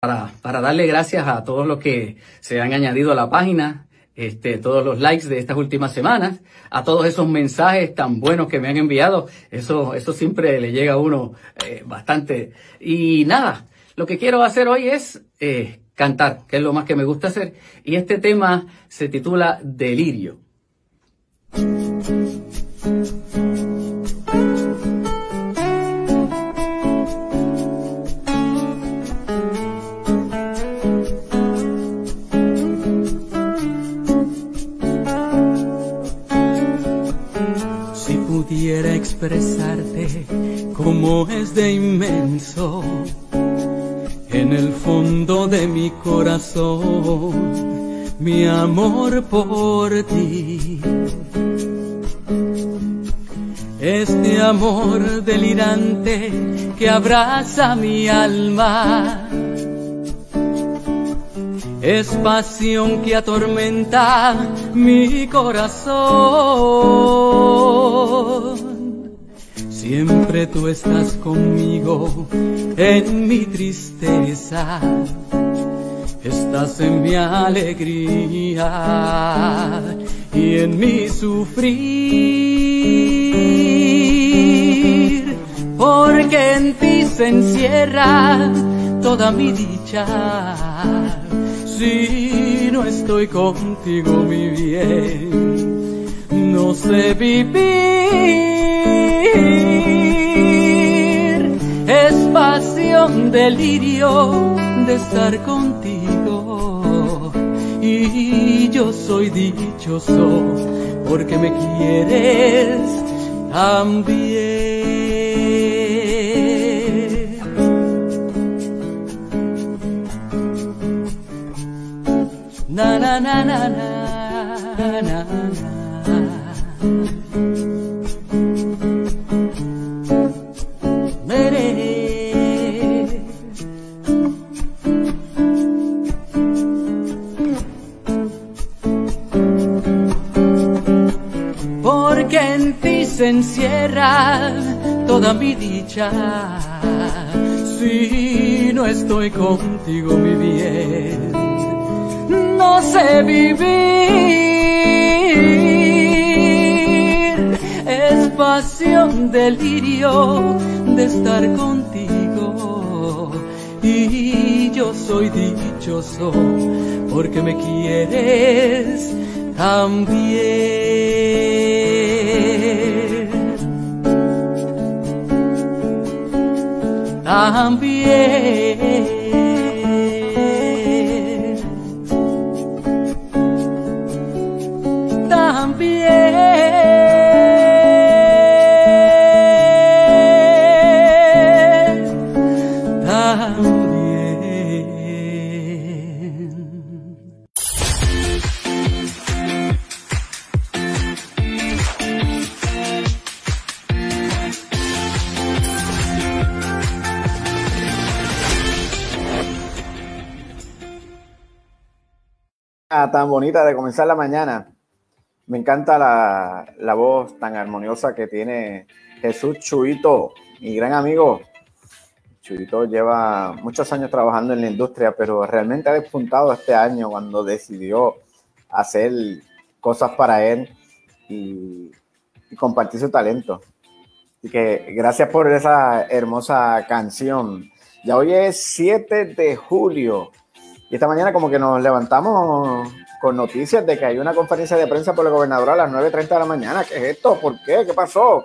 para, darle gracias a todos los que se han añadido a la página, este, todos los likes de estas últimas semanas, a todos esos mensajes tan buenos que me han enviado. Eso, eso siempre le llega a uno eh, bastante. Y nada, lo que quiero hacer hoy es eh, cantar, que es lo más que me gusta hacer. Y este tema se titula Delirio. Expresarte como es de inmenso en el fondo de mi corazón mi amor por ti. Este amor delirante que abraza mi alma es pasión que atormenta mi corazón. Siempre tú estás conmigo en mi tristeza, estás en mi alegría y en mi sufrir, porque en ti se encierra toda mi dicha. Si no estoy contigo, mi bien, no sé vivir. Es pasión, delirio de estar contigo. Y yo soy dichoso porque me quieres también. na na na na na na se toda mi dicha. Si no estoy contigo, mi bien no sé vivir. Es pasión, delirio de estar contigo. Y yo soy dichoso porque me quieres también. También. Tan bonita de comenzar la mañana. Me encanta la, la, voz tan armoniosa que tiene Jesús Chuito, mi gran amigo. Chuito lleva muchos años trabajando en la industria, pero realmente ha despuntado este año cuando decidió hacer cosas para él y, y compartir su talento. Y que gracias por esa hermosa canción. Ya hoy es 7 de julio y esta mañana como que nos levantamos con noticias de que hay una conferencia de prensa por el gobernador a las 9.30 de la mañana. ¿Qué es esto? ¿Por qué? ¿Qué pasó?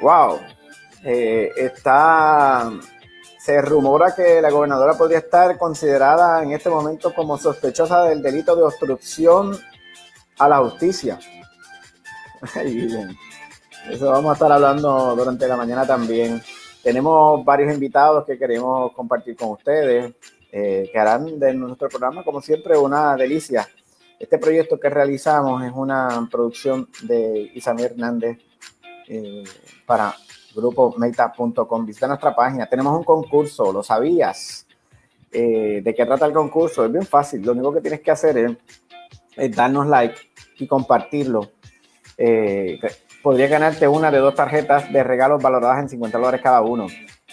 Wow. Eh, está... Se rumora que la gobernadora podría estar considerada en este momento como sospechosa del delito de obstrucción a la justicia. Eso vamos a estar hablando durante la mañana también. Tenemos varios invitados que queremos compartir con ustedes eh, que harán de nuestro programa, como siempre, una delicia. Este proyecto que realizamos es una producción de Isabel Hernández eh, para grupo meta.com. Visita nuestra página. Tenemos un concurso, ¿lo sabías? Eh, ¿De qué trata el concurso? Es bien fácil. Lo único que tienes que hacer es, es darnos like y compartirlo. Eh, ganarte una de dos tarjetas de regalos valoradas en 50 dólares cada uno.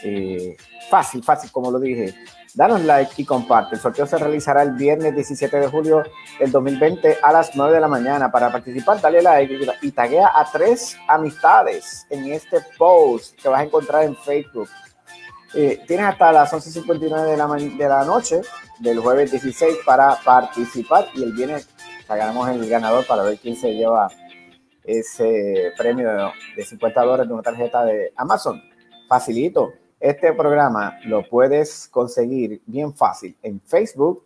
Eh, fácil, fácil, como lo dije. Danos like y comparte. El sorteo se realizará el viernes 17 de julio del 2020 a las 9 de la mañana. Para participar, dale like y taguea a tres amistades en este post que vas a encontrar en Facebook. Eh, tienes hasta las 11.59 de la, de la noche del jueves 16 para participar y el viernes sacaremos el ganador para ver quién se lleva ese premio de 50 dólares de una tarjeta de Amazon. Facilito. Este programa lo puedes conseguir bien fácil en Facebook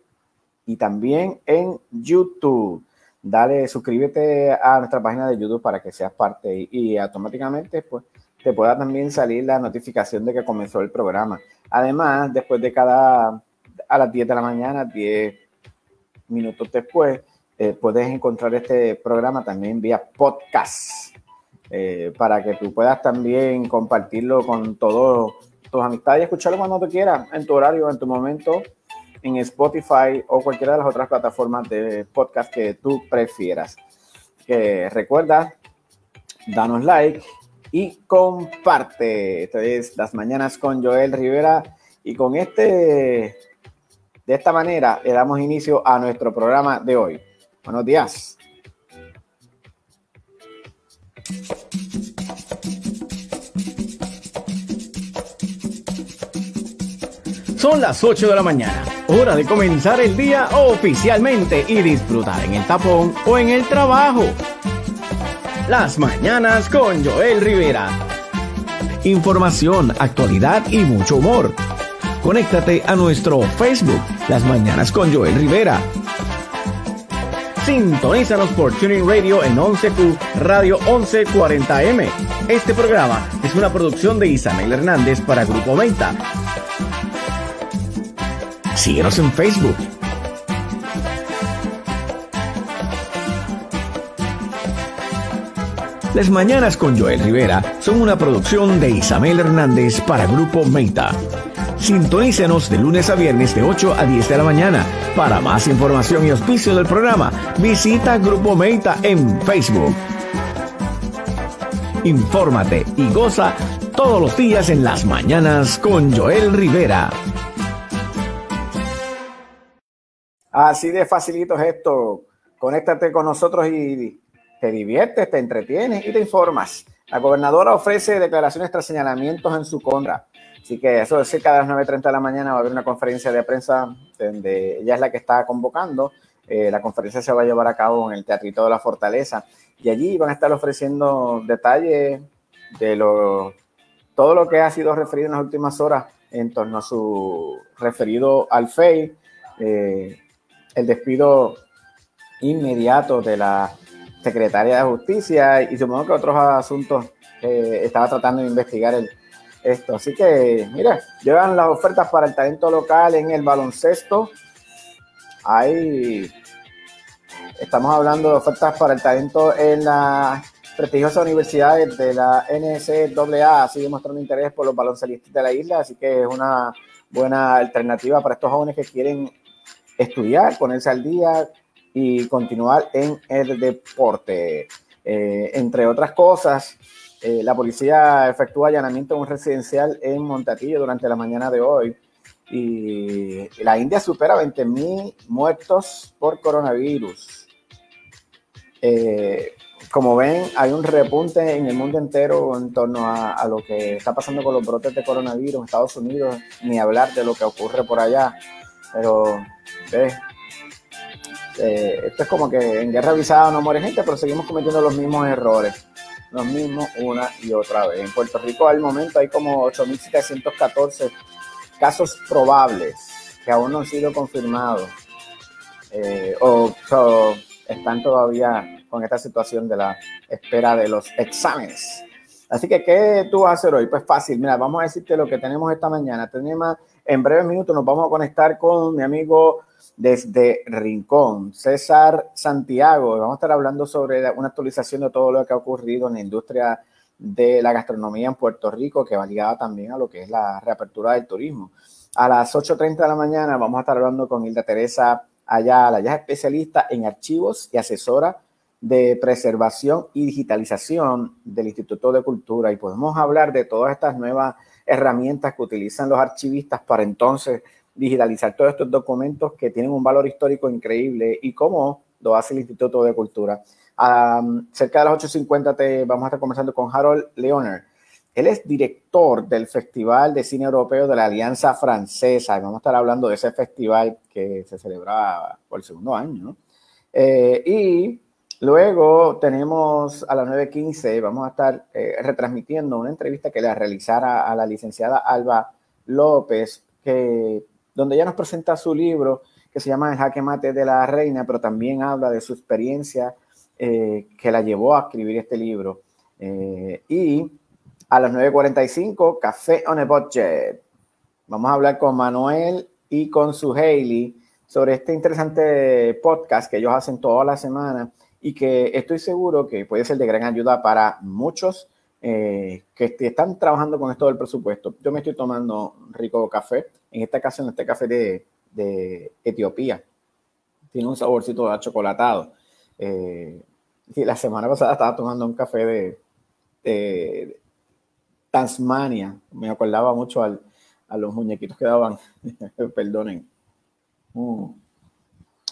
y también en YouTube. Dale, suscríbete a nuestra página de YouTube para que seas parte y, automáticamente pues te pueda también salir la notificación de que comenzó el programa. Además, después de cada, a las 10 de la mañana, 10 minutos después, eh, puedes encontrar este programa también vía podcast eh, para que tú puedas también compartirlo con todos tus amistades y escucharlo cuando tú quieras, en tu horario, en tu momento, en Spotify o cualquiera de las otras plataformas de podcast que tú prefieras. Que recuerda, danos like y comparte. Esto es Las Mañanas con Joel Rivera y con este, de esta manera, le damos inicio a nuestro programa de hoy. Buenos días. Son las 8 de la mañana, hora de comenzar el día oficialmente y disfrutar en el tapón o en el trabajo. Las mañanas con Joel Rivera. Información, actualidad y mucho humor. Conéctate a nuestro Facebook, Las Mañanas con Joel Rivera Sintonízanos por Tuning Radio en 11Q Radio 1140M. Este programa es una producción de Isabel Hernández para Grupo Menta. Síguenos en Facebook. Las Mañanas con Joel Rivera son una producción de Isabel Hernández para Grupo Meta. Sintonícenos de lunes a viernes de 8 a 10 de la mañana. Para más información y auspicio del programa, visita Grupo Meita en Facebook. Infórmate y goza todos los días en las mañanas con Joel Rivera. Así de facilito es esto. Conéctate con nosotros y te diviertes, te entretienes y te informas. La gobernadora ofrece declaraciones tras señalamientos en su contra. Así que eso es cerca de las 9.30 de la mañana va a haber una conferencia de prensa donde ella es la que está convocando. Eh, la conferencia se va a llevar a cabo en el Teatrito de la Fortaleza y allí van a estar ofreciendo detalles de lo, todo lo que ha sido referido en las últimas horas en torno a su referido al FEI, eh, el despido inmediato de la secretaria de Justicia y supongo que otros asuntos que estaba tratando de investigar el, esto. Así que, mira, llevan las ofertas para el talento local en el baloncesto. Hay, estamos hablando de ofertas para el talento en las prestigiosas universidades de la NCAA, sigue mostrando interés por los baloncelistas de la isla, así que es una buena alternativa para estos jóvenes que quieren estudiar, ponerse al día y continuar en el deporte. Eh, entre otras cosas, eh, la policía efectúa allanamiento en un residencial en Montatillo durante la mañana de hoy y la India supera 20.000 muertos por coronavirus. Eh, como ven, hay un repunte en el mundo entero en torno a, lo que está pasando con los brotes de coronavirus en Estados Unidos, ni hablar de lo que ocurre por allá. Pero, eh, esto es como que en guerra avisada no muere gente, pero seguimos cometiendo los mismos errores los mismos una y otra vez. En Puerto Rico al momento hay como 8.714 casos probables que aún no han sido confirmados eh, o, están todavía con esta situación de la espera de los exámenes. Así que, ¿qué tú vas a hacer hoy? Pues fácil, mira, vamos a decirte lo que tenemos esta mañana. Tenemos, en breves minutos nos vamos a conectar con mi amigo desde Rincón, César Santiago. Vamos a estar hablando sobre una actualización de todo lo que ha ocurrido en la industria de la gastronomía en Puerto Rico, que va ligada también a lo que es la reapertura del turismo. A las 8.30 de la mañana vamos a estar hablando con Hilda Teresa Ayala, ella es especialista en archivos y asesora de preservación y digitalización del Instituto de Cultura y podemos hablar de todas estas nuevas herramientas que utilizan los archivistas para entonces digitalizar todos estos documentos que tienen un valor histórico increíble y cómo lo hace el Instituto de Cultura. cerca de las 8.50 te vamos a estar conversando con Harold Leoner. Él es director del Festival de Cine Europeo de la Alianza Francesa. vamos a estar hablando de ese festival que se celebraba por el segundo año. Eh, y luego tenemos a las 9.15, vamos a estar eh, retransmitiendo una entrevista que le realizara a la licenciada Alba López, que, donde ella nos presenta su libro que se llama El jaque mate de la reina, pero también habla de su experiencia eh, que la llevó a escribir este libro. y a las 9.45, Café on a Budget. Vamos a hablar con Manuel y con su Hailey sobre este interesante podcast que ellos hacen toda la semana y que estoy seguro que puede ser de gran ayuda para muchos eh, que están trabajando con esto del presupuesto. Yo me estoy tomando rico café, en esta ocasión este café de, Etiopía. Tiene un saborcito achocolatado. Eh, la semana pasada estaba tomando un café de, Tasmania. Me acordaba mucho a los muñequitos que daban. Perdonen. Mm.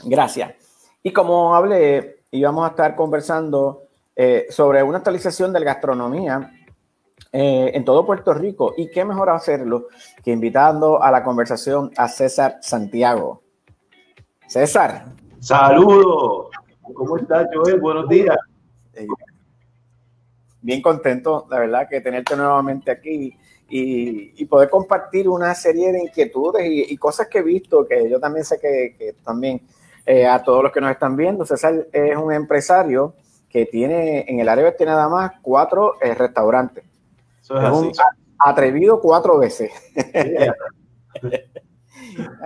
Gracias. Y como hablé, íbamos a estar conversando eh, sobre una actualización de la gastronomía eh, en todo Puerto Rico. Y qué mejor hacerlo que invitando a la conversación a César Santiago. César. Saludos. ¿Cómo estás, Joel? Buenos días. Eh, bien contento, la verdad, que tenerte nuevamente aquí y, poder compartir una serie de inquietudes y, cosas que he visto, que yo también sé que, también eh, a todos los que nos están viendo, César es un empresario que tiene en el área oeste nada más cuatro eh, restaurantes. es, un atrevido cuatro veces.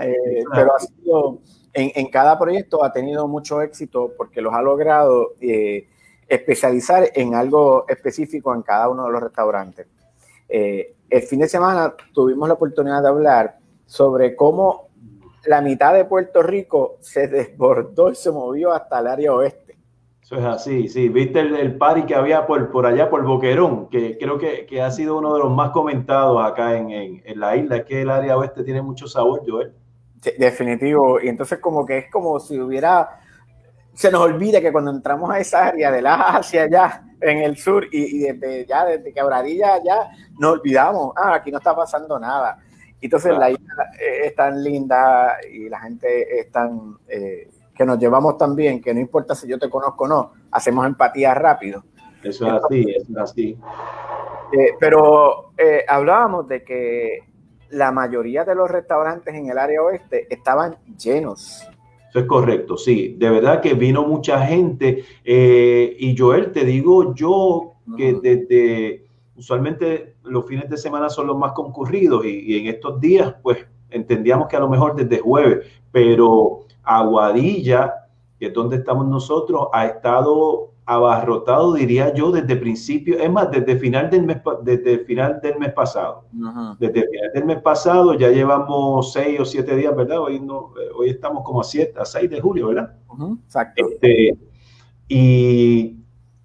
Eh, pero ha sido, en, en, cada proyecto ha tenido mucho éxito porque los ha logrado especializar en algo específico en cada uno de los restaurantes. Eh, el fin de semana tuvimos la oportunidad de hablar sobre cómo la mitad de Puerto Rico se desbordó y se movió hasta el área oeste. Eso es así, sí. Viste el, el party que había por, por allá, por Boquerón, que creo que, que ha sido uno de los más comentados acá en, en, en, la isla. Es que el área oeste tiene mucho sabor, Joel. Sí, definitivo. Y entonces como que es como si hubiera se nos olvida que cuando entramos a esa área de la hacia allá en el sur y, desde ya, desde Quebradilla ya nos olvidamos, ah, aquí no está pasando nada. Entonces la isla es tan linda y la gente es tan, eh, que nos llevamos tan bien, que no importa si yo te conozco o no, hacemos empatía rápido. Eso es así, eso es así. Eh, pero eh, hablábamos de que la mayoría de los restaurantes en el área oeste estaban llenos eso es correcto, sí. De verdad que vino mucha gente. Eh, y Joel, te digo yo que desde usualmente los fines de semana son los más concurridos y, en estos días, pues entendíamos que a lo mejor desde jueves, pero Aguadilla, que es donde estamos nosotros, ha estado abarrotado, diría yo, desde principio, es más, desde final del mes, desde final del mes pasado. Desde final del mes pasado ya llevamos seis o siete días, ¿verdad? Hoy, no, eh, hoy estamos como a, siete, a 6 de julio, ¿verdad? Exacto. Este, y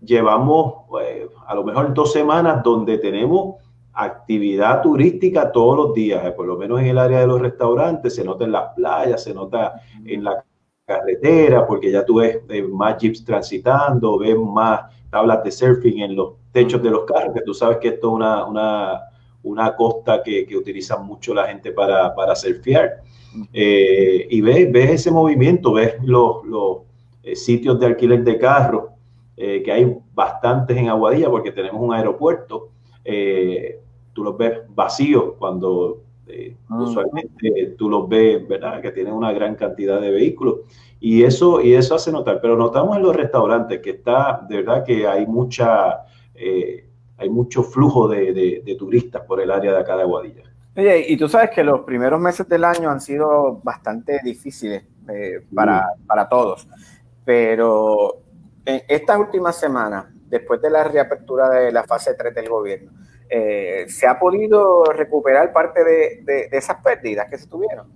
llevamos eh, a lo mejor dos semanas donde tenemos actividad turística todos los días, eh, por lo menos en el área de los restaurantes, se nota en las playas, se nota en la carretera, porque ya tú ves eh, más jeeps transitando, ves más tablas de surfing en los techos de los carros, que tú sabes que esto es una, una, una costa que, que, utiliza mucho la gente para, para surfear. Eh, y ves, ves ese movimiento, ves los, los eh, sitios de alquiler de carros, que hay bastantes en Aguadilla porque tenemos un aeropuerto. Tú los ves vacíos cuando Ah. usualmente tú los ves, ¿verdad? Que tienen una gran cantidad de vehículos y eso, y eso hace notar. Pero notamos en los restaurantes que está, de verdad que hay mucha, eh, hay mucho flujo de, de, turistas por el área de acá de Aguadilla. Oye, y tú sabes que los primeros meses del año han sido bastante difíciles eh, para, para todos, pero en estas últimas semanas, después de la reapertura de la fase 3 del gobierno, eh, ¿se ha podido recuperar parte de, esas pérdidas que se tuvieron?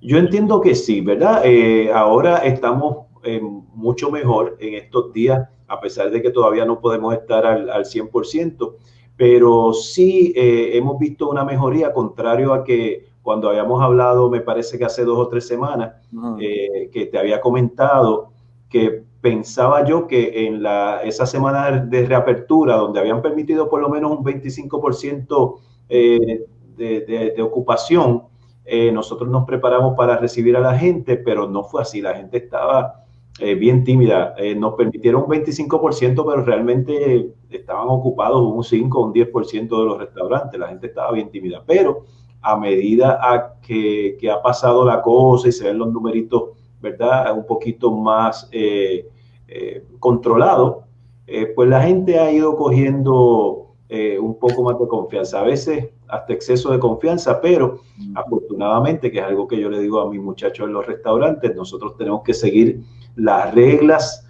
Yo entiendo que sí, ¿verdad? Eh, ahora estamos eh, mucho mejor en estos días, a pesar de que todavía no podemos estar al, al 100%, pero sí hemos visto una mejoría, contrario a que cuando habíamos hablado, me parece que hace dos o tres semanas, que te había comentado que pensaba yo que en la, esa semana de reapertura, donde habían permitido por lo menos un 25% eh, de, de, ocupación, nosotros nos preparamos para recibir a la gente, pero no fue así, la gente estaba eh, bien tímida. Eh, nos permitieron un 25%, pero realmente estaban ocupados un 5 o un 10% de los restaurantes. La gente estaba bien tímida. Pero a medida a que, que, ha pasado la cosa y se ven los numeritos, ¿verdad? Un poquito más eh, eh controlado, eh, pues la gente ha ido cogiendo un poco más de confianza. A veces hasta exceso de confianza, pero afortunadamente, que es algo que yo le digo a mis muchachos en los restaurantes, nosotros tenemos que seguir las reglas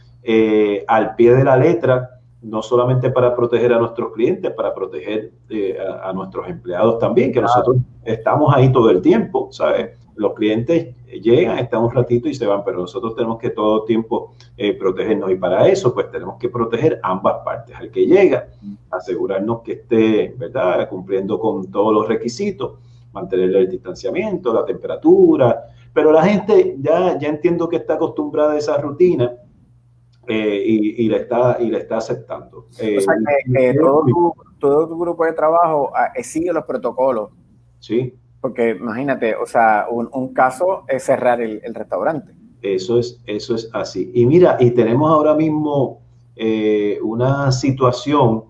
al pie de la letra, no solamente para proteger a nuestros clientes, para proteger a, a, nuestros empleados también, que nosotros estamos ahí todo el tiempo, ¿sabes? Los clientes llegan, están un ratito y se van, pero nosotros tenemos que todo el tiempo eh, protegernos y para eso pues tenemos que proteger ambas partes. Al que llega, asegurarnos que esté, ¿verdad?, cumpliendo con todos los requisitos, mantener el distanciamiento, la temperatura, pero la gente ya, ya entiendo que está acostumbrada a esa rutina eh, y, y, le está, y le está aceptando. Eh, o sea, que, que todo, tu, todo, tu, grupo de trabajo eh, sigue los protocolos. Sí. Porque imagínate, o sea, un, un caso es cerrar el, el, restaurante. Eso es, eso es así. Y mira, y tenemos ahora mismo eh, una situación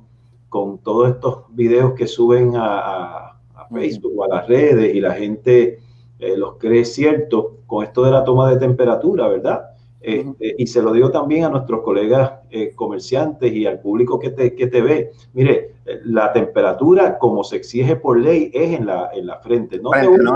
con todos estos videos que suben a, Facebook o a las redes y la gente eh, los cree ciertos con esto de la toma de temperatura, ¿verdad? Uh -huh. eh, y se lo digo también a nuestros colegas eh, comerciantes y al público que te, que te ve. Mire, la temperatura, como se exige por ley, es en la, en la frente. No bueno, te borra, no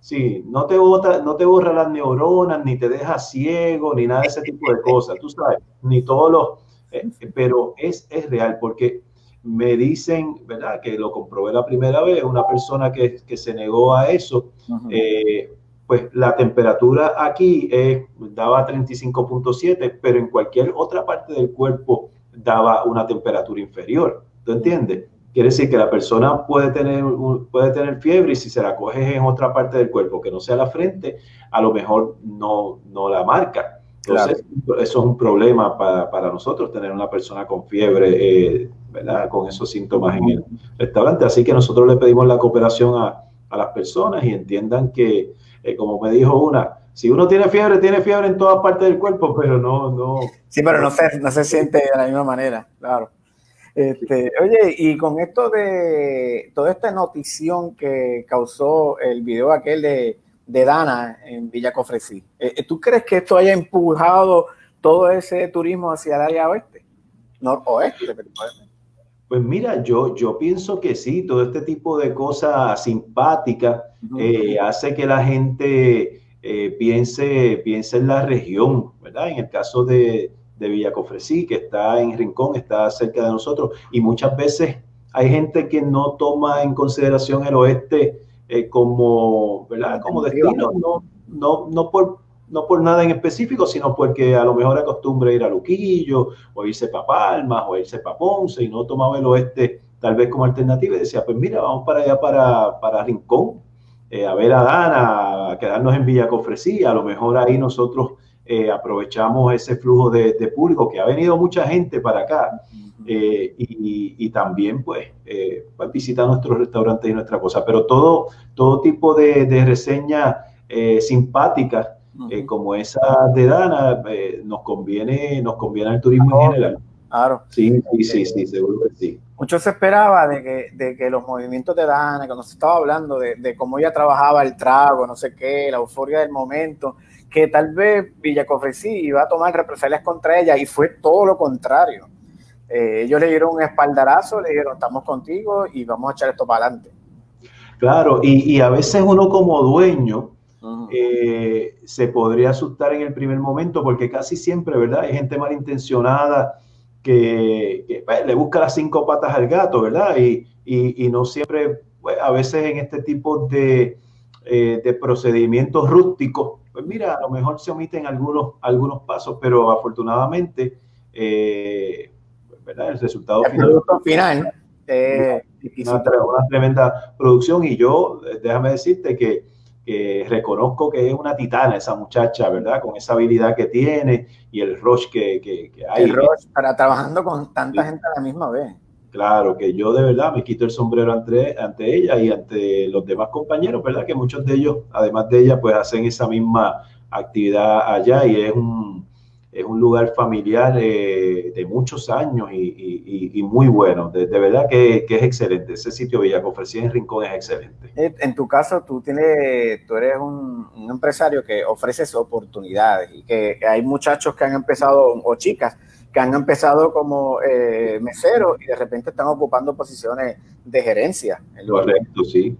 sí, no te, bota, no te borra las neuronas, ni te deja ciego, ni nada de ese tipo de cosas. Tú sabes, ni todos los. Eh, pero es, es real, porque me dicen, ¿verdad? Que lo comprobé la primera vez, una persona que, que se negó a eso, eh, pues la temperatura aquí eh, daba 35.7, pero en cualquier otra parte del cuerpo daba una temperatura inferior. ¿Tú entiendes? Quiere decir que la persona puede tener, puede tener fiebre y si se la coges en otra parte del cuerpo que no sea la frente, a lo mejor no, no la marca. Entonces, claro. eso es un problema para, para, nosotros, tener una persona con fiebre, eh, ¿verdad? Con esos síntomas en el restaurante. Así que nosotros le pedimos la cooperación a, a las personas y entiendan que, eh, como me dijo una, si uno tiene fiebre, tiene fiebre en todas partes del cuerpo, pero no, no. Sí, pero no se, no se siente de la misma manera, claro. Este, oye, y con esto de toda esta notición que causó el video aquel de, de Dana en Villa Cofresí, eh, ¿tú crees que esto haya empujado todo ese turismo hacia el área oeste? Noroeste, pues mira, yo, yo pienso que sí, todo este tipo de cosas simpáticas eh, hace que la gente eh, piense, piense en la región, ¿verdad? En el caso de, de Villacofresí, que está en Rincón, está cerca de nosotros, y muchas veces hay gente que no toma en consideración el oeste eh, como, ¿verdad? Como destino, no, no, no por no por nada en específico, sino porque a lo mejor acostumbra ir a Luquillo, o irse para Palmas, o irse para Ponce, y no tomaba el oeste tal vez como alternativa, y decía, pues mira, vamos para allá, para, para Rincón, eh, a ver a Dana, a quedarnos en Villa Cofresí, a lo mejor ahí nosotros eh, aprovechamos ese flujo de, de, público, que ha venido mucha gente para acá, eh, y, y, también pues eh, visitar nuestros restaurantes y nuestra cosa, pero todo, todo tipo de, de reseñas eh, eh, como esa de Dana, eh, nos conviene, nos conviene al turismo en general. Claro. Sí, sí, sí, sí, seguro que sí. Mucho se esperaba de que, de que los movimientos de Dana, cuando se estaba hablando de, de, cómo ella trabajaba el trago, no sé qué, la euforia del momento, que tal vez Villacofresí iba a tomar represalias contra ella y fue todo lo contrario. Eh, ellos le dieron un espaldarazo, le dijeron, estamos contigo y vamos a echar esto para adelante. Claro, y, y a veces uno como dueño, eh, se podría asustar en el primer momento porque casi siempre, ¿verdad? Hay gente malintencionada que, que pues, le busca las cinco patas al gato, ¿verdad? Y, y, y no siempre, pues, a veces en este tipo de, eh, de, procedimientos rústicos, pues mira, a lo mejor se omiten algunos, algunos pasos, pero afortunadamente, eh, ¿verdad? El resultado el final, final una, una, tremenda producción y yo, déjame decirte que, que, reconozco que es una titana esa muchacha, ¿verdad? Con esa habilidad que tiene y el rush que, que, hay. El rush para trabajando con tanta gente a la misma vez. Claro, que yo de verdad me quito el sombrero ante, ante ella y ante los demás compañeros, ¿verdad? Que muchos de ellos, además de ella, pues hacen esa misma actividad allá y es un, es un lugar familiar eh, de muchos años y, y, muy bueno. De, verdad que, que, es excelente. Ese sitio Villacofresí en Rincón es excelente. Eh, en tu caso, tú, tienes, tú eres un, un empresario que ofreces oportunidades y que hay muchachos que han empezado, o chicas, que han empezado como eh, meseros y de repente están ocupando posiciones de gerencia. Correcto, sí.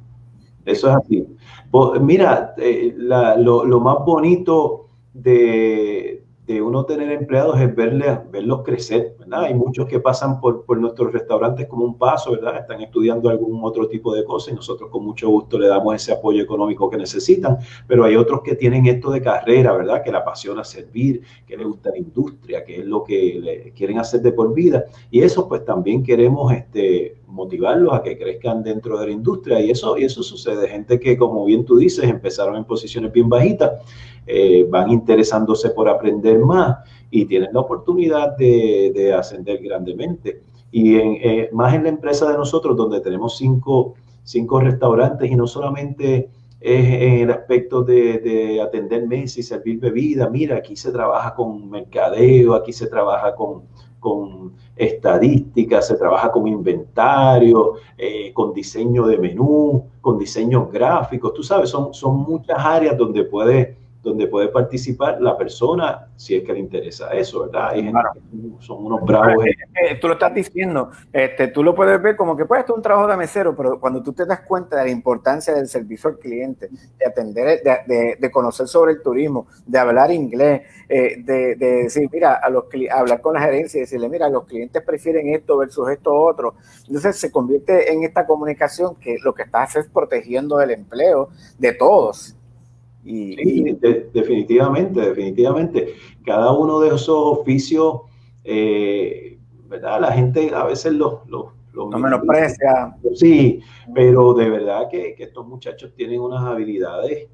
Eso es así. Mira, eh, lo, lo, más bonito de, uno tener empleados es verle, verlos crecer, ¿verdad? Hay muchos que pasan por, por, nuestros restaurantes como un paso, ¿verdad? Están estudiando algún otro tipo de cosas y nosotros con mucho gusto le damos ese apoyo económico que necesitan, pero hay otros que tienen esto de carrera, ¿verdad? Que le apasiona servir, que les gusta la industria, que es lo que quieren hacer de por vida y eso pues también queremos este, motivarlos a que crezcan dentro de la industria y eso, y eso sucede, gente que como bien tú dices empezaron en posiciones bien bajitas eh, van interesándose por aprender más y tienen la oportunidad de, ascender grandemente. Y en, eh, más en la empresa de nosotros, donde tenemos cinco, cinco restaurantes y no solamente es en el aspecto de, de, atender mesas y servir bebida. Mira, aquí se trabaja con mercadeo, aquí se trabaja con, con estadísticas, se trabaja con inventario, eh, con diseño de menú, con diseños gráficos. Tú sabes, son, son muchas áreas donde puede donde puede participar la persona si es que le interesa eso, ¿verdad? Hay son unos bravos. Eh, tú lo estás diciendo, este, tú lo puedes ver como que esto es un trabajo de mesero, pero cuando tú te das cuenta de la importancia del servicio al cliente, de atender, de, de, conocer sobre el turismo, de hablar inglés, eh, de, de, decir, mira, a los hablar con la gerencia y decirle, mira, los clientes prefieren esto versus esto otro. Entonces se convierte en esta comunicación que lo que estás es protegiendo el empleo de todos y, definitivamente, definitivamente. Cada uno de esos oficios, eh, ¿verdad? La gente a veces los... los, no menosprecia. Sí, pero de verdad que, que estos muchachos tienen unas habilidades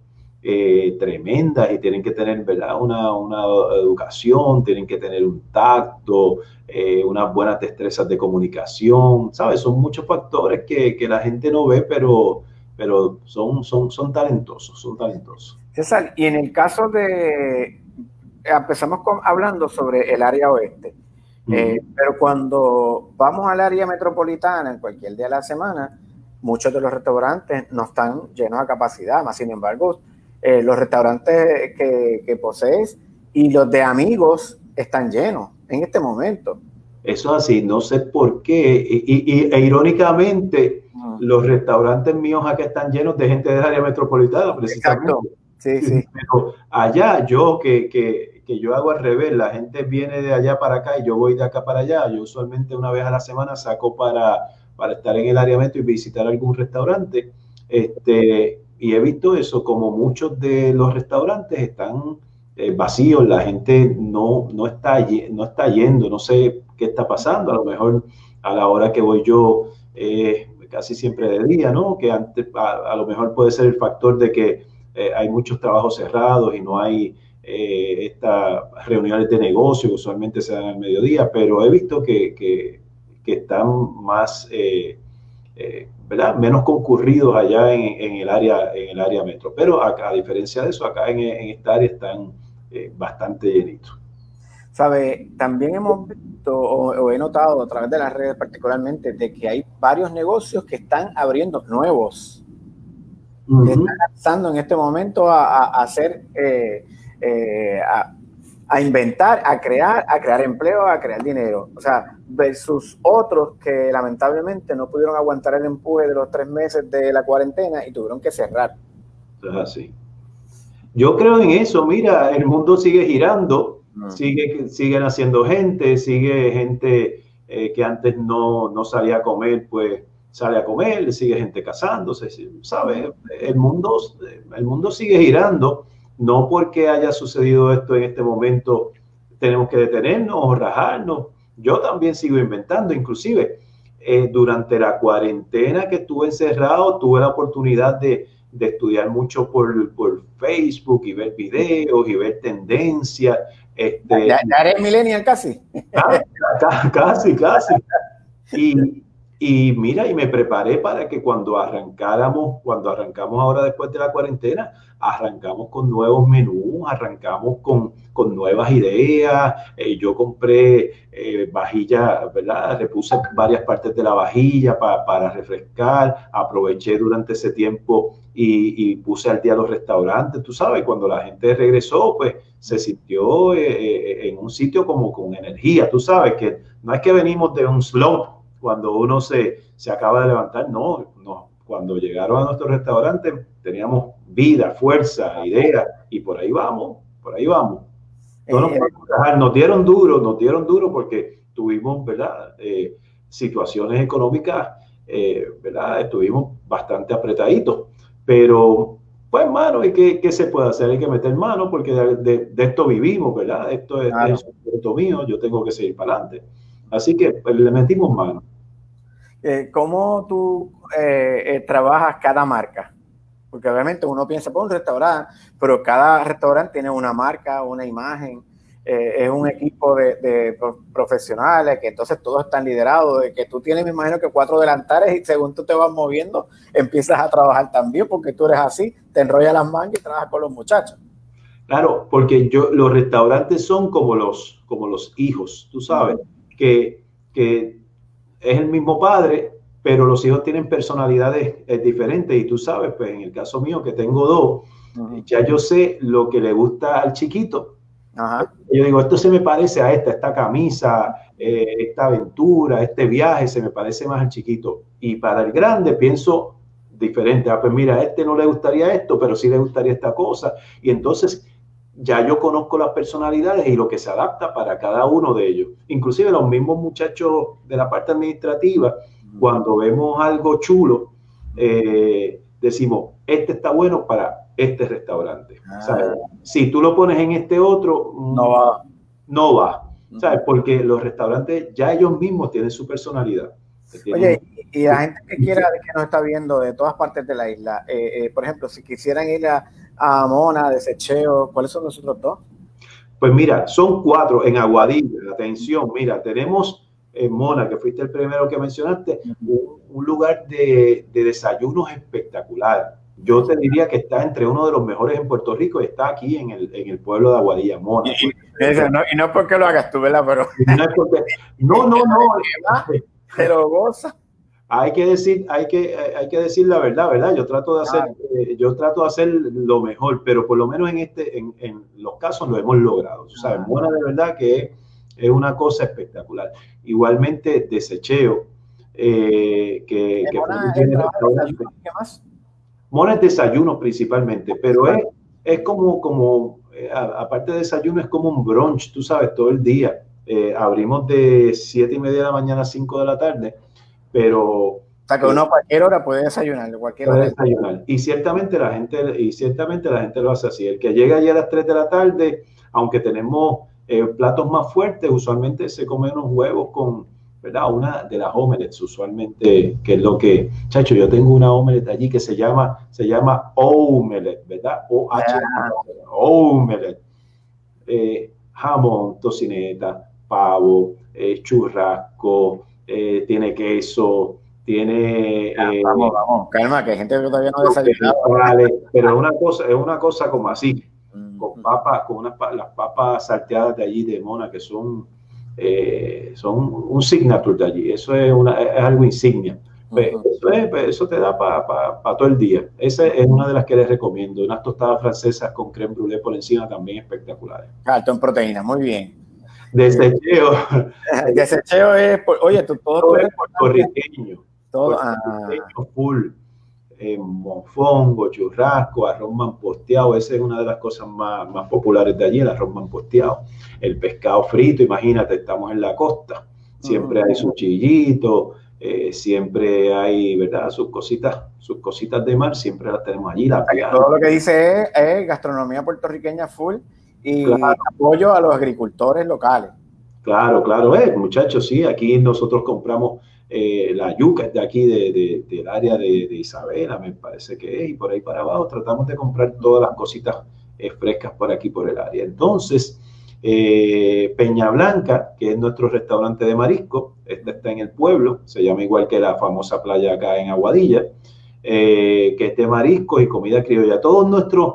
eh, tremendas y tienen que tener ¿verdad? Una, una, educación, tienen que tener un tacto, eh, unas buenas destrezas de comunicación, ¿sabes? Son muchos factores que, que la gente no ve, pero pero son, son, son talentosos, son talentosos. César, y en el caso de, empezamos con, hablando sobre el área oeste, eh, pero cuando vamos al área metropolitana, en cualquier día de la semana, muchos de los restaurantes no están llenos a capacidad, más sin embargo, eh, los restaurantes que, que posees y los de amigos están llenos en este momento. Eso es así, no sé por qué. Y, e irónicamente, los restaurantes míos acá están llenos de gente del área metropolitana, precisamente. Sí, sí. Pero allá yo, que, que, que, yo hago al revés, la gente viene de allá para acá y yo voy de acá para allá. Yo usualmente una vez a la semana saco para, para estar en el área metro y visitar algún restaurante. Este, y he visto eso, como muchos de los restaurantes están eh, vacíos, la gente no, no, está, no está yendo, no sé qué está pasando, a lo mejor a la hora que voy yo eh, casi siempre de día, ¿no? Que antes, a, lo mejor puede ser el factor de que eh, hay muchos trabajos cerrados y no hay estas reuniones de negocio que usualmente se dan al mediodía, pero he visto que, que, están más, ¿verdad? Menos concurridos allá en, en, el área, en el área metro. Pero a diferencia de eso, acá en, en esta área están eh, bastante llenito. Sabe, también hemos visto o, he notado a través de las redes particularmente de que hay varios negocios que están abriendo nuevos. Están lanzando en este momento a, hacer, eh, eh, a, inventar, a crear, a crear empleo, a crear dinero. O sea, versus otros que lamentablemente no pudieron aguantar el empuje de los tres meses de la cuarentena y tuvieron que cerrar. Es así. Yo creo en eso, mira, el mundo sigue girando, sigue, siguen haciendo gente, sigue gente eh, que antes no, no, salía a comer, pues sale a comer, sigue gente casándose, ¿sabes? El mundo, el mundo sigue girando, no porque haya sucedido esto en este momento tenemos que detenernos o rajarnos. Yo también sigo inventando, inclusive eh, durante la cuarentena que estuve encerrado, tuve la oportunidad de, de estudiar mucho por, por, Facebook y ver videos y ver tendencias. ¿Ya, eres millennial casi? casi, casi. Y, y mira, y me preparé para que cuando arrancáramos, cuando arrancamos ahora después de la cuarentena, arrancamos con nuevos menús, arrancamos con, con nuevas ideas. Eh, yo compré eh, vajilla, ¿verdad? Repuse varias partes de la vajilla para refrescar. Aproveché durante ese tiempo y, y, puse al día los restaurantes. Tú sabes, cuando la gente regresó, pues se sintió eh, en un sitio como con energía. Tú sabes que no es que venimos de un slow cuando uno se, se acaba de levantar, no, no. Cuando llegaron a nuestro restaurante teníamos vida, fuerza, idea, y por ahí vamos, por ahí vamos. No nos, eh, nos dieron duro, nos dieron duro porque tuvimos, ¿verdad? Eh, situaciones económicas, eh, ¿verdad? Estuvimos bastante apretaditos, pero pues mano, ¿y qué, qué, se puede hacer? Hay que meter mano porque de, de, esto vivimos, ¿verdad? Esto es, claro. es mío, yo tengo que seguir para adelante. Así que pues, le metimos mano. Eh, ¿Cómo tú eh, eh, trabajas cada marca? Porque obviamente uno piensa por un restaurante, pero cada restaurante tiene una marca, una imagen, es un equipo de, de, profesionales que entonces todos están liderados, de que tú tienes, me imagino que cuatro delantares y según tú te vas moviendo, empiezas a trabajar también porque tú eres así, te enrollas las mangas y trabajas con los muchachos. Claro, porque yo, los restaurantes son como los, como los hijos, tú sabes, que, que es el mismo padre, pero los hijos tienen personalidades eh, diferentes y tú sabes, pues en el caso mío que tengo dos, ya yo sé lo que le gusta al chiquito. Yo digo, esto se me parece a esta, esta camisa, eh, esta aventura, este viaje, se me parece más al chiquito. Y para el grande pienso diferente. Ah, pues mira, a este no le gustaría esto, pero sí le gustaría esta cosa. Y entonces ya yo conozco las personalidades y lo que se adapta para cada uno de ellos. Inclusive los mismos muchachos de la parte administrativa, cuando vemos algo chulo, eh, decimos, este está bueno para este restaurante. Ah. Si tú lo pones en este otro, no va. No va. ¿Sabes? Porque los restaurantes ya ellos mismos tienen su personalidad. Oye, y la gente que quiera, que nos está viendo de todas partes de la isla, eh, eh, por ejemplo, si quisieran ir a, a Mona, Desecheo, ¿cuáles son los otros dos? Pues mira, son cuatro en Aguadilla. Atención, mira, tenemos en Mona, que fuiste el primero que mencionaste, un, un lugar de, de, desayunos espectacular. Yo te diría que está entre uno de los mejores en Puerto Rico y está aquí en el, en el pueblo de Aguadilla, Mona. Y, no, y no porque lo hagas tú, ¿verdad? Pero... No, es porque, no, no, no. Pero goza hay que decir, hay que, hay que decir la verdad, ¿verdad? Yo trato de hacer, eh, yo trato de hacer lo mejor, pero por lo menos en este, en, en los casos lo hemos logrado. Tú sabes, Mona de verdad que es una cosa espectacular. Igualmente, desecheo, eh, que, que tiene ¿Qué más? Mona es desayuno principalmente, pero es, es como, como eh, aparte de desayuno, es como un brunch, tú sabes, todo el día. Eh, abrimos de siete y media de la mañana a 5 de la tarde pero... O sea, que uno a cualquier hora puede desayunar, cualquier puede desayunar. Y ciertamente la gente, y ciertamente la gente lo hace así. El que llega allí a las 3 de la tarde, aunque tenemos eh, platos más fuertes, usualmente se come unos huevos con, ¿verdad? Una de las omelets, usualmente, que es lo que, chacho, yo tengo una omelette allí que se llama, se llama omelette, ¿verdad? O H, omelette. Eh, jamón, tocineta, pavo, eh, churrasco, eh, tiene queso, tiene... Eh, vamos, vamos, calma, que hay gente que todavía no desayunado. Pero es una cosa, es una cosa como así, mm. con papas, con unas las papas salteadas de allí de Mona, que son, eh, son un signature de allí, eso es, una, es algo insignia. Eso, es, eso, te da para pa, pa todo el día. Esa es una de las que les recomiendo. Unas tostadas francesas con creme brûlée por encima también espectaculares. Alto en proteína, muy bien. Desecheo. Desecheo es, oye, tú todo, todo es puertorriqueño. Todo, ah. full. Eh, mofongo, churrasco, arroz manposteado, esa es una de las cosas más, más populares de allí, el arroz manposteado. El pescado frito, imagínate, estamos en la costa, siempre hay su chillito, eh, siempre hay, ¿verdad? Sus cositas, sus cositas de mar, siempre las tenemos allí. La Todo lo que dice es, es gastronomía puertorriqueña full y apoyo a los agricultores locales. Claro, claro, eh, muchachos, sí, aquí nosotros compramos eh, la yuca es de aquí, de, del área de, Isabela, me parece que es, y por ahí para abajo tratamos de comprar todas las cositas eh, frescas por aquí, por el área. Entonces, eh, Peña Blanca, que es nuestro restaurante de marisco, este está en el pueblo, se llama igual que la famosa playa acá en Aguadilla, que es de mariscos y comida criolla. Todos nuestros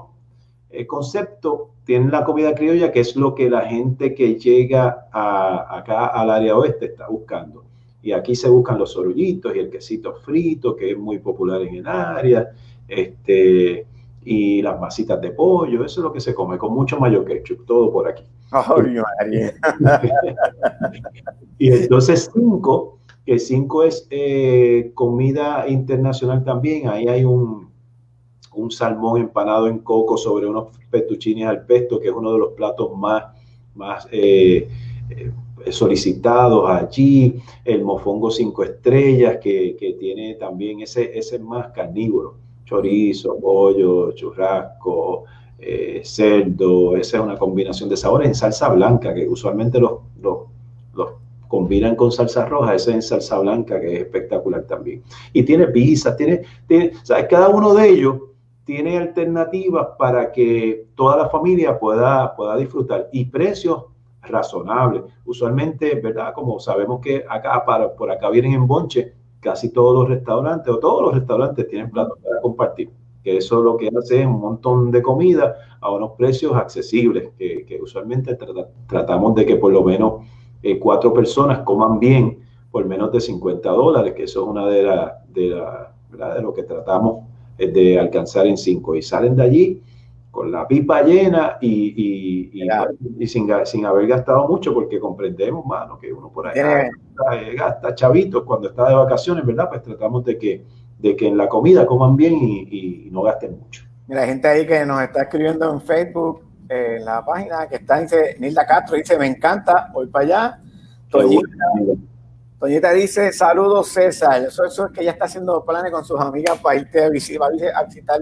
conceptos tienen la comida criolla, que es lo que la gente que llega acá al área oeste está buscando. Y aquí se buscan los sorullitos y el quesito frito, que es muy popular en el área, este, y las masitas de pollo, eso es lo que se come, con mucho mayo ketchup, todo por aquí. y entonces cinco, que cinco es eh, comida internacional también, ahí hay un, un salmón empanado en coco sobre unos petuchines al pesto, que es uno de los platos más, más eh, eh, solicitados allí, el mofongo cinco estrellas, que, tiene también ese, ese más carnívoro, chorizo, pollo, churrasco, eh, cerdo, esa es una combinación de sabores en salsa blanca, que usualmente los, los, combinan con salsa roja, ese es en salsa blanca, que es espectacular también. Y tiene pizza, tiene, tiene, cada uno de ellos tiene alternativas para que toda la familia pueda, pueda disfrutar y precios razonable. Usualmente, ¿verdad? Como sabemos que acá, para, por acá vienen en bonche, casi todos los restaurantes o todos los restaurantes tienen platos para compartir. Que eso lo que hace es un montón de comida a unos precios accesibles, que, usualmente tratamos de que por lo menos eh, cuatro personas coman bien por menos de 50 dólares, que eso es una de las de, la, de lo que tratamos eh, de alcanzar en cinco. Y salen de allí con la pipa llena y, y, sin, sin, haber gastado mucho, porque comprendemos, mano, que uno por ahí gasta, chavitos cuando está de vacaciones, ¿verdad? Pues tratamos de que, de que en la comida coman bien y, no gasten mucho. Mira, gente ahí que nos está escribiendo en Facebook, en la página, que está, dice, Nilda Castro, dice, me encanta, voy para allá. Toñita, dice, saludos César, eso, eso es que ya está haciendo planes con sus amigas para irte a visitar, a visitar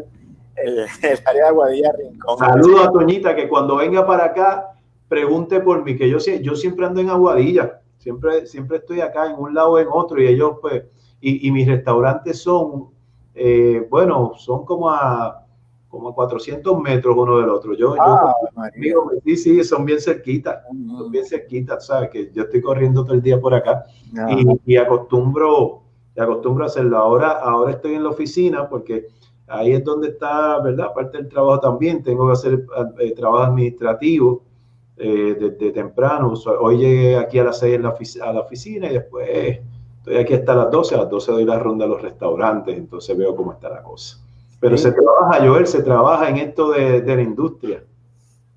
el, área de Aguadilla Rincón. Saludos a Toñita, que cuando venga para acá, pregunte por mí, que yo, yo siempre ando en Aguadilla, siempre, siempre estoy acá en un lado o en otro, y ellos, pues, y, mis restaurantes son, eh, bueno, son como a como a 400 metros uno del otro. Yo, ah, yo sí, sí, son bien cerquitas, son bien cerquitas, ¿sabes? Que yo estoy corriendo todo el día por acá y, y, acostumbro, acostumbro a hacerlo. Ahora, ahora estoy en la oficina porque ahí es donde está, ¿verdad? Parte del trabajo también, tengo que hacer eh, trabajo administrativo eh, desde temprano. Hoy llegué aquí a las 6 la a la oficina y después estoy aquí hasta las 12, a las 12 doy la ronda a los restaurantes, entonces veo cómo está la cosa. Pero se trabaja, Joel, se trabaja en esto de, de la industria.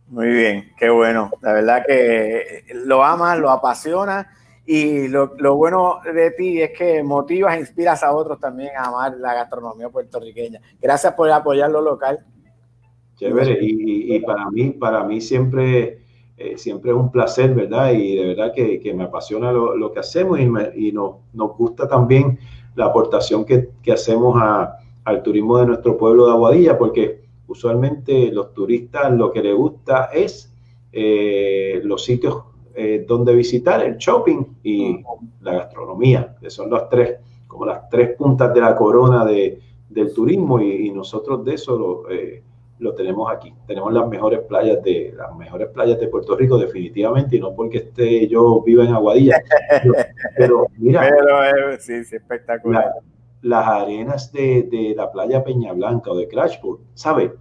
Muy bien, qué bueno. La verdad que lo amas, lo apasiona y lo, lo, bueno de ti es que motivas e inspiras a otros también a amar la gastronomía puertorriqueña. Gracias por apoyar lo local. Chévere, y, y, para mí, para mí siempre, eh, siempre es un placer, ¿verdad? Y de verdad que, que me apasiona lo, lo, que hacemos y, me, y nos, nos, gusta también la aportación que, que hacemos a, al turismo de nuestro pueblo de Aguadilla, porque usualmente los turistas lo que les gusta es eh, los sitios eh, donde visitar, el shopping y la gastronomía, que son las tres, como las tres puntas de la corona de, del turismo y, nosotros de eso lo, eh, lo, tenemos aquí. Tenemos las mejores playas de las mejores playas de Puerto Rico definitivamente y no porque esté yo viva en Aguadilla, pero, mira, pero, eh, sí, sí, espectacular. las arenas de, de, la playa Peña Blanca o de Crashford, ¿sabe?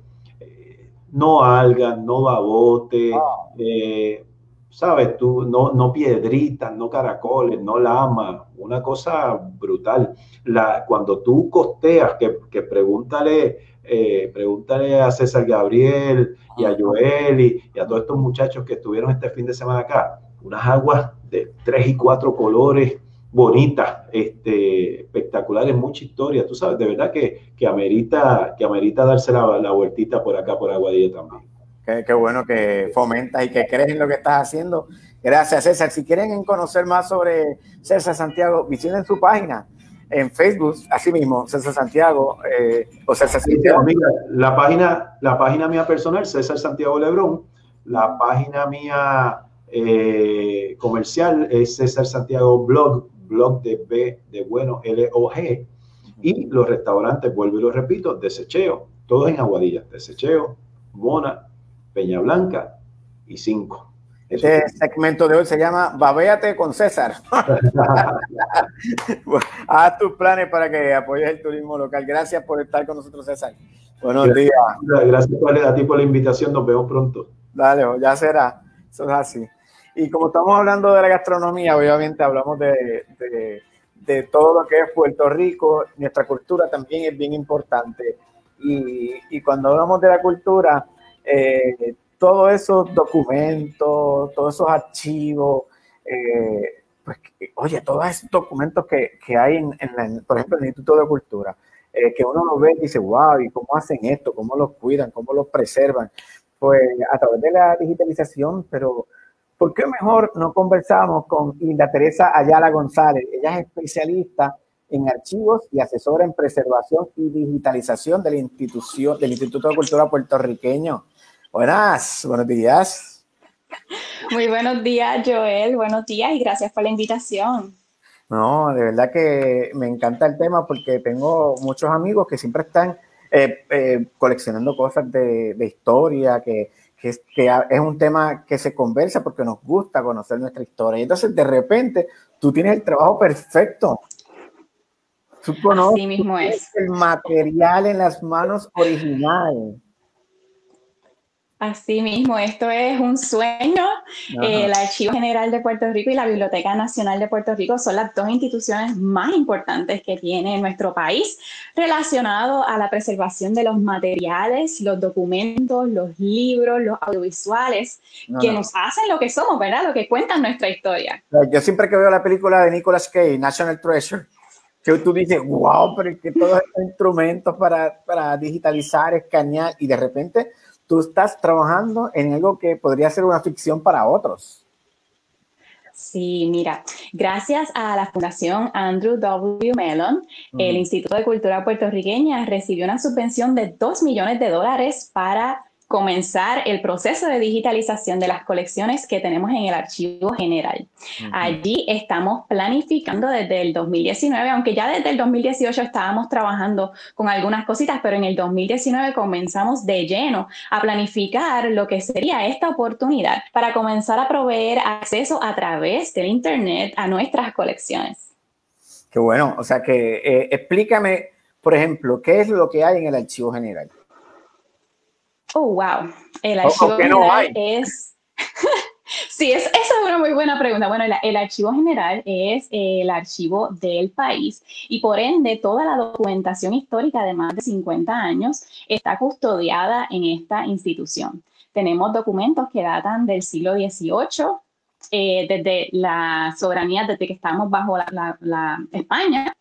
no algas, no babote, ah. eh, ¿sabes? Tú, no, no piedritas, no caracoles, no lama, una cosa brutal. La, cuando tú costeas, que, que pregúntale, eh, pregúntale a César Gabriel y a Joel y, a todos estos muchachos que estuvieron este fin de semana acá, unas aguas de tres y cuatro colores bonitas, este, espectaculares, mucha historia, tú sabes, de verdad que, que amerita, que amerita darse la, la vueltita por acá, por Aguadilla también. Qué, bueno que fomentas y que crees en lo que estás haciendo. Gracias, César. Si quieren conocer más sobre César Santiago, visiten su página en Facebook, así mismo, César Santiago eh, o César Santiago. la página, la página mía personal, César Santiago Lebrón, la página mía eh, comercial es César Santiago Blog, blog de B de bueno, L-O-G, y los restaurantes, vuelvo y lo repito, Desecheo, todos en Aguadilla, Desecheo, Bona, Peña Blanca y Cinco. Este segmento de hoy se llama Babéate con César. Haz tus planes para que apoyes el turismo local. Gracias por estar con nosotros, César. Buenos días. Gracias a ti por la invitación. Nos vemos pronto. Dale, ya será. Eso es así. Y como estamos hablando de la gastronomía, obviamente hablamos de, de, todo lo que es Puerto Rico. Nuestra cultura también es bien importante. Y, y cuando hablamos de la cultura, eh, todos esos documentos, todos esos archivos, eh, pues, oye, todos esos documentos que, que hay, en, en, por ejemplo, en el Instituto de Cultura, eh, que uno lo ve y dice, wow, ¿y cómo hacen esto? ¿Cómo los cuidan? ¿Cómo los preservan? Pues a través de la digitalización, pero ¿por qué mejor no conversamos con Linda Teresa Ayala González? Ella es especialista en archivos y asesora en preservación y digitalización de la institución, del Instituto de Cultura puertorriqueño. Buenas, buenos días. Muy buenos días, Joel. Buenos días y gracias por la invitación. No, de verdad que me encanta el tema porque tengo muchos amigos que siempre están eh, eh, coleccionando cosas de, historia, que, que, es, que es un tema que se conversa porque nos gusta conocer nuestra historia. Y entonces, de repente, tú tienes el trabajo perfecto. Tú conoces Así mismo es. el material en las manos originales. Así mismo, esto es un sueño. el Archivo General de Puerto Rico y la Biblioteca Nacional de Puerto Rico son las dos instituciones más importantes que tiene nuestro país relacionado a la preservación de los materiales, los documentos, los libros, los audiovisuales que nos hacen lo que somos, ¿verdad? Lo que cuentan nuestra historia. Yo siempre que veo la película de Nicolas Cage, National Treasure, que tú dices, wow, pero es que todos estos instrumentos para, para digitalizar, escanear, y de repente tú estás trabajando en algo que podría ser una ficción para otros. Sí, mira, gracias a la Fundación Andrew W. Mellon, el Instituto de Cultura Puertorriqueña recibió una subvención de 2 millones de dólares para comenzar el proceso de digitalización de las colecciones que tenemos en el archivo general. Allí estamos planificando desde el 2019, aunque ya desde el 2018 estábamos trabajando con algunas cositas, pero en el 2019 comenzamos de lleno a planificar lo que sería esta oportunidad para comenzar a proveer acceso a través del Internet a nuestras colecciones. Qué bueno, o sea que eh, explícame, por ejemplo, qué es lo que hay en el archivo general. Oh, wow. El archivo general es... sí, es, esa es una muy buena pregunta. Bueno, el, archivo general es el archivo del país y por ende toda la documentación histórica de más de 50 años está custodiada en esta institución. Tenemos documentos que datan del siglo XVIII, eh, desde la soberanía, desde que estamos bajo la España,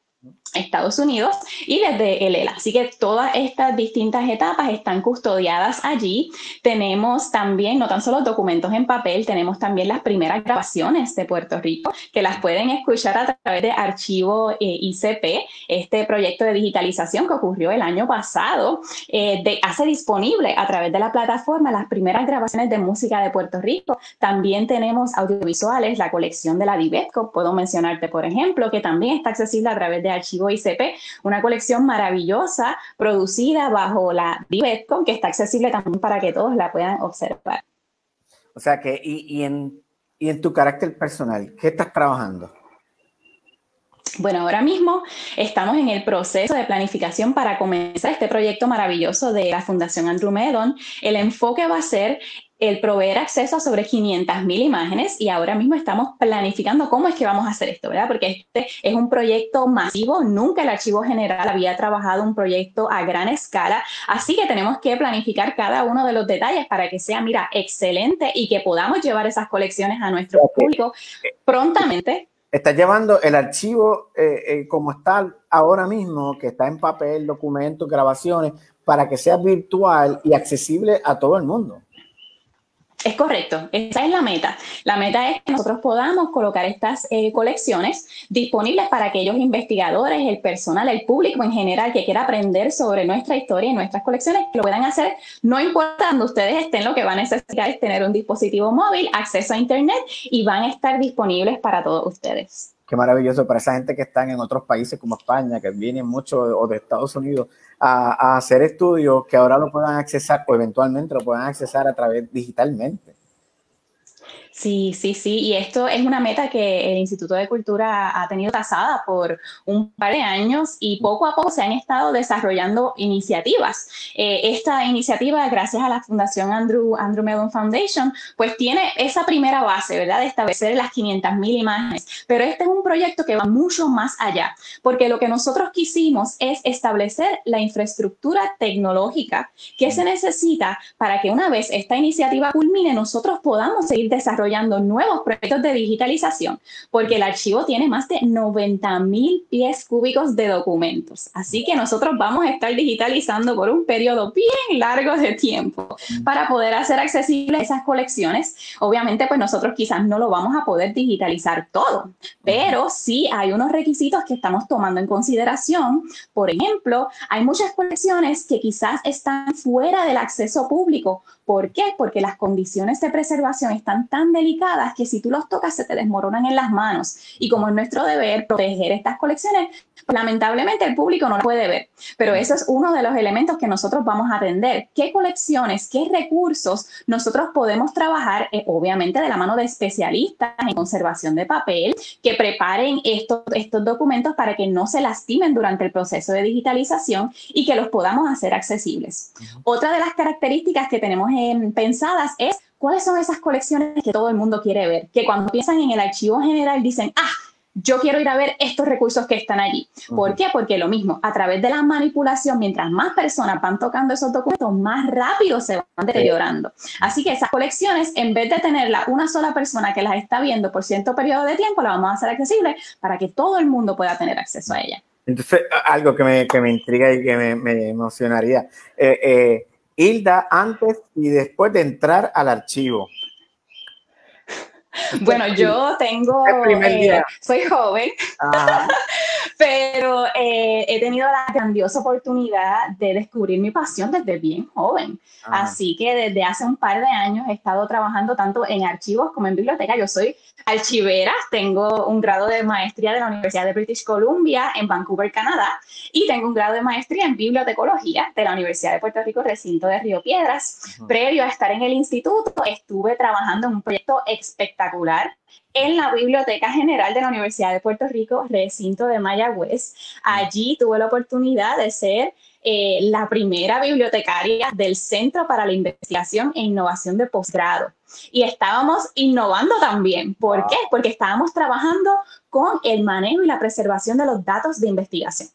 Estados Unidos y desde el ELA. Así que todas estas distintas etapas están custodiadas allí. Tenemos también, no tan solo documentos en papel, tenemos también las primeras grabaciones de Puerto Rico que las pueden escuchar a través de archivo eh, ICP, este proyecto de digitalización que ocurrió el año pasado, eh, de, hace disponible a través de la plataforma las primeras grabaciones de música de Puerto Rico. También tenemos audiovisuales, la colección de la Divetco, puedo mencionarte, por ejemplo, que también está accesible a través de archivo ICP, una colección maravillosa producida bajo la Divetcom que está accesible también para que todos la puedan observar. O sea que, y, en, y en tu carácter personal, ¿qué estás trabajando? Bueno, ahora mismo estamos en el proceso de planificación para comenzar este proyecto maravilloso de la Fundación Andrew Medon. El enfoque va a ser el proveer acceso a sobre 500.000 imágenes y ahora mismo estamos planificando cómo es que vamos a hacer esto, ¿verdad? Porque este es un proyecto masivo, nunca el Archivo General había trabajado un proyecto a gran escala, así que tenemos que planificar cada uno de los detalles para que sea, mira, excelente y que podamos llevar esas colecciones a nuestro público prontamente. Está llevando el archivo eh, eh, como está ahora mismo, que está en papel, documentos, grabaciones, para que sea virtual y accesible a todo el mundo. Es correcto, esa es la meta. La meta es que nosotros podamos colocar estas eh, colecciones disponibles para aquellos investigadores, el personal, el público en general que quiera aprender sobre nuestra historia y nuestras colecciones, que lo puedan hacer, no importa donde ustedes estén, lo que van a necesitar es tener un dispositivo móvil, acceso a Internet y van a estar disponibles para todos ustedes. qué maravilloso para esa gente que están en otros países como España, que vienen mucho o de Estados Unidos a, hacer estudios que ahora lo puedan accesar o eventualmente lo puedan accesar a través digitalmente. Sí, sí, sí, y esto es una meta que el Instituto de Cultura ha tenido trazada por un par de años y poco a poco se han estado desarrollando iniciativas. Eh, esta iniciativa, gracias a la Fundación Andrew, Andrew Mellon Foundation, pues tiene esa primera base, ¿verdad?, de establecer las 500.000 imágenes, pero este es un proyecto que va mucho más allá, porque lo que nosotros quisimos es establecer la infraestructura tecnológica que se necesita para que una vez esta iniciativa culmine, nosotros podamos seguir desarrollando nuevos proyectos de digitalización, porque el archivo tiene más de 90 mil pies cúbicos de documentos. Así que nosotros vamos a estar digitalizando por un periodo bien largo de tiempo para poder hacer accesibles esas colecciones. Obviamente, pues nosotros quizás no lo vamos a poder digitalizar todo, pero sí hay unos requisitos que estamos tomando en consideración. Por ejemplo, hay muchas colecciones que quizás están fuera del acceso público. ¿Por qué? Porque las condiciones de preservación están tan delicadas que si tú los tocas se te desmoronan en las manos. Y como es nuestro deber proteger estas colecciones, lamentablemente el público no lo puede ver. Pero eso es uno de los elementos que nosotros vamos a atender. ¿Qué colecciones, qué recursos nosotros podemos trabajar, eh, obviamente de la mano de especialistas en conservación de papel, que preparen estos, estos documentos para que no se lastimen durante el proceso de digitalización y que los podamos hacer accesibles? Otra de las características que tenemos pensadas es ¿Cuáles son esas colecciones que todo el mundo quiere ver? Que cuando piensan en el archivo general dicen, ah, yo quiero ir a ver estos recursos que están allí. ¿Por qué? Porque lo mismo, a través de la manipulación, mientras más personas van tocando esos documentos, más rápido se van deteriorando. Así que esas colecciones, en vez de tenerla una sola persona que las está viendo por cierto periodo de tiempo, la vamos a hacer accesible para que todo el mundo pueda tener acceso a ella. Entonces, algo que me, que me intriga y que me, me emocionaría. Eh, eh, Hilda antes y después de entrar al archivo. Bueno, yo tengo, eh, soy joven, pero eh, he tenido la grandiosa oportunidad de descubrir mi pasión desde bien joven. Así que desde hace un par de años he estado trabajando tanto en archivos como en biblioteca. Yo soy archivera, tengo un grado de maestría de la Universidad de British Columbia en Vancouver, Canadá, y tengo un grado de maestría en bibliotecología de la Universidad de Puerto Rico, recinto de Río Piedras. Previo a estar en el instituto, estuve trabajando en un proyecto espectacular en la Biblioteca General de la Universidad de Puerto Rico, recinto de Mayagüez. Allí tuve la oportunidad de ser eh, la primera bibliotecaria del Centro para la Investigación e Innovación de Posgrado. Y estábamos innovando también. ¿Por qué? Porque estábamos trabajando con el manejo y la preservación de los datos de investigación.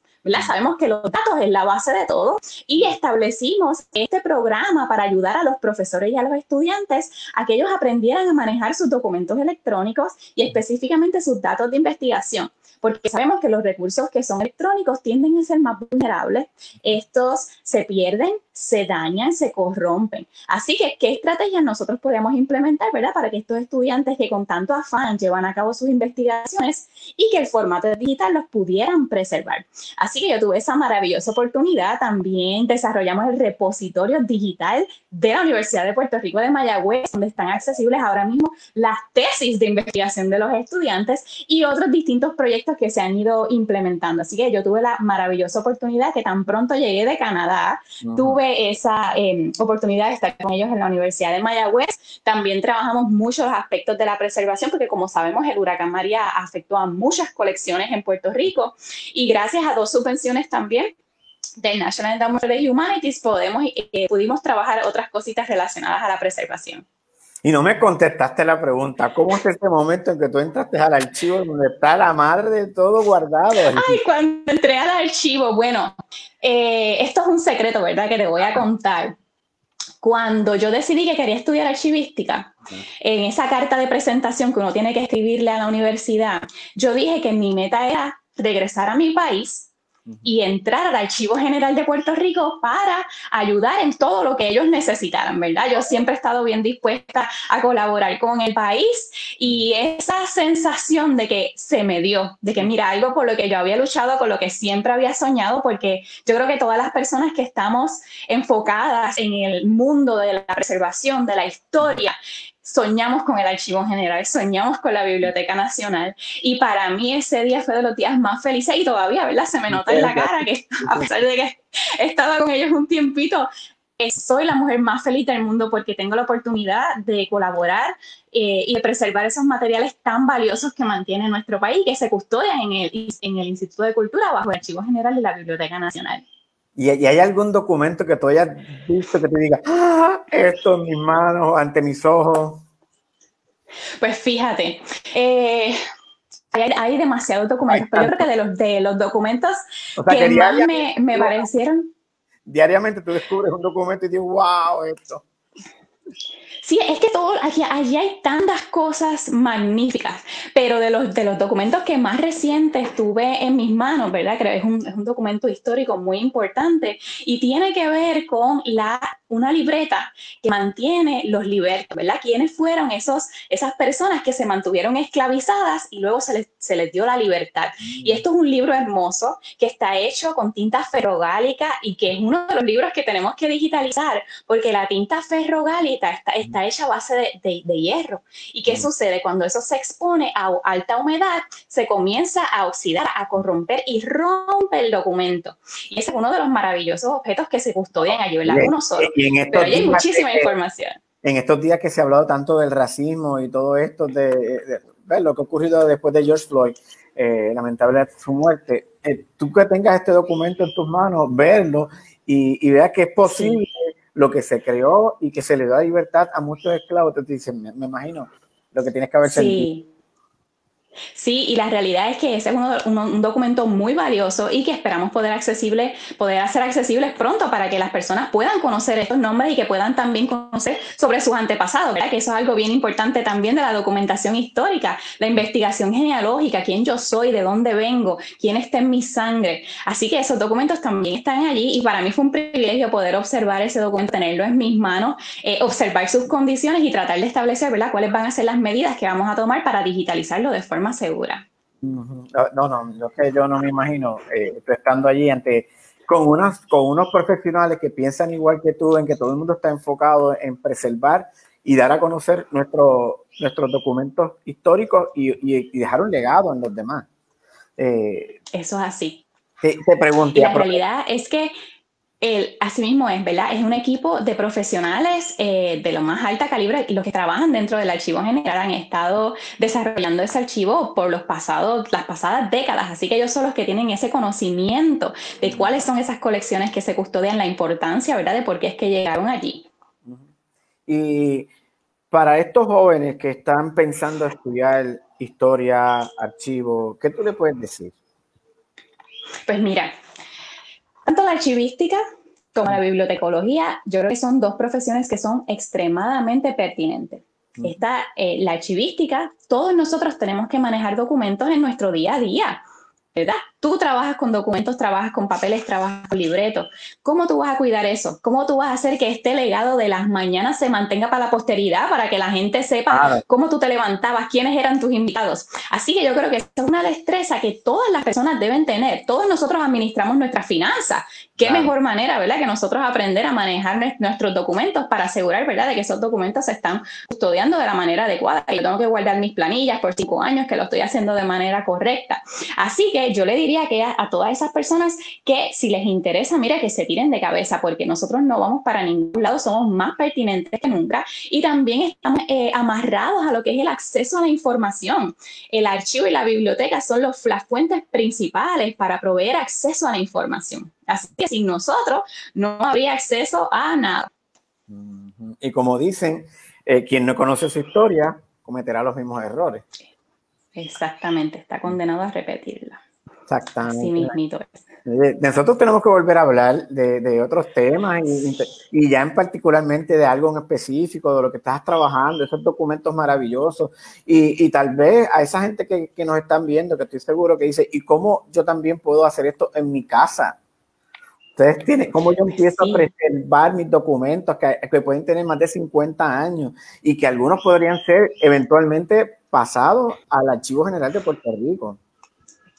Sabemos que los datos es la base de todo y establecimos este programa para ayudar a los profesores y a los estudiantes a que ellos aprendieran a manejar sus documentos electrónicos y específicamente sus datos de investigación porque sabemos que los recursos que son electrónicos tienden a ser más vulnerables. Estos se pierden, se dañan, se corrompen. Así que, ¿qué estrategias nosotros podemos implementar, verdad? Para que estos estudiantes que con tanto afán llevan a cabo sus investigaciones y que el formato digital los pudieran preservar. Así que yo tuve esa maravillosa oportunidad. También desarrollamos el repositorio digital de la Universidad de Puerto Rico de Mayagüez, donde están accesibles ahora mismo las tesis de investigación de los estudiantes y otros distintos proyectos que se han ido implementando. Así que yo tuve la maravillosa oportunidad que tan pronto llegué de Canadá, tuve esa em, oportunidad de estar con ellos en la Universidad de Mayagüez. También trabajamos muchos aspectos de la preservación porque como sabemos el huracán María afectó a muchas colecciones en Puerto Rico y gracias a dos subvenciones también del National Endowment for the Humanities podemos, eh, pudimos trabajar otras cositas relacionadas a la preservación. Y no me contestaste la pregunta, ¿cómo es ese momento en que tú entraste al archivo donde está la madre de todo guardado? Ay, cuando entré al archivo, bueno, eh, esto es un secreto, ¿verdad? Que te voy a contar. Cuando yo decidí que quería estudiar archivística, en esa carta de presentación que uno tiene que escribirle a la universidad, yo dije que mi meta era regresar a mi país y entrar al Archivo General de Puerto Rico para ayudar en todo lo que ellos necesitaran, ¿verdad? Yo siempre he estado bien dispuesta a colaborar con el país y esa sensación de que se me dio, de que mira, algo por lo que yo había luchado, con lo que siempre había soñado, porque yo creo que todas las personas que estamos enfocadas en el mundo de la preservación, de la historia, soñamos con el Archivo General, soñamos con la Biblioteca Nacional y para mí ese día fue de los días más felices y todavía, ¿verdad? Se me nota en la cara que a pesar de que he estado con ellos un tiempito, eh, soy la mujer más feliz del mundo porque tengo la oportunidad de colaborar eh, y de preservar esos materiales tan valiosos que mantiene nuestro país y que se custodian en el, en el Instituto de Cultura bajo el Archivo General de la Biblioteca Nacional. ¿Y, hay algún documento que tú hayas visto que te diga, ah, esto en mis manos, ante mis ojos? Pues fíjate, eh, hay, demasiados documentos, pero yo creo que de los, de los documentos que, más me, me parecieron... Diariamente tú descubres un documento y dices, wow, esto. Sí, es que todo, allí, allí, hay tantas cosas magníficas, pero de los, de los documentos que más recientes tuve en mis manos, ¿verdad? Creo que es un, es un documento histórico muy importante y tiene que ver con la una libreta que mantiene los libertos, ¿verdad? ¿Quiénes fueron esos, esas personas que se mantuvieron esclavizadas y luego se les, se les dio la libertad? Y esto es un libro hermoso que está hecho con tinta ferrogálica y que es uno de los libros que tenemos que digitalizar porque la tinta ferrogálica está, está hecha a base de, de, hierro. ¿Y qué sucede? Cuando eso se expone a alta humedad, se comienza a oxidar, a corromper y rompe el documento. Y ese es uno de los maravillosos objetos que se custodian allí, ¿verdad? Uno solo en estos Pero hay muchísima información. En estos días que se ha hablado tanto del racismo y todo esto, de, ver lo que ha ocurrido después de George Floyd, eh, lamentable su muerte, eh, tú que tengas este documento en tus manos, verlo y, y veas que es posible lo que se creó y que se le da libertad a muchos esclavos, te dicen, me, me imagino lo que tienes que haber sentido. Sí, y la realidad es que ese es un, documento muy valioso y que esperamos poder, accesible, poder hacer accesibles pronto para que las personas puedan conocer estos nombres y que puedan también conocer sobre sus antepasados, ¿verdad? Que eso es algo bien importante también de la documentación histórica, la investigación genealógica, quién yo soy, de dónde vengo, quién está en mi sangre. Así que esos documentos también están allí y para mí fue un privilegio poder observar ese documento, tenerlo en mis manos, eh, observar sus condiciones y tratar de establecer, ¿verdad? Cuáles van a ser las medidas que vamos a tomar para digitalizarlo de forma segura. No, no, yo que yo no me imagino eh, estando allí ante con unos, con unos profesionales que piensan igual que tú, en que todo el mundo está enfocado en preservar y dar a conocer nuestro, nuestros documentos históricos y, dejar un legado en los demás. Eh, Eso es así. Te, te pregunto. la realidad es que el, asimismo es, ¿verdad? Es un equipo de profesionales eh, de lo más alta calibre y los que trabajan dentro del archivo general han estado desarrollando ese archivo por los pasados, las pasadas décadas, así que ellos son los que tienen ese conocimiento de cuáles son esas colecciones que se custodian, la importancia, ¿verdad? De por qué es que llegaron allí. Y para estos jóvenes que están pensando estudiar historia, archivo, ¿qué tú le puedes decir? Pues mira, tanto la archivística como la bibliotecología, yo creo que son dos profesiones que son extremadamente pertinentes. Está eh, la archivística, todos nosotros tenemos que manejar documentos en nuestro día a día, ¿verdad? Tú trabajas con documentos, trabajas con papeles, trabajas con libretos. ¿Cómo tú vas a cuidar eso? ¿Cómo tú vas a hacer que este legado de las mañanas se mantenga para la posteridad, para que la gente sepa cómo tú te levantabas, quiénes eran tus invitados? Así que yo creo que es una destreza que todas las personas deben tener. Todos nosotros administramos nuestras finanzas. Qué mejor manera, ¿verdad? Que nosotros aprender a manejar nuestros documentos para asegurar, ¿verdad? De que esos documentos se están custodiando de la manera adecuada. Yo tengo que guardar mis planillas por cinco años, que lo estoy haciendo de manera correcta. Así que yo le diría que a, todas esas personas que si les interesa, mira, que se tiren de cabeza, porque nosotros no vamos para ningún lado, somos más pertinentes que nunca y también estamos eh, amarrados a lo que es el acceso a la información. El archivo y la biblioteca son los, las fuentes principales para proveer acceso a la información. Así que sin nosotros no habría acceso a nada. Y como dicen, eh, quien no conoce su historia cometerá los mismos errores. Exactamente, está condenado a repetirla. Exactamente. Nosotros tenemos que volver a hablar de, otros temas y, ya en particularmente de algo en específico, de lo que estás trabajando, esos documentos maravillosos y, tal vez a esa gente que, nos están viendo, que estoy seguro que dice, ¿y cómo yo también puedo hacer esto en mi casa? Ustedes tienen, ¿cómo yo empiezo a preservar mis documentos que, que pueden tener más de 50 años y que algunos podrían ser eventualmente pasados al Archivo General de Puerto Rico?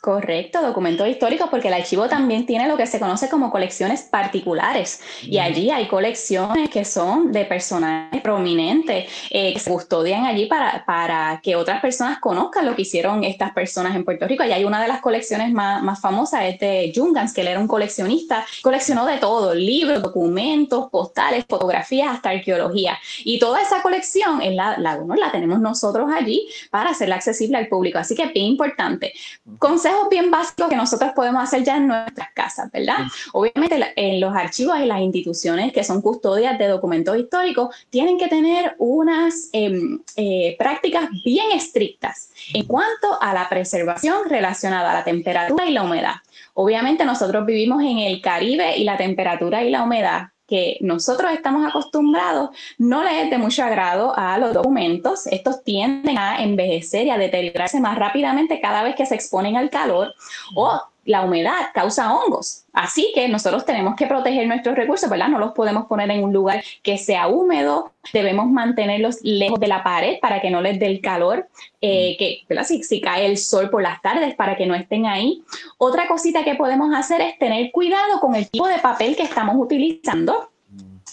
Correcto, documentos históricos, porque el archivo también tiene lo que se conoce como colecciones particulares. Y allí hay colecciones que son de personajes prominentes eh, que se custodian allí para, para que otras personas conozcan lo que hicieron estas personas en Puerto Rico. Y hay una de las colecciones más, más famosas, es de Jungans, que él era un coleccionista, coleccionó de todo, libros, documentos, postales, fotografías, hasta arqueología. Y toda esa colección en la, la, la tenemos nosotros allí para hacerla accesible al público. Así que bien importante. Consejo bien básicos que nosotros podemos hacer ya en nuestras casas, ¿verdad? Obviamente en los archivos y las instituciones que son custodias de documentos históricos tienen que tener unas em, eh, prácticas bien estrictas en cuanto a la preservación relacionada a la temperatura y la humedad. Obviamente nosotros vivimos en el Caribe y la temperatura y la humedad que nosotros estamos acostumbrados no le es de mucho agrado a los documentos. Estos tienden a envejecer y a deteriorarse más rápidamente cada vez que se exponen al calor o la humedad causa hongos. Así que nosotros tenemos que proteger nuestros recursos, ¿verdad? No los podemos poner en un lugar que sea húmedo, debemos mantenerlos lejos de la pared para que no les dé el calor, eh, que, ¿verdad? Si, si, cae el sol por las tardes para que no estén ahí. Otra cosita que podemos hacer es tener cuidado con el tipo de papel que estamos utilizando.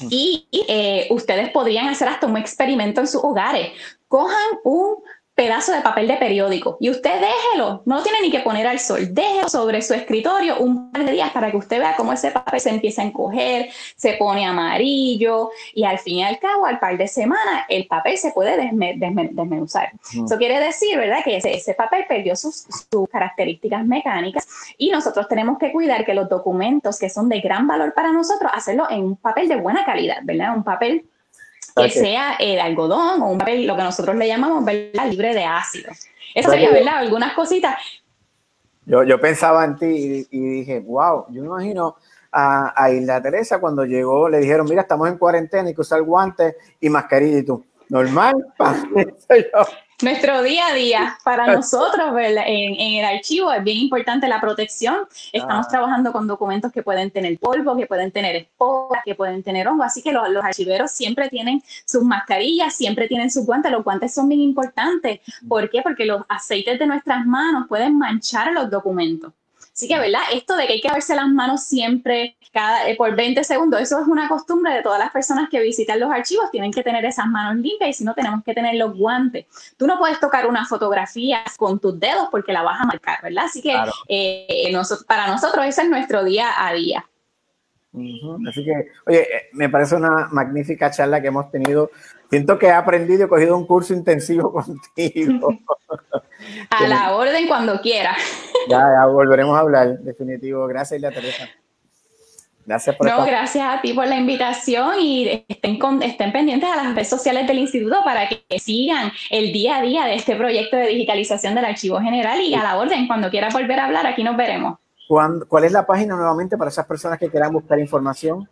Y eh, ustedes podrían hacer hasta un experimento en sus hogares. Cojan un pedazo de papel de periódico y usted déjelo, no tiene ni que poner al sol, déjelo sobre su escritorio un par de días para que usted vea cómo ese papel se empieza a encoger, se pone amarillo y al fin y al cabo, al par de semanas, el papel se puede desmenuzar. Eso quiere decir, ¿verdad?, que ese, ese papel perdió sus, sus características mecánicas y nosotros tenemos que cuidar que los documentos que son de gran valor para nosotros, hacerlo en un papel de buena calidad, ¿verdad? Un papel que sea de algodón o un papel, lo que nosotros le llamamos ¿verdad? libre de ácido. Eso sería, ¿verdad? Algunas cositas. Yo, yo pensaba en ti y, dije, wow, yo me imagino a, a, Isla Teresa cuando llegó, le dijeron, mira, estamos en cuarentena, hay que usar guantes y mascarilla y tú, normal, nuestro día a día. Para nosotros, en, en, el archivo es bien importante la protección. Estamos ah. trabajando con documentos que pueden tener polvo, que pueden tener esporas, que pueden tener hongo. Así que los, los, archiveros siempre tienen sus mascarillas, siempre tienen sus guantes. Los guantes son bien importantes. ¿Por qué? Porque los aceites de nuestras manos pueden manchar los documentos. Así que, ¿verdad? Esto de que hay que lavarse las manos siempre, cada, eh, por 20 segundos, eso es una costumbre de todas las personas que visitan los archivos, tienen que tener esas manos limpias y si no, tenemos que tener los guantes. Tú no puedes tocar una fotografía con tus dedos porque la vas a marcar, ¿verdad? Así que eh, para nosotros ese es nuestro día a día. Así que, oye, eh, me parece una magnífica charla que hemos tenido. Siento que he aprendido y he cogido un curso intensivo contigo. a la orden cuando quiera. Ya, ya volveremos a hablar, definitivo. Gracias, Isla Teresa. Gracias por No, gracias a ti por la invitación y estén, estén pendientes a las redes sociales del instituto para que sigan el día a día de este proyecto de digitalización del archivo general y a la orden. Cuando quiera volver a hablar, aquí nos veremos. ¿Cuál es la página nuevamente para esas personas que quieran buscar información?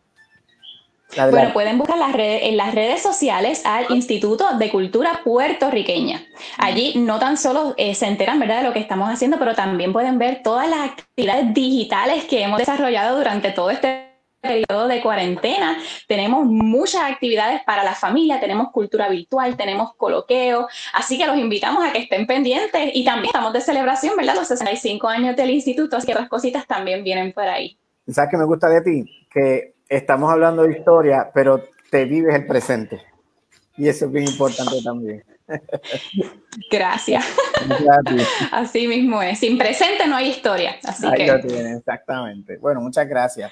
Bueno, pueden buscar las redes, en las redes sociales al Instituto de Cultura Puertorriqueña. Allí no tan solo eh, se enteran ¿verdad? de lo que estamos haciendo, pero también pueden ver todas las actividades digitales que hemos desarrollado durante todo este periodo de cuarentena. Tenemos muchas actividades para la familia, tenemos cultura virtual, tenemos coloqueo, así que los invitamos a que estén pendientes y también estamos de celebración, ¿verdad? Los 65 años del instituto, así que otras cositas también vienen por ahí. ¿Sabes qué me gusta de ti? Que estamos hablando de historia, pero te vives el presente. Y eso es bien importante también. Gracias. Así mismo es. Sin presente no hay historia. Así Ahí lo tienen, exactamente. Bueno, muchas gracias.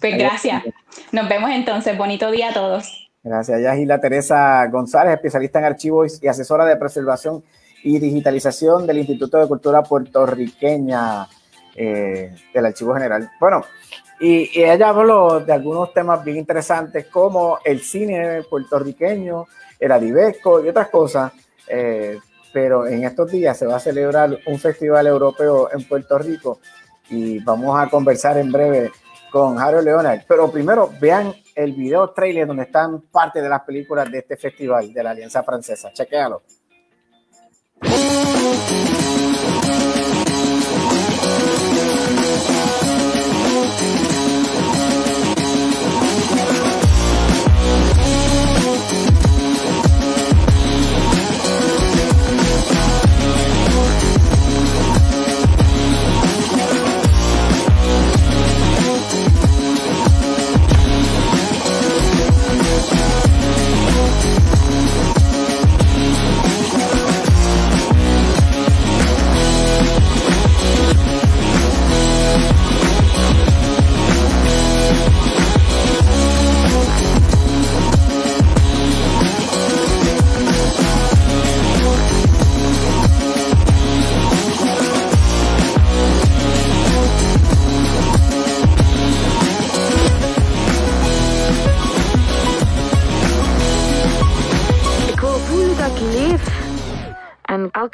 Pues gracias. Nos vemos entonces. Bonito día a todos. Gracias. Ya Gila Teresa González, especialista en archivos y asesora de preservación y digitalización del Instituto de Cultura Puertorriqueña eh, del Archivo General. Bueno, y, ella habló de algunos temas bien interesantes como el cine puertorriqueño, el adivesco y otras cosas. Eh, pero en estos días se va a celebrar un festival europeo en Puerto Rico y vamos a conversar en breve con Harold Leonard. Pero primero vean el video trailer donde están parte de las películas de este festival de la Alianza Francesa. Chequéalo.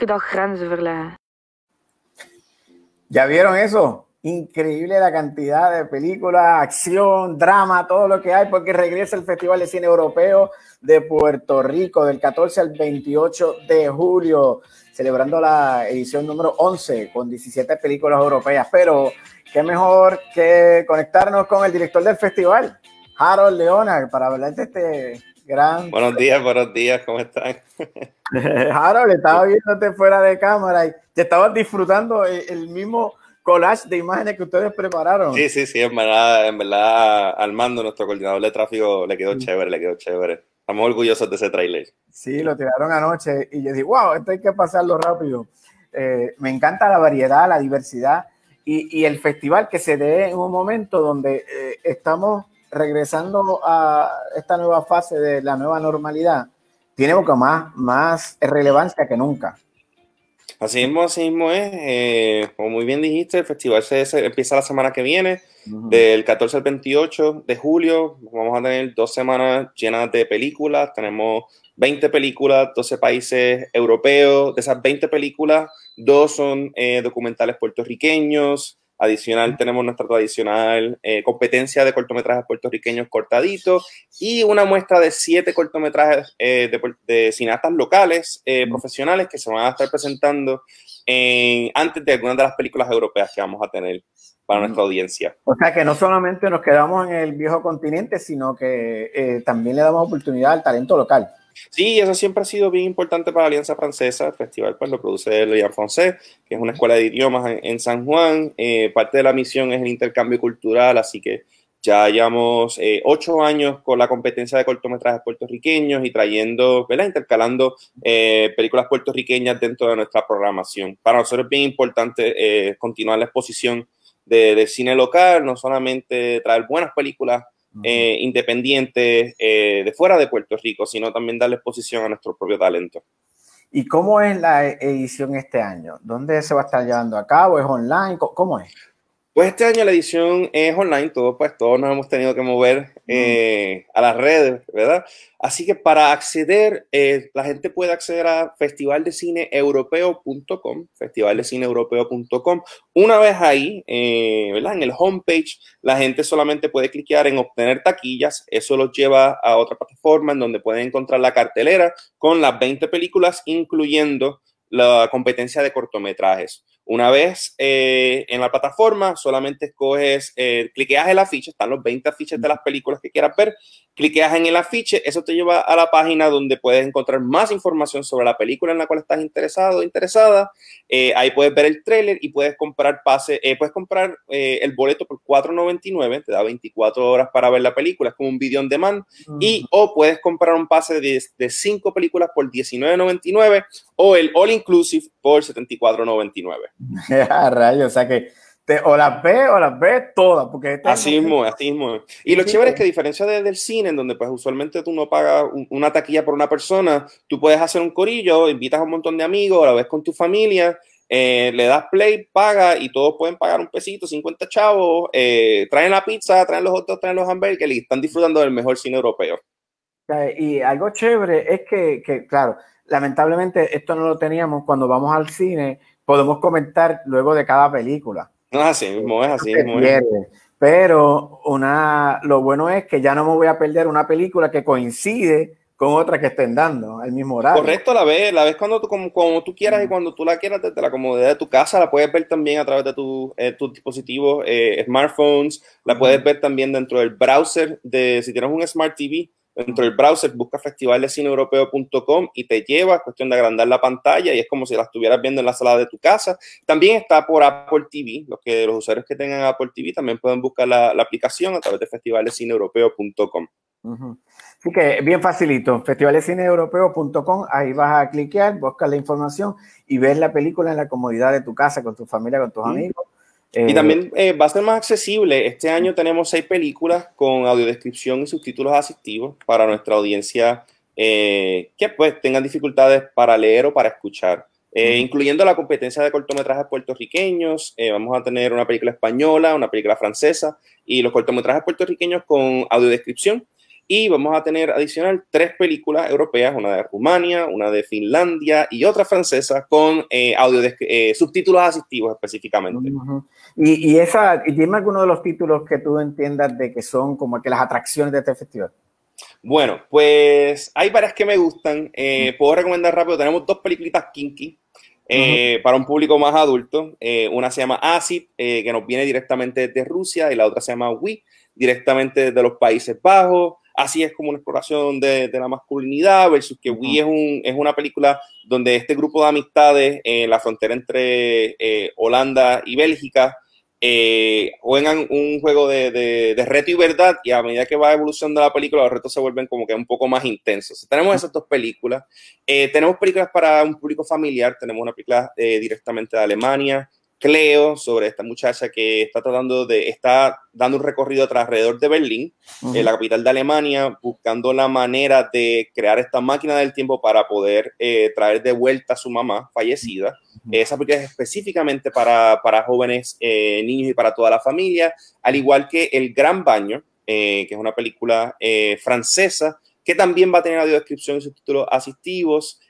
Elke dag grenzen verleggen. ¿Ya vieron eso? Increíble la cantidad de películas, acción, drama, todo lo que hay, porque regresa el Festival de Cine Europeo de Puerto Rico del 14 al 28 de julio, celebrando la edición número 11 con 17 películas europeas. Pero qué mejor que conectarnos con el director del festival, Harold Leonard, para hablar de este gran... Buenos días, buenos días, ¿cómo están? Harold, estaba viéndote fuera de cámara y te estabas disfrutando el mismo collage de imágenes que ustedes prepararon. Sí, sí, sí, en verdad, en verdad, Armando, nuestro coordinador de tráfico, le quedó chévere, le quedó chévere. Estamos orgullosos de ese trailer. Sí, lo tiraron anoche y yo dije, wow, esto hay que pasarlo rápido. Eh, me encanta la variedad, la diversidad y, y, el festival que se dé en un momento donde eh, estamos regresando a esta nueva fase de la nueva normalidad, tiene mucho más, más relevancia que nunca. Así mismo, así mismo es. Eh, como muy bien dijiste, el festival se, empieza la semana que viene, del 14 al 28 de julio. Vamos a tener dos semanas llenas de películas. Tenemos 20 películas, 12 países europeos. De esas 20 películas, dos son eh, documentales puertorriqueños. Adicional, tenemos nuestra tradicional eh, competencia de cortometrajes puertorriqueños cortaditos y una muestra de siete cortometrajes eh, de, cineastas locales eh, profesionales que se van a estar presentando antes de algunas de las películas europeas que vamos a tener para nuestra audiencia. O sea que no solamente nos quedamos en el viejo continente, sino que también le damos oportunidad al talento local. Sí, eso siempre ha sido bien importante para la Alianza Francesa. El festival pues lo produce el Lian Francés, que es una escuela de idiomas en, San Juan. Eh, parte de la misión es el intercambio cultural, así que ya llevamos eh, ocho años con la competencia de cortometrajes puertorriqueños y trayendo, ¿verdad? Intercalando eh, películas puertorriqueñas dentro de nuestra programación. Para nosotros es bien importante continuar la exposición de, del cine local, no solamente traer buenas películas eh, independientes eh, de fuera de Puerto Rico, sino también darle exposición a nuestro propio talento. ¿Y cómo es la edición este año? ¿Dónde se va a estar llevando a cabo? ¿Es online? ¿Cómo es? Pues este año la edición es online, todo, pues todos nos hemos tenido que mover eh, a las redes, ¿verdad? Así que para acceder, eh, la gente puede acceder a festivaldeCineEuropeo.com, festivaldeCineEuropeo.com. Una vez ahí, eh, ¿verdad? En el homepage, la gente solamente puede clicar en obtener taquillas. Eso los lleva a otra plataforma en donde pueden encontrar la cartelera con las 20 películas, incluyendo la competencia de cortometrajes. Una vez eh, en la plataforma, solamente escoges, eh, cliqueas el afiche, están los 20 afiches de las películas que quieras ver, cliqueas en el afiche, eso te lleva a la página donde puedes encontrar más información sobre la película en la cual estás interesado o interesada. Eh, ahí puedes ver el trailer y puedes comprar pase, puedes comprar el boleto por 4.99, te da 24 horas para ver la película, es como un video on demand, y o puedes comprar un pase de, de 5 películas por 19.99 o el all inclusive por 74.99. rayos, o sea que te, o las ves o las ves todas. Porque así mismo, así mismo. Y lo chévere es que a diferencia del cine, en donde pues usualmente tú no pagas una taquilla por una persona, tú puedes hacer un corillo, invitas a un montón de amigos, la ves con tu familia, eh, le das play, paga y todos pueden pagar un pesito, 50 chavos, eh, traen la pizza, traen los otros, traen los hamburgues y están disfrutando del mejor cine europeo. Y algo chévere es que, que, claro, lamentablemente esto no lo teníamos. Cuando vamos al cine podemos comentar luego de cada película. así mismo es, así mismo Pero una, lo bueno es que ya no me voy a perder una película que coincide con otra que estén dando al mismo horario. Correcto, la ves, la ves cuando tú, como, como tú quieras y cuando tú la quieras desde la comodidad de tu casa, la puedes ver también a través de eh, tus dispositivos, eh, smartphones, la puedes ver también dentro del browser de, si tienes un Smart TV, dentro del browser, busca festivaldeCineEuropeo.com y te lleva, es cuestión de agrandar la pantalla y es como si la estuvieras viendo en la sala de tu casa. También está por Apple TV, los, que, los usuarios que tengan Apple TV también pueden buscar la, aplicación a través de festivaldeCineEuropeo.com. Así que bien facilito, festivaldeCineEuropeo.com, ahí vas a cliquear, buscas la información y ves la película en la comodidad de tu casa, con tu familia, con tus amigos y eh, también eh, va a ser más accesible. Este año tenemos seis películas con audiodescripción y subtítulos asistivos para nuestra audiencia eh, que pues tengan dificultades para leer o para escuchar. incluyendo la competencia de cortometrajes puertorriqueños. vamos a tener una película española, una película francesa y los cortometrajes puertorriqueños con audiodescripción. Y vamos a tener adicional tres películas europeas, una de Rumania, una de Finlandia y otra francesa con eh, audio de, eh, subtítulos asistivos específicamente. y, y, esa, y dime alguno de los títulos que tú entiendas de que son como que las atracciones de este festival. Bueno, pues hay varias que me gustan. Eh, puedo recomendar rápido. Tenemos dos películas kinky para un público más adulto. una se llama Acid, que nos viene directamente de Rusia, y la otra se llama We, directamente de los Países Bajos así es como una exploración de, la masculinidad, versus que Wii es, un, es una película donde este grupo de amistades en la frontera entre eh, Holanda y Bélgica eh, juegan un juego de, reto y verdad y a medida que va evolucionando la película los retos se vuelven como que un poco más intensos. Tenemos esas dos películas. Eh, tenemos películas para un público familiar, tenemos una película directamente de Alemania, Cleo, sobre esta muchacha que está tratando de, está dando un recorrido alrededor de Berlín, en la capital de Alemania, buscando la manera de crear esta máquina del tiempo para poder eh, traer de vuelta a su mamá fallecida. Esa película es específicamente para, para jóvenes, eh, niños y para toda la familia, al igual que El Gran Baño, eh, que es una película francesa, que también va a tener audiodescripción y subtítulos asistivos.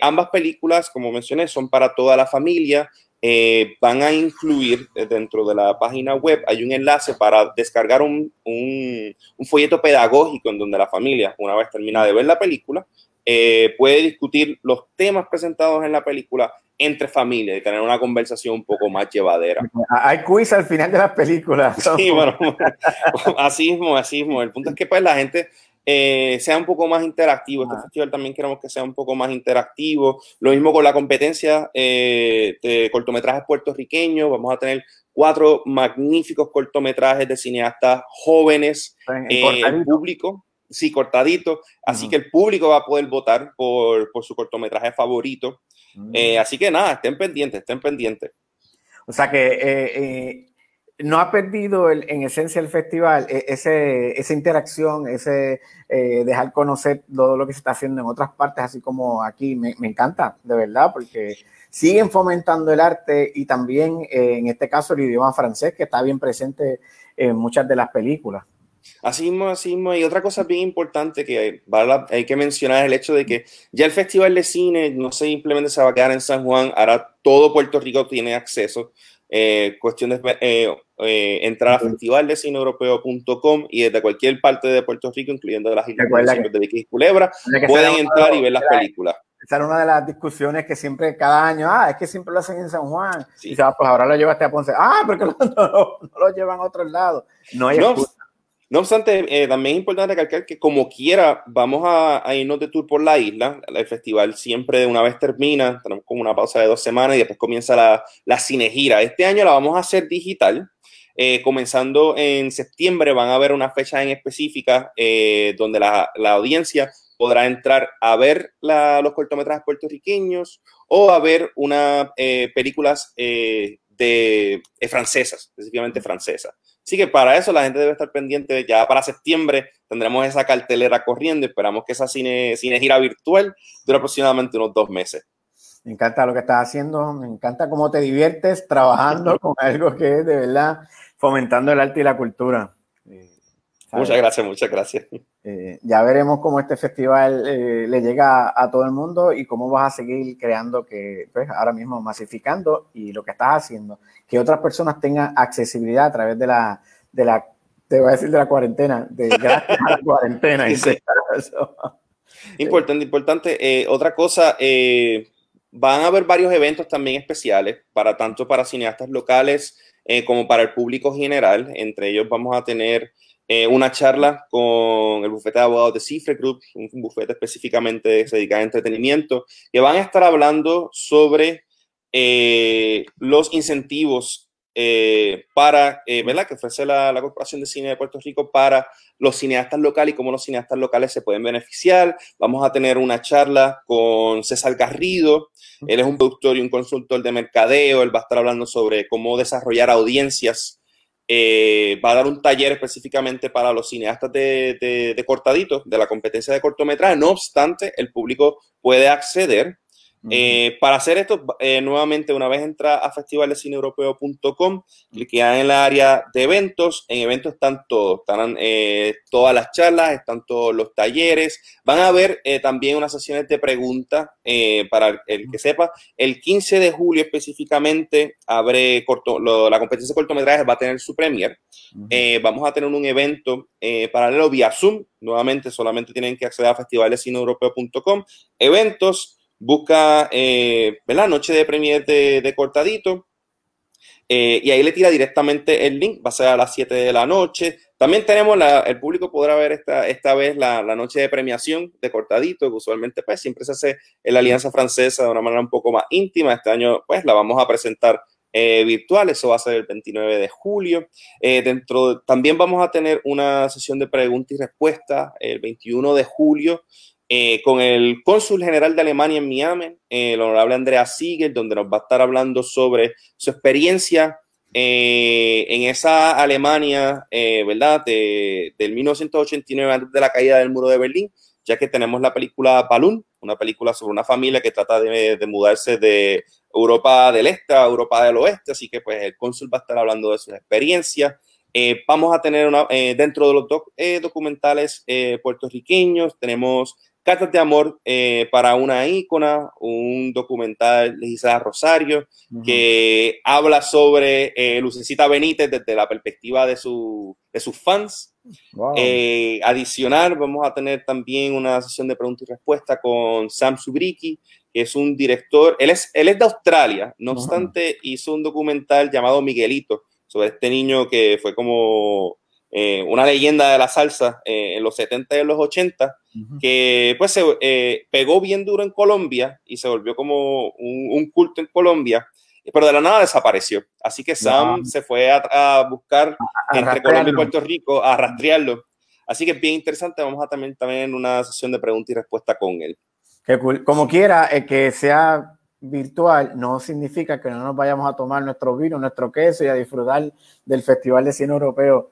ambas películas, como mencioné, son para toda la familia. Eh, van a incluir dentro de la página web, hay un enlace para descargar un, un, folleto pedagógico en donde la familia, una vez termina de ver la película, eh, puede discutir los temas presentados en la película entre familias y tener una conversación un poco más llevadera. Hay quiz al final de las películas. Sí, bueno, así mismo, así mismo. El punto es que pues la gente eh, sea un poco más interactivo. Este festival también queremos que sea un poco más interactivo. Lo mismo con la competencia eh, de cortometrajes puertorriqueños. Vamos a tener cuatro magníficos cortometrajes de cineastas jóvenes, en eh, público, sí, cortadito. Así que el público va a poder votar por, por su cortometraje favorito. Mm. así que nada, estén pendientes, estén pendientes. O sea que no ha perdido en esencia el festival e, ese, esa interacción, ese eh, dejar conocer todo lo que se está haciendo en otras partes, así como aquí. Me, encanta, de verdad, porque siguen fomentando el arte y también, eh, en este caso, el idioma francés, que está bien presente en muchas de las películas. Así mismo, así mismo. Y otra cosa bien importante que hay que mencionar es el hecho de que ya el Festival de Cine no simplemente se va a quedar en San Juan, ahora todo Puerto Rico tiene acceso eh, cuestión de eh, eh, entrar a festivaldecineuropeo.com y desde cualquier parte de Puerto Rico, incluyendo las islas de Vicky Culebra, pueden entrar y ver las películas. Esa era una de las discusiones que siempre, cada año, ah, es que siempre lo hacen en San Juan. Y pues ahora lo llevaste a Ponce. Ah, porque no, no, lo llevan a otros lados. No hay no obstante, eh, también es importante recalcar que como quiera, vamos a, irnos de tour por la isla. El festival siempre de una vez termina, tenemos como una pausa de dos semanas y después comienza la, la cinegira. Este año la vamos a hacer digital. Eh, comenzando en septiembre van a haber una fecha en específica eh, donde la, la, audiencia podrá entrar a ver los cortometrajes puertorriqueños o a ver una películas de, francesas, específicamente francesas. Así que para eso la gente debe estar pendiente. Ya para septiembre tendremos esa cartelera corriendo. Esperamos que esa cine, cine gira virtual dure aproximadamente unos dos meses. Me encanta lo que estás haciendo. Me encanta cómo te diviertes trabajando con algo que es de verdad fomentando el arte y la cultura. Muchas gracias, muchas gracias. Eh, ya veremos cómo este festival eh, le llega a, todo el mundo y cómo vas a seguir creando que, pues, ahora mismo masificando y lo que estás haciendo, que otras personas tengan accesibilidad a través de la, de la te voy a decir de la cuarentena, de gracias a la cuarentena. Importante, importante. Eh, otra cosa, van a haber varios eventos también especiales para tanto para cineastas locales como para el público general. Entre ellos vamos a tener eh, una charla con el bufete de abogados de Cifre Group, un bufete específicamente dedicado a entretenimiento, que van a estar hablando sobre eh, los incentivos eh, para, ¿verdad?, que ofrece la, la, Corporación de Cine de Puerto Rico para los cineastas locales y cómo los cineastas locales se pueden beneficiar. Vamos a tener una charla con César Garrido. Él es un productor y un consultor de mercadeo. Él va a estar hablando sobre cómo desarrollar audiencias eh, va a dar un taller específicamente para los cineastas de, cortaditos, de la competencia de cortometraje. No obstante, el público puede acceder Eh, para hacer esto, eh, nuevamente, una vez entra a festivalescineeuropeo.com, cliquean en el área de eventos. En eventos están todos, están eh, todas las charlas, están todos los talleres. Van a ver también unas sesiones de preguntas para el que sepa. El 15 de julio específicamente abre corto, la competencia de cortometrajes, va a tener su premier. vamos a tener un evento paralelo vía Zoom. Nuevamente, solamente tienen que acceder a festivalescineeuropeo.com. Eventos busca, eh, ¿verdad? Noche de premier de, cortadito. Eh, y ahí le tira directamente el link, va a ser a las 7 de la noche. También tenemos, la, el público podrá ver esta, esta vez la, la, noche de premiación de cortadito, que usualmente pues siempre se hace en la Alianza Francesa de una manera un poco más íntima. Este año pues la vamos a presentar eh, virtual, eso va a ser el 29 de julio. Eh, dentro, también vamos a tener una sesión de preguntas y respuestas el 21 de julio eh, con el cónsul general de Alemania en Miami, eh, el honorable Andrea Siegel, donde nos va a estar hablando sobre su experiencia eh, en esa Alemania, ¿verdad? De, del 1989, antes de la caída del muro de Berlín, ya que tenemos la película Balloon, una película sobre una familia que trata de, mudarse de Europa del Este a Europa del Oeste, así que pues el cónsul va a estar hablando de sus experiencias. vamos a tener una, dentro de los documentales puertorriqueños, tenemos Cartas de Amor eh, para una ícona, un documental de Gisela Rosario, que habla sobre eh, Lucecita Benítez desde la perspectiva de, su, de sus fans. Eh, adicional, vamos a tener también una sesión de preguntas y respuestas con Sam Subriki, que es un director, él es, él es de Australia, no obstante, hizo un documental llamado Miguelito, sobre este niño que fue como eh, una leyenda de la salsa eh, en los 70 y en los 80, que pues se eh, pegó bien duro en Colombia y se volvió como un, culto en Colombia, pero de la nada desapareció. Así que Sam se fue a, buscar entre Colombia y Puerto Rico, a rastrearlo. Así que es bien interesante, vamos a también, también una sesión de preguntas y respuesta con él. Como quiera, que sea virtual no significa que no nos vayamos a tomar nuestro vino, nuestro queso y a disfrutar del Festival de Cine Europeo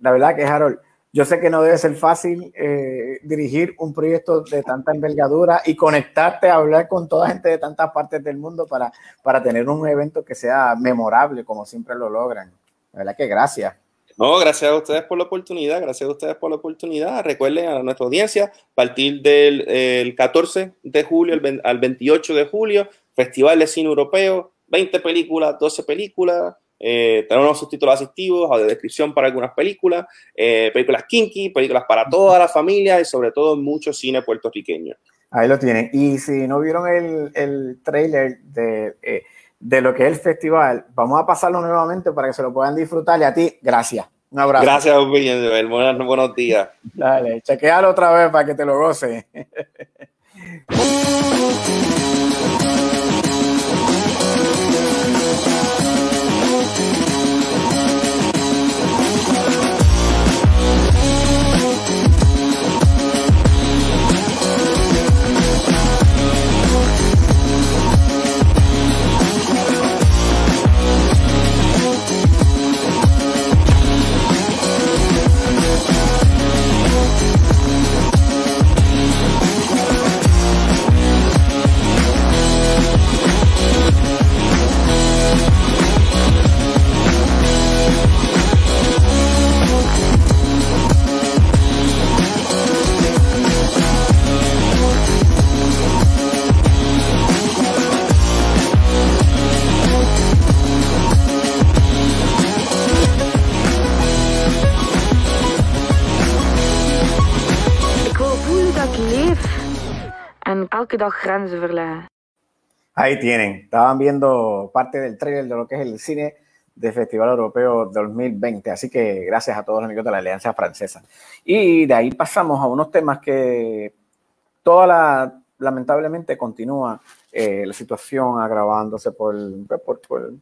la verdad que Harold, yo sé que no debe ser fácil eh, dirigir un proyecto de tanta envergadura y conectarte a hablar con toda gente de tantas partes del mundo para, para tener un evento que sea memorable, como siempre lo logran. La verdad que gracias. No, gracias a ustedes por la oportunidad, gracias a ustedes por la oportunidad. Recuerden a nuestra audiencia, a partir del 14 de julio al 28 de julio, Festival de Cine Europeo, 20 películas, 12 películas, eh, tenemos subtítulos asistivos, de descripción para algunas películas, eh, películas kinky, películas para toda la familia y sobre todo mucho cine puertorriqueño. Ahí lo tienen. Y si no vieron el, el trailer de, eh, de lo que es el festival, vamos a pasarlo nuevamente para que se lo puedan disfrutar. Y a ti, gracias. Un abrazo. Gracias, Buenos, buenos días. Dale, chequealo otra vez para que te lo goce. Ahí tienen, estaban viendo parte del trailer de lo que es el cine del Festival Europeo 2020. Así que gracias a todos los amigos de la Alianza Francesa. Y de ahí pasamos a unos temas que toda la, lamentablemente continúa eh, la situación agravándose por, por, por,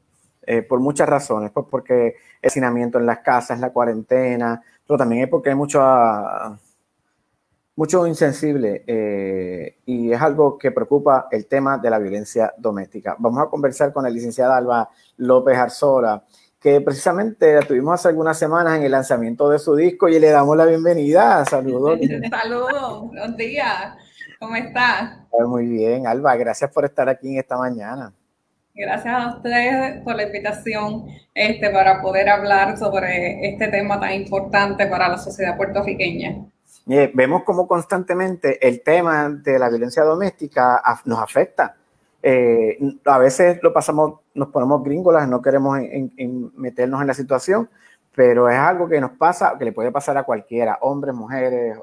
eh, por muchas razones, pues porque el hacinamiento en las casas, la cuarentena, pero también es porque hay mucho mucho insensible eh, y es algo que preocupa el tema de la violencia doméstica. Vamos a conversar con la licenciada Alba López Arzola, que precisamente la tuvimos hace algunas semanas en el lanzamiento de su disco y le damos la bienvenida. Saludos. Saludos, buenos días. ¿Cómo estás? Muy bien, Alba, gracias por estar aquí en esta mañana. Gracias a ustedes por la invitación este, para poder hablar sobre este tema tan importante para la sociedad puertorriqueña. Vemos cómo constantemente el tema de la violencia doméstica nos afecta. Eh, a veces lo pasamos, nos ponemos gringolas, no queremos meternos en la situación, pero es algo que nos pasa, que le puede pasar a cualquiera, hombres, mujeres,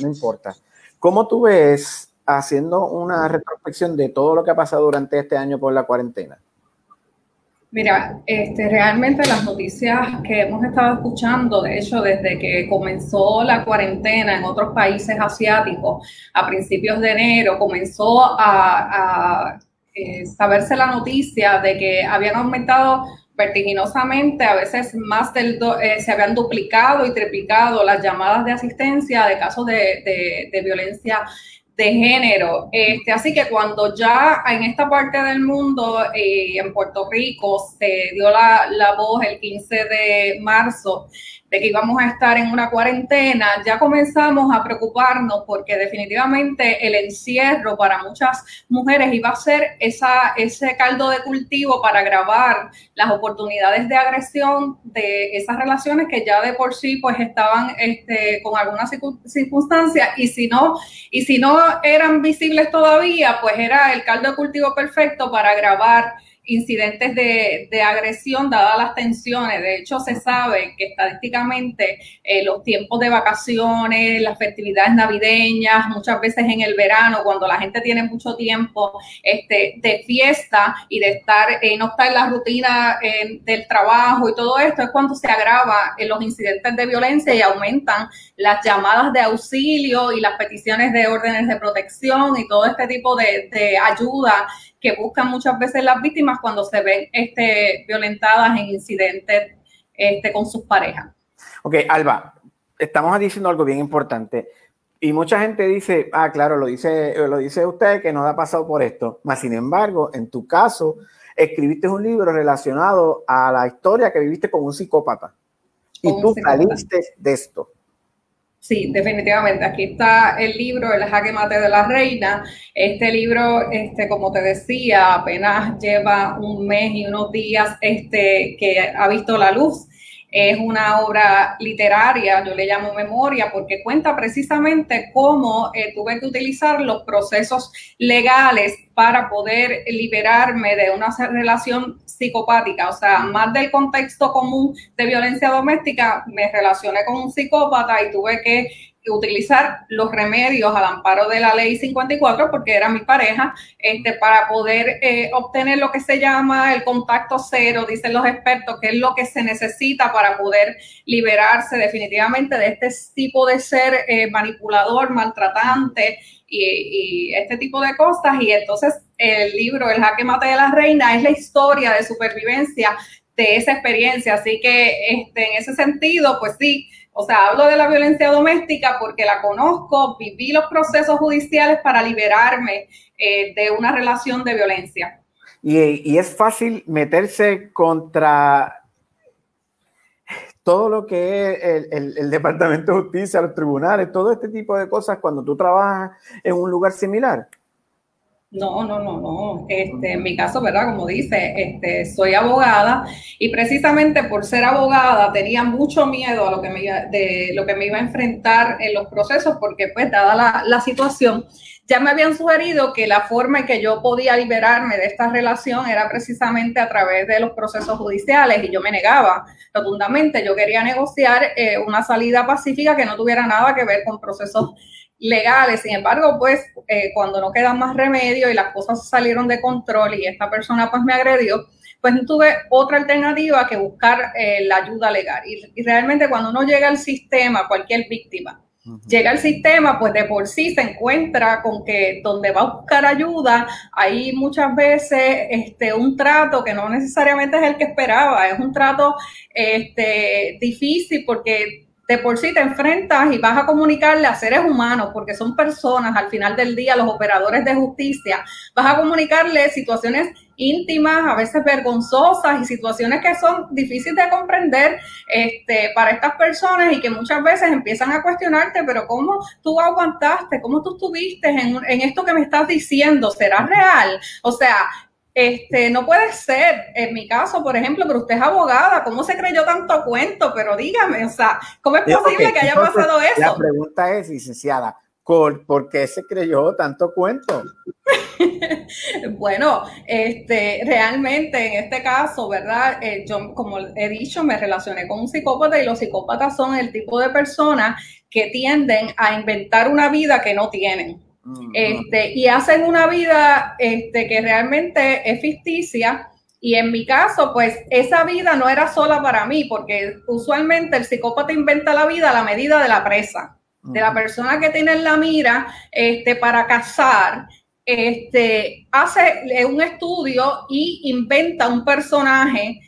no importa. ¿Cómo tú ves haciendo una retrospección de todo lo que ha pasado durante este año por la cuarentena? Mira, este, realmente las noticias que hemos estado escuchando, de hecho, desde que comenzó la cuarentena en otros países asiáticos a principios de enero, comenzó a, eh, saberse la noticia de que habían aumentado vertiginosamente, a veces más del eh, se habían duplicado y triplicado las llamadas de asistencia de casos de, de violencia de género. Este, así que cuando ya en esta parte del mundo, eh, en Puerto Rico, se dio la, la voz el 15 de marso de que íbamos a estar en una cuarentena, ya comenzamos a preocuparnos porque definitivamente el encierro para muchas mujeres iba a ser esa, ese caldo de cultivo para grabar las oportunidades de agresión de esas relaciones que ya de por sí pues estaban este, con algunas circunstancias y si no y si no eran visibles todavía pues era el caldo de cultivo perfecto para grabar incidentes de, de, agresión dadas las tensiones. De hecho, se sabe que estadísticamente eh, los tiempos de vacaciones, las festividades navideñas, muchas veces en el verano, cuando la gente tiene mucho tiempo este, de fiesta y de estar, eh, no estar en la rutina del trabajo y todo esto, es cuando se agrava en los incidentes de violencia y aumentan las llamadas de auxilio y las peticiones de órdenes de protección y todo este tipo de, de ayuda que buscan muchas veces las víctimas cuando se ven este, violentadas en incidentes este, con sus parejas. Ok, Alba, estamos diciendo algo bien importante. Y mucha gente dice, ah, claro, lo dice, lo dice usted que no ha pasado por esto. Mas, sin embargo, en tu caso, escribiste un libro relacionado a la historia que viviste con un psicópata. Y tú saliste de esto. Sí, definitivamente. Aquí está el libro El jaque mate de la reina. Este libro, este, como te decía, apenas lleva un mes y unos días este, que ha visto la luz. Es una obra literaria, yo le llamo memoria, porque cuenta precisamente cómo eh, tuve que utilizar los procesos legales para poder liberarme de una relación psicopática, o sea, más del contexto común de violencia doméstica, me relacioné con un psicópata y tuve que utilizar los remedios al amparo de la ley 54 porque era mi pareja, este, para poder eh, obtener lo que se llama el contacto cero, dicen los expertos, que es lo que se necesita para poder liberarse definitivamente de este tipo de ser eh, manipulador, maltratante y, y, este tipo de cosas. Y entonces el libro El jaque mate de la reina es la historia de supervivencia de esa experiencia. Así que este, en ese sentido, pues sí, o sea, hablo de la violencia doméstica porque la conozco, viví los procesos judiciales para liberarme eh, de una relación de violencia. Y, es fácil meterse contra todo lo que es el, el, Departamento de Justicia, los tribunales, todo este tipo de cosas cuando tú trabajas en un lugar similar. No, no, no, no. Este, en mi caso, ¿verdad? Como dice, este, soy abogada y precisamente por ser abogada tenía mucho miedo a lo que me iba, de lo que me iba a enfrentar en los procesos porque pues dada la, la situación, ya me habían sugerido que la forma en que yo podía liberarme de esta relación era precisamente a través de los procesos judiciales y yo me negaba rotundamente. Yo quería negociar eh, una salida pacífica que no tuviera nada que ver con procesos legales. Sin embargo, pues eh, cuando no queda más remedio y las cosas salieron de control y esta persona pues me agredió, pues no tuve otra alternativa que buscar eh, la ayuda legal. Y, realmente cuando uno llega al sistema, cualquier víctima, llega al sistema, pues de por sí se encuentra con que donde va a buscar ayuda, hay muchas veces este, un trato que no necesariamente es el que esperaba, es un trato este, difícil porque de por sí te enfrentas y vas a comunicarle a seres humanos, porque son personas al final del día, los operadores de justicia, vas a comunicarle situaciones íntimas, a veces vergonzosas y situaciones que son difíciles de comprender este, para estas personas y que muchas veces empiezan a cuestionarte, pero ¿cómo tú aguantaste? ¿Cómo tú estuviste en, en esto que me estás diciendo? ¿Será real? O sea, este, no puede ser, en mi caso, por ejemplo, pero usted es abogada, ¿cómo se creyó tanto cuento? Pero dígame, o sea, ¿cómo es posible que haya pasado eso? La pregunta es, licenciada, ¿por qué se creyó tanto cuento? bueno, este, realmente en este caso, ¿verdad? Eh, yo, como he dicho, me relacioné con un psicópata y los psicópatas son el tipo de personas que tienden a inventar una vida que no tienen. Este, y hacen una vida este, que realmente es ficticia. Y en mi caso, pues esa vida no era sola para mí, porque usualmente el psicópata inventa la vida a la medida de la presa, de la persona que tiene en la mira este, para cazar. Este, hace un estudio y inventa un personaje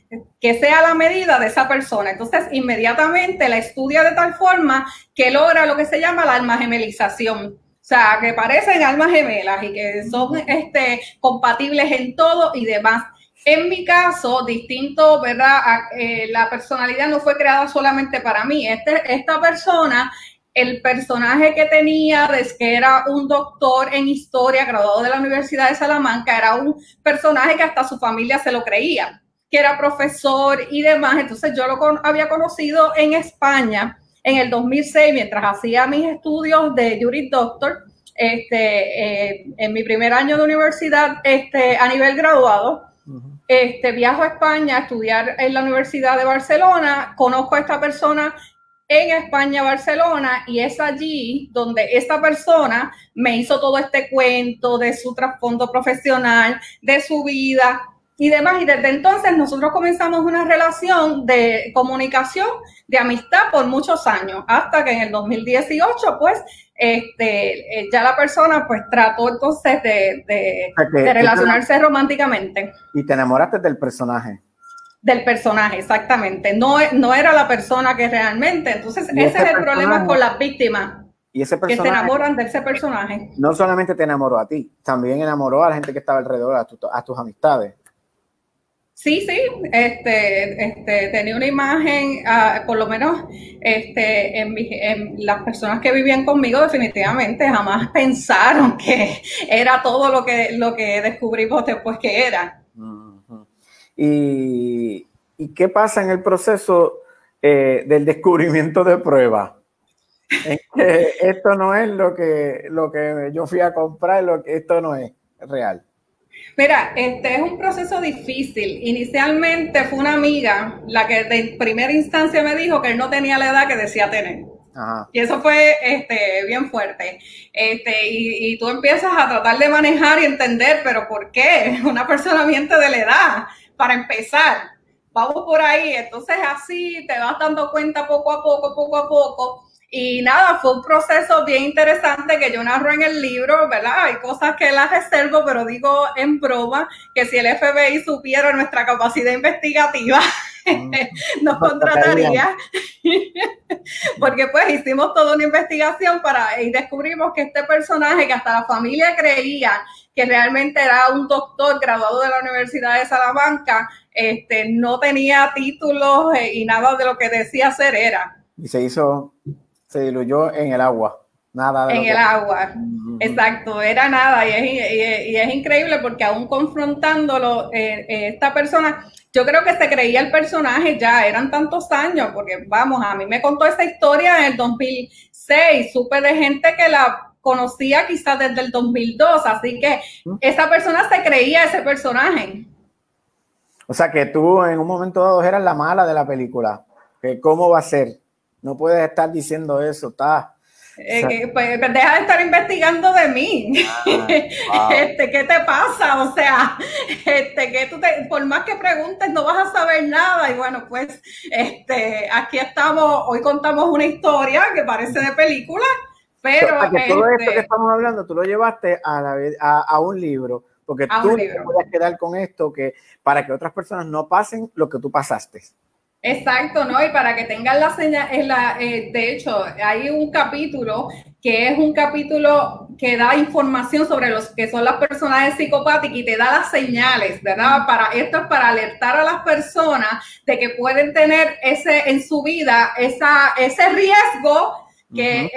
que sea la medida de esa persona. Entonces, inmediatamente la estudia de tal forma que logra lo que se llama la almagemelización o sea, que parecen almas gemelas y que son este, compatibles en todo y demás. En mi caso, distinto, ¿verdad? Eh, la personalidad no fue creada solamente para mí. Este, esta persona, el personaje que tenía, es que era un doctor en historia graduado de la Universidad de Salamanca, era un personaje que hasta su familia se lo creía, que era profesor y demás. Entonces yo lo había conocido en España en el 2006, mientras hacía mis estudios de Juris Doctor, este, eh, en mi primer año de universidad este, a nivel graduado, este, viajo a España a estudiar en la Universidad de Barcelona, conozco a esta persona en España, Barcelona, y es allí donde esta persona me hizo todo este cuento de su trasfondo profesional, de su vida, y demás. Y desde entonces nosotros comenzamos una relación de comunicación, de amistad por muchos años, hasta que en el 2018, pues, este, eh, ya la persona pues trató entonces de, de, relacionarse románticamente. Y te enamoraste del personaje. Del personaje, exactamente. No, no era la persona que realmente. Entonces, ese, es el problema con las víctimas. Y ese personaje, que se enamoran de ese personaje. No solamente te enamoró a ti, también enamoró a la gente que estaba alrededor, a, a tus amistades. Sí, sí, este, este, tenía una imagen, ah, por lo menos este, en, las personas que vivían conmigo definitivamente jamás pensaron que era todo lo que, lo que descubrimos después que era. ¿Y, qué pasa en el proceso eh, del descubrimiento de prueba? esto no es lo que, lo que yo fui a comprar, lo esto no es real. Mira, este es un proceso difícil. Inicialmente fue una amiga la que de primera instancia me dijo que él no tenía la edad que decía tener. Y eso fue este, bien fuerte. Este, y, tú empiezas a tratar de manejar y entender, pero ¿por qué? Una persona miente de la edad, para empezar. Vamos por ahí. Entonces así te vas dando cuenta poco a poco, poco a poco y nada, fue un proceso bien interesante que yo narro en el libro, ¿verdad? Hay cosas que las reservo, pero digo en broma que si el FBI supiera nuestra capacidad investigativa, nos contrataría. Porque pues hicimos toda una investigación para y descubrimos que este personaje que hasta la familia creía que realmente era un doctor graduado de la Universidad de Salamanca, este, no tenía títulos eh, y nada de lo que decía ser era. Y se hizo se diluyó en el agua. Nada en el agua, exacto, era nada y es, y, es, increíble porque aún confrontándolo, eh, eh, esta persona, yo creo que se creía el personaje ya, eran tantos años, porque vamos, a mí me contó esa historia en el 2006, supe de gente que la conocía quizás desde el 2002, así que esa persona se creía ese personaje. O sea que tú en un momento dado eras la mala de la película, que cómo va a ser. No puedes estar diciendo eso, está. Eh, pues, pues, deja de estar investigando de mí. Ah, este, ¿Qué te pasa? O sea, este, que tú te, por más que preguntes, no vas a saber nada. Y bueno, pues este, aquí estamos, hoy contamos una historia que parece de película, pero. todo esto que este estamos hablando, tú lo llevaste a, a, un libro, porque tú no puedes quedar con esto que para que otras personas no pasen lo que tú pasaste. Exacto, ¿no? Y para que tengan la señal, la, eh, de hecho, hay un capítulo que es un capítulo que da información sobre los que son las personas psicopáticas y te da las señales, ¿verdad? Para esto es para alertar a las personas de que pueden tener ese en su vida esa, ese riesgo que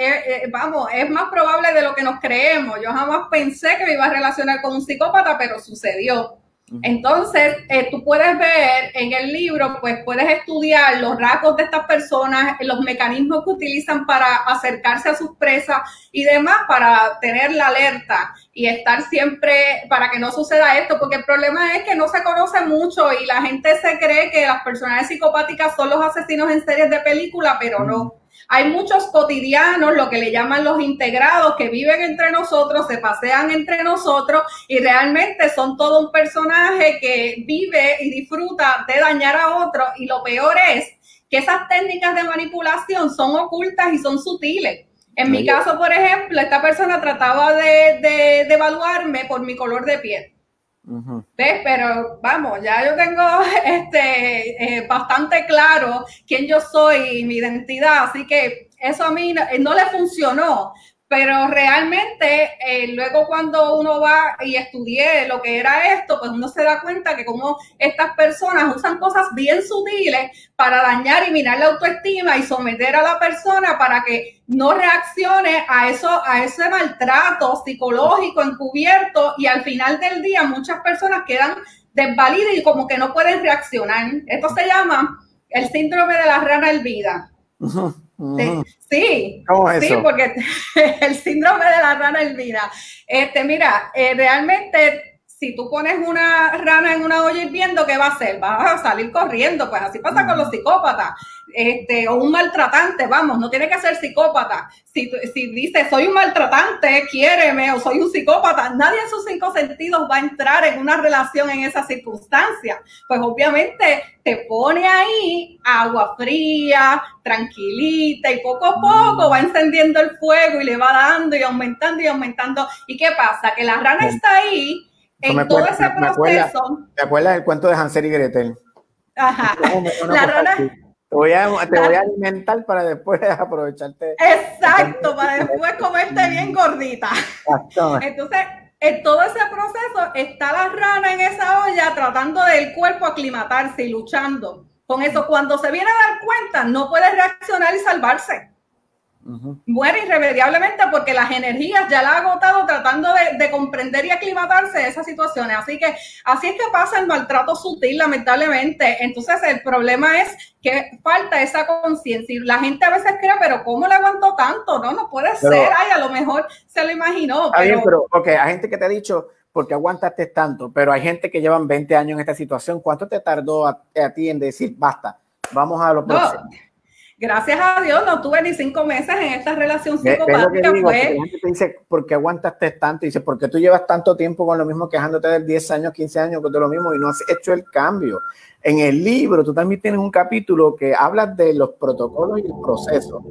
vamos, es más probable de lo que nos creemos. Yo jamás pensé que me iba a relacionar con un psicópata, pero sucedió. Entonces, eh, tú puedes ver en el libro, pues puedes estudiar los rasgos de estas personas, los mecanismos que utilizan para acercarse a sus presas y demás para tener la alerta y estar siempre para que no suceda esto, porque el problema es que no se conoce mucho y la gente se cree que las personas psicopáticas son los asesinos en series de película, pero no. Hay muchos cotidianos, lo que le llaman los integrados, que viven entre nosotros, se pasean entre nosotros y realmente son todo un personaje que vive y disfruta de dañar a otro. Y lo peor es que esas técnicas de manipulación son ocultas y son sutiles. En mi caso, por ejemplo, esta persona trataba de, de, evaluarme por mi color de piel. ¿Ves? Pero vamos, ya yo tengo este, eh, bastante claro quién yo soy y mi identidad, así que eso a mí no le funcionó. Pero realmente, eh, luego cuando uno va y estudié lo que era esto, pues uno se da cuenta que como estas personas usan cosas bien sutiles para dañar y mirar la autoestima y someter a la persona para que no reaccione a eso, a ese maltrato psicológico encubierto y al final del día muchas personas quedan desvalidas y como que no pueden reaccionar. Esto se llama el síndrome de la rana hervida. Sí, sí, porque el síndrome de la rana elvira. Este, mira, eh, realmente si tú pones una rana en una olla hirviendo, ¿qué va a hacer? Va a salir corriendo, pues así pasa con los psicópatas este, o un maltratante, vamos, no tiene que ser psicópata. Si, si dice soy un maltratante, quiéreme, o soy un psicópata, nadie en sus cinco sentidos va a entrar en una relación en esa circunstancia. Pues obviamente te pone ahí agua fría, tranquilita, y poco a poco va encendiendo el fuego y le va dando y aumentando y aumentando. ¿Y qué pasa? Que la rana está ahí en todo ese proceso. ¿Te acuerdas del cuento de Hansel y Gretel? Ajá. La rana te voy, a, te voy a alimentar para después aprovecharte. Exacto, para después comerte bien gordita. Entonces, en todo ese proceso está la rana en esa olla tratando del cuerpo aclimatarse y luchando. Con eso, cuando se viene a dar cuenta, no puede reaccionar y salvarse muere irremediablemente porque las energías ya la ha agotado tratando de, comprender y aclimatarse a esas situaciones. Así que así es que pasa el maltrato sutil, lamentablemente. Entonces el problema es que falta esa conciencia y la gente a veces cree, pero ¿cómo le aguantó tanto? No, no puede ser. Ay, a lo mejor se lo imaginó. Pero... pero, ok, hay gente que te ha dicho, porque aguantaste tanto? Pero hay gente que llevan 20 años en esta situación. ¿Cuánto te tardó a, ti en decir, basta, vamos a lo próximo? Gracias a Dios no tuve ni cinco meses en esta relación psicopática. fue... La gente te dice, ¿por qué aguantaste tanto? Y dice, ¿por qué tú llevas tanto tiempo con lo mismo quejándote de 10 años, 15 años con lo mismo y no has hecho el cambio? En el libro tú también tienes un capítulo que habla de los protocolos y el proceso.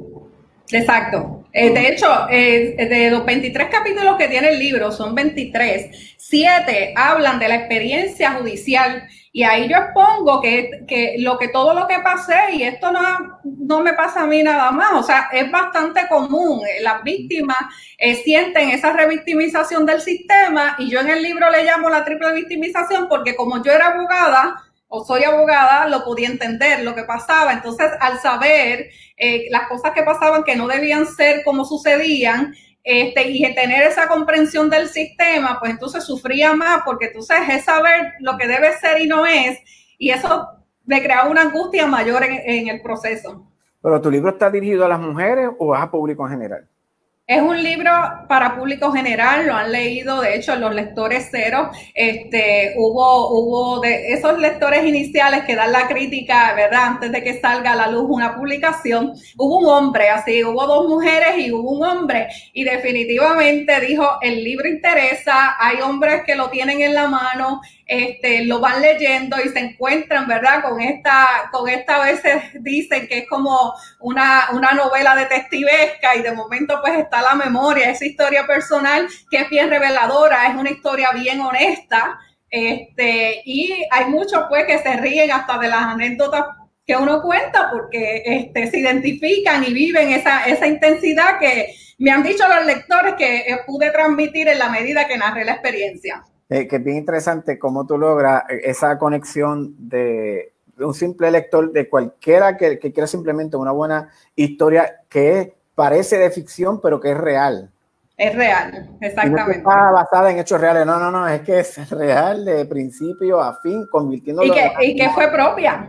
Exacto. Eh, de hecho, eh, de los 23 capítulos que tiene el libro, son 23, 7 hablan de la experiencia judicial y ahí yo expongo que, que, lo que todo lo que pasé, y esto no, no me pasa a mí nada más, o sea, es bastante común. Las víctimas eh, sienten esa revictimización del sistema y yo en el libro le llamo la triple victimización porque como yo era abogada, o soy abogada, lo podía entender lo que pasaba. Entonces, al saber eh, las cosas que pasaban que no debían ser como sucedían, este, y tener esa comprensión del sistema, pues entonces sufría más, porque entonces es saber lo que debe ser y no es, y eso me crea una angustia mayor en, en el proceso. ¿Pero tu libro está dirigido a las mujeres o a público en general? Es un libro para público general, lo han leído, de hecho, los lectores cero. Este, hubo, hubo de esos lectores iniciales que dan la crítica, ¿verdad? Antes de que salga a la luz una publicación, hubo un hombre, así, hubo dos mujeres y hubo un hombre. Y definitivamente dijo, el libro interesa, hay hombres que lo tienen en la mano, este, lo van leyendo y se encuentran, ¿verdad? Con esta, con esta a veces dicen que es como una, una novela detectivesca y de momento pues está la memoria, esa historia personal que es bien reveladora, es una historia bien honesta. Este, y hay muchos pues que se ríen hasta de las anécdotas que uno cuenta porque este, se identifican y viven esa, esa intensidad que me han dicho los lectores que eh, pude transmitir en la medida que narré la experiencia. Eh, que es bien interesante cómo tú logras esa conexión de, un simple lector, de cualquiera que, que quiera simplemente una buena historia que parece de ficción, pero que es real. Es real, exactamente. no está basada en hechos reales, no, no, no, es que es real de principio a fin, convirtiéndolo y que, y que fue propia.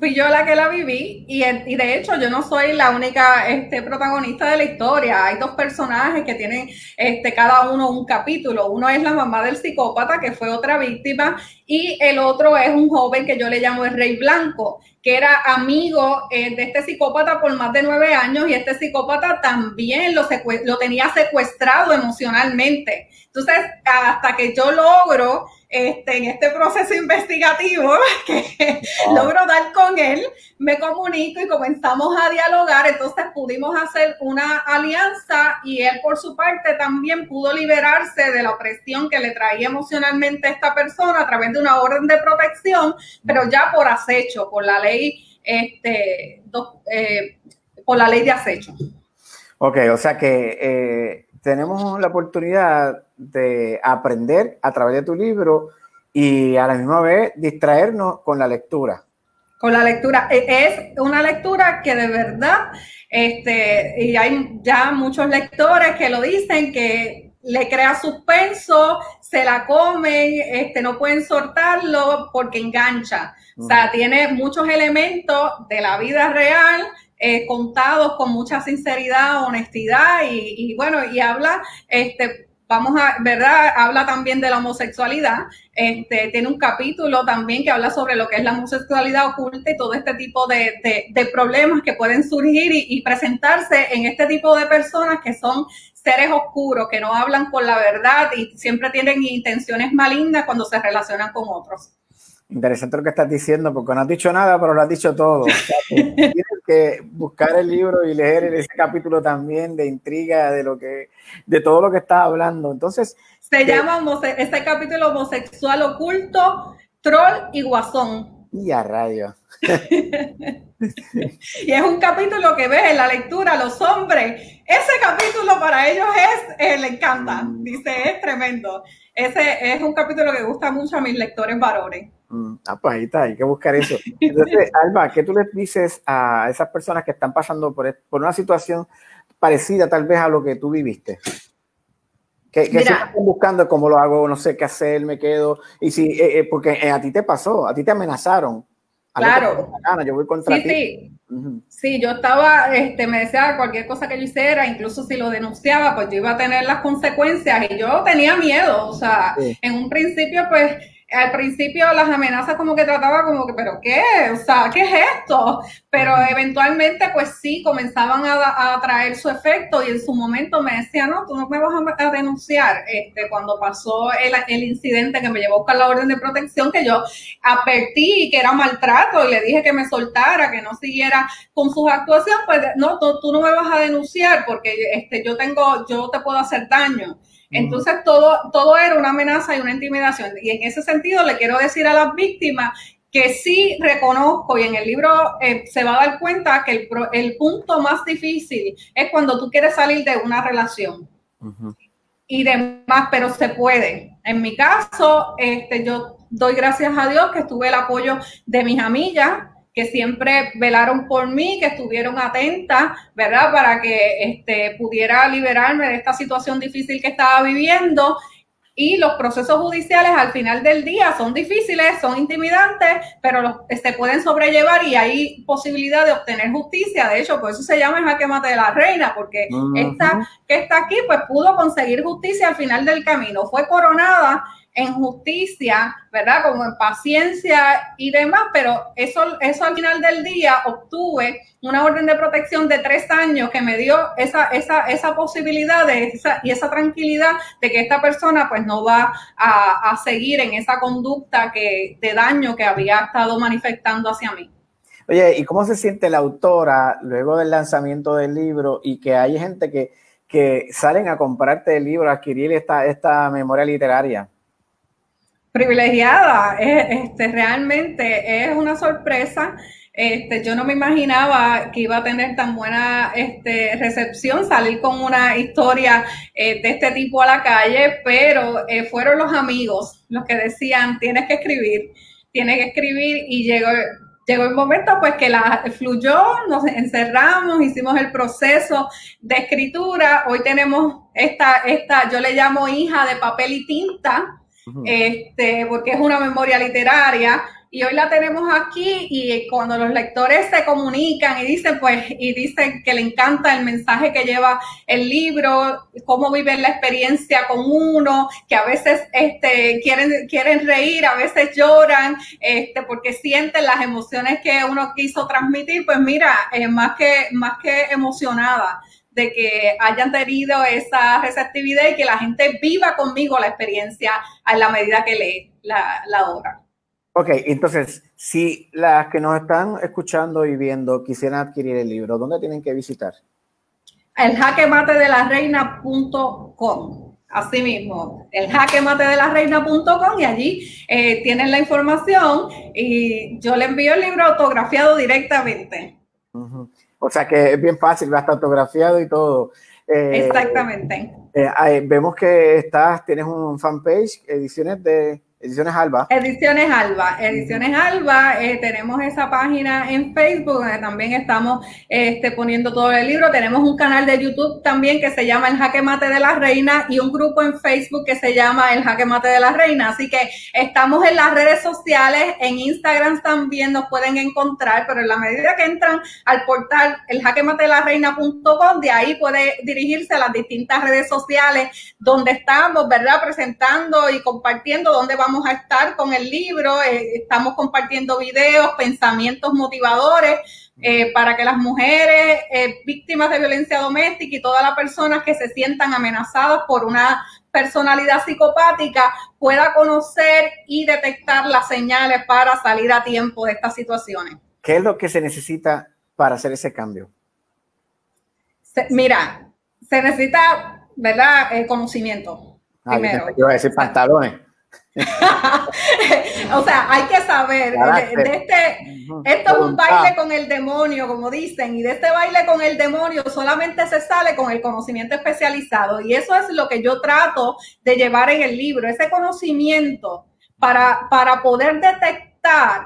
Fui yo la que la viví y, y, de hecho yo no soy la única este, protagonista de la historia. Hay dos personajes que tienen este, cada uno un capítulo. Uno es la mamá del psicópata, que fue otra víctima, y el otro es un joven que yo le llamo el Rey Blanco, que era amigo eh, de este psicópata por más de nueve años y este psicópata también lo, lo tenía secuestrado emocionalmente. Entonces, hasta que yo logro este, en este proceso investigativo que logro dar con él, me comunico y comenzamos a dialogar, entonces pudimos hacer una alianza y él por su parte también pudo liberarse de la opresión que le traía emocionalmente a esta persona a través de una orden de protección, pero ya por acecho, por la ley, este, eh, por la ley de acecho. Ok, o sea que eh, tenemos la oportunidad de aprender a través de tu libro y a la misma vez distraernos con la lectura. Con la lectura. E, es una lectura que de verdad, este, y hay ya muchos lectores que lo dicen, que le crea suspenso, se la comen, este, no pueden soltarlo porque engancha. O sea, tiene muchos elementos de la vida real eh, contados con mucha sinceridad, honestidad y, bueno, y habla, este, vamos a, ¿verdad? Habla también de la homosexualidad. Este, tiene un capítulo también que habla sobre lo que es la homosexualidad oculta y todo este tipo de, problemas que pueden surgir y, y, presentarse en este tipo de personas que son seres oscuros, que no hablan con la verdad y siempre tienen intenciones malignas cuando se relacionan con otros. Interesante lo que estás diciendo, porque no has dicho nada, pero lo has dicho todo. tienes que buscar el libro y leer ese capítulo también de intriga, de lo que, de todo lo que estás hablando. Entonces. Se llama este capítulo homosexual oculto, troll y guasón. Y a radio. y es un capítulo que ves en la lectura, los hombres, ese capítulo para ellos es, eh, le encanta, mm. dice, es tremendo. Ese es un capítulo que gusta mucho a mis lectores varones. Mm, ah, pues ahí está, hay que buscar eso. Entonces, Alba, ¿qué tú les dices a esas personas que están pasando por, por una situación parecida tal vez a lo que tú viviste? Que, que están buscando cómo lo hago, no sé qué hacer, me quedo. Y si, eh, eh, porque eh, a ti te pasó, a ti te amenazaron. Claro. yo voy contra sí, ti. Sí. sí, yo estaba, este, me decía cualquier cosa que yo hiciera, incluso si lo denunciaba, pues yo iba a tener las consecuencias y yo tenía miedo. O sea, en un principio, pues al principio las amenazas como que trataba como que, pero ¿qué? O sea, ¿qué es esto? Pero eventualmente pues sí, comenzaban a, a traer su efecto y en su momento me decía, no, tú no me vas a, denunciar. Este, cuando pasó el, el, incidente que me llevó a buscar la orden de protección, que yo advertí que era maltrato y le dije que me soltara, que no siguiera con sus actuaciones, pues no, tú, tú no me vas a denunciar porque este, yo tengo, yo te puedo hacer daño. Entonces todo, todo era una amenaza y una intimidación. Y en ese sentido le quiero decir a las víctimas que sí reconozco y en el libro eh, se va a dar cuenta que el, el, punto más difícil es cuando tú quieres salir de una relación. Y demás, pero se puede. En mi caso, este, yo doy gracias a Dios que tuve el apoyo de mis amigas, que siempre velaron por mí, que estuvieron atentas, ¿verdad? Para que este, pudiera liberarme de esta situación difícil que estaba viviendo. Y los procesos judiciales al final del día son difíciles, son intimidantes, pero los, se pueden sobrellevar y hay posibilidad de obtener justicia. De hecho, por eso se llama el jaque mate de la reina, porque esta que está aquí, pues pudo conseguir justicia al final del camino. Fue coronada en justicia, ¿verdad? Como en paciencia y demás, pero eso, eso al final del día obtuve una orden de protección de tres años que me dio esa, esa, esa posibilidad de esa, y esa tranquilidad de que esta persona pues no va a, a seguir en esa conducta que, de daño que había estado manifestando hacia mí. Oye, ¿y cómo se siente la autora luego del lanzamiento del libro y que hay gente que, que salen a comprarte el libro, a adquirir esta, esta memoria literaria? Privilegiada. este, realmente es una sorpresa. Este, yo no me imaginaba que iba a tener tan buena este, recepción, salir con una historia eh, de este tipo a la calle, pero eh, fueron los amigos los que decían, tienes que escribir, tienes que escribir y llegó, llegó el momento pues que la fluyó, nos encerramos, hicimos el proceso de escritura, hoy tenemos esta, esta yo le llamo hija de papel y tinta, este, porque es una memoria literaria y hoy la tenemos aquí y cuando los lectores se comunican y dicen pues y dicen que le encanta el mensaje que lleva el libro, cómo viven la experiencia con uno, que a veces este quieren quieren reír, a veces lloran, este porque sienten las emociones que uno quiso transmitir, pues mira, eh, más que más que emocionada de que hayan tenido esa receptividad y que la gente viva conmigo la experiencia a la medida que lee la, la obra. Ok, entonces, si las que nos están escuchando y viendo quisieran adquirir el libro, ¿dónde tienen que visitar? El jaquemate de la reina.com. Así mismo, el jaquemate de la reina.com y allí eh, tienen la información y yo le envío el libro autografiado directamente. O sea que es bien fácil, va a estar autografiado y todo. Eh, Exactamente. Eh, vemos que estás, tienes un fanpage, ediciones de Ediciones Alba. Ediciones Alba. Ediciones Alba, eh, tenemos esa página en Facebook donde también estamos este, poniendo todo el libro. Tenemos un canal de YouTube también que se llama El Jaque Mate de la Reina y un grupo en Facebook que se llama El Jaque Mate de la Reina. Así que estamos en las redes sociales, en Instagram también nos pueden encontrar, pero en la medida que entran al portal el reina.com, de ahí puede dirigirse a las distintas redes sociales donde estamos, ¿verdad? Presentando y compartiendo dónde vamos vamos a estar con el libro, eh, estamos compartiendo videos, pensamientos motivadores eh, para que las mujeres eh, víctimas de violencia doméstica y todas las personas que se sientan amenazadas por una personalidad psicopática pueda conocer y detectar las señales para salir a tiempo de estas situaciones. ¿Qué es lo que se necesita para hacer ese cambio? mira, se necesita, ¿verdad? El conocimiento. Ah, primero. Iba a decir pantalones. o sea, hay que saber, de, este, esto es un baile con el demonio, como dicen, y de este baile con el demonio solamente se sale con el conocimiento especializado. Y eso es lo que yo trato de llevar en el libro, ese conocimiento para, para poder detectar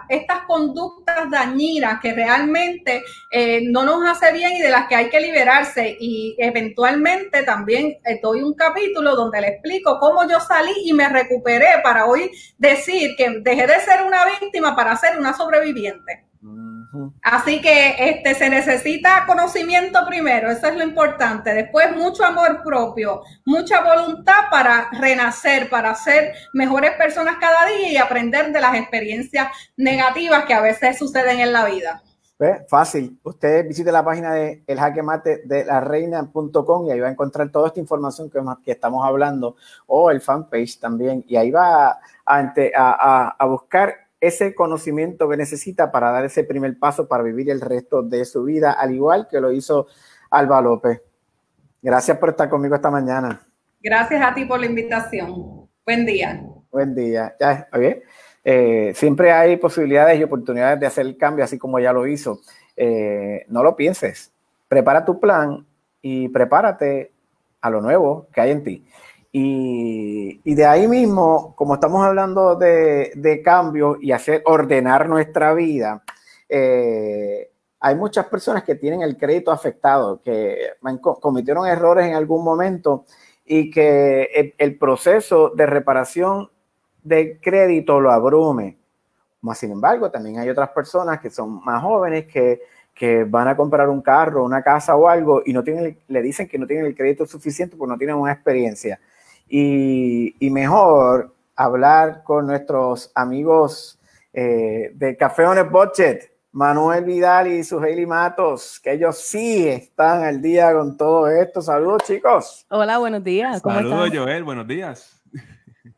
estas conductas dañinas que realmente eh, no nos hace bien y de las que hay que liberarse. Y eventualmente también eh, doy un capítulo donde le explico cómo yo salí y me recuperé para hoy decir que dejé de ser una víctima para ser una sobreviviente. Así que este, se necesita conocimiento primero, eso es lo importante. Después mucho amor propio, mucha voluntad para renacer, para ser mejores personas cada día y aprender de las experiencias negativas que a veces suceden en la vida. Fácil. Usted visite la página de el jaque mate de la reina.com y ahí va a encontrar toda esta información que, que estamos hablando o el fanpage también. Y ahí va a, a, a buscar ese conocimiento que necesita para dar ese primer paso para vivir el resto de su vida, al igual que lo hizo Alba López. Gracias por estar conmigo esta mañana. Gracias a ti por la invitación. Buen día. Buen día. Ya, eh, siempre hay posibilidades y oportunidades de hacer el cambio, así como ya lo hizo. Eh, no lo pienses. Prepara tu plan y prepárate a lo nuevo que hay en ti. Y, de ahí mismo, como estamos hablando de, de cambio y hacer ordenar nuestra vida, eh, hay muchas personas que tienen el crédito afectado, que cometieron errores en algún momento y que el, proceso de reparación de crédito lo abrume. Sin embargo, también hay otras personas que son más jóvenes que, que van a comprar un carro, una casa o algo y no tienen, le dicen que no tienen el crédito suficiente porque no tienen una experiencia y, mejor hablar con nuestros amigos eh, de Café on Budget, Manuel Vidal y Suheili Matos, que ellos sí están al día con todo esto. Saludos, chicos. Hola, buenos días. Saludos, Joel, buenos días.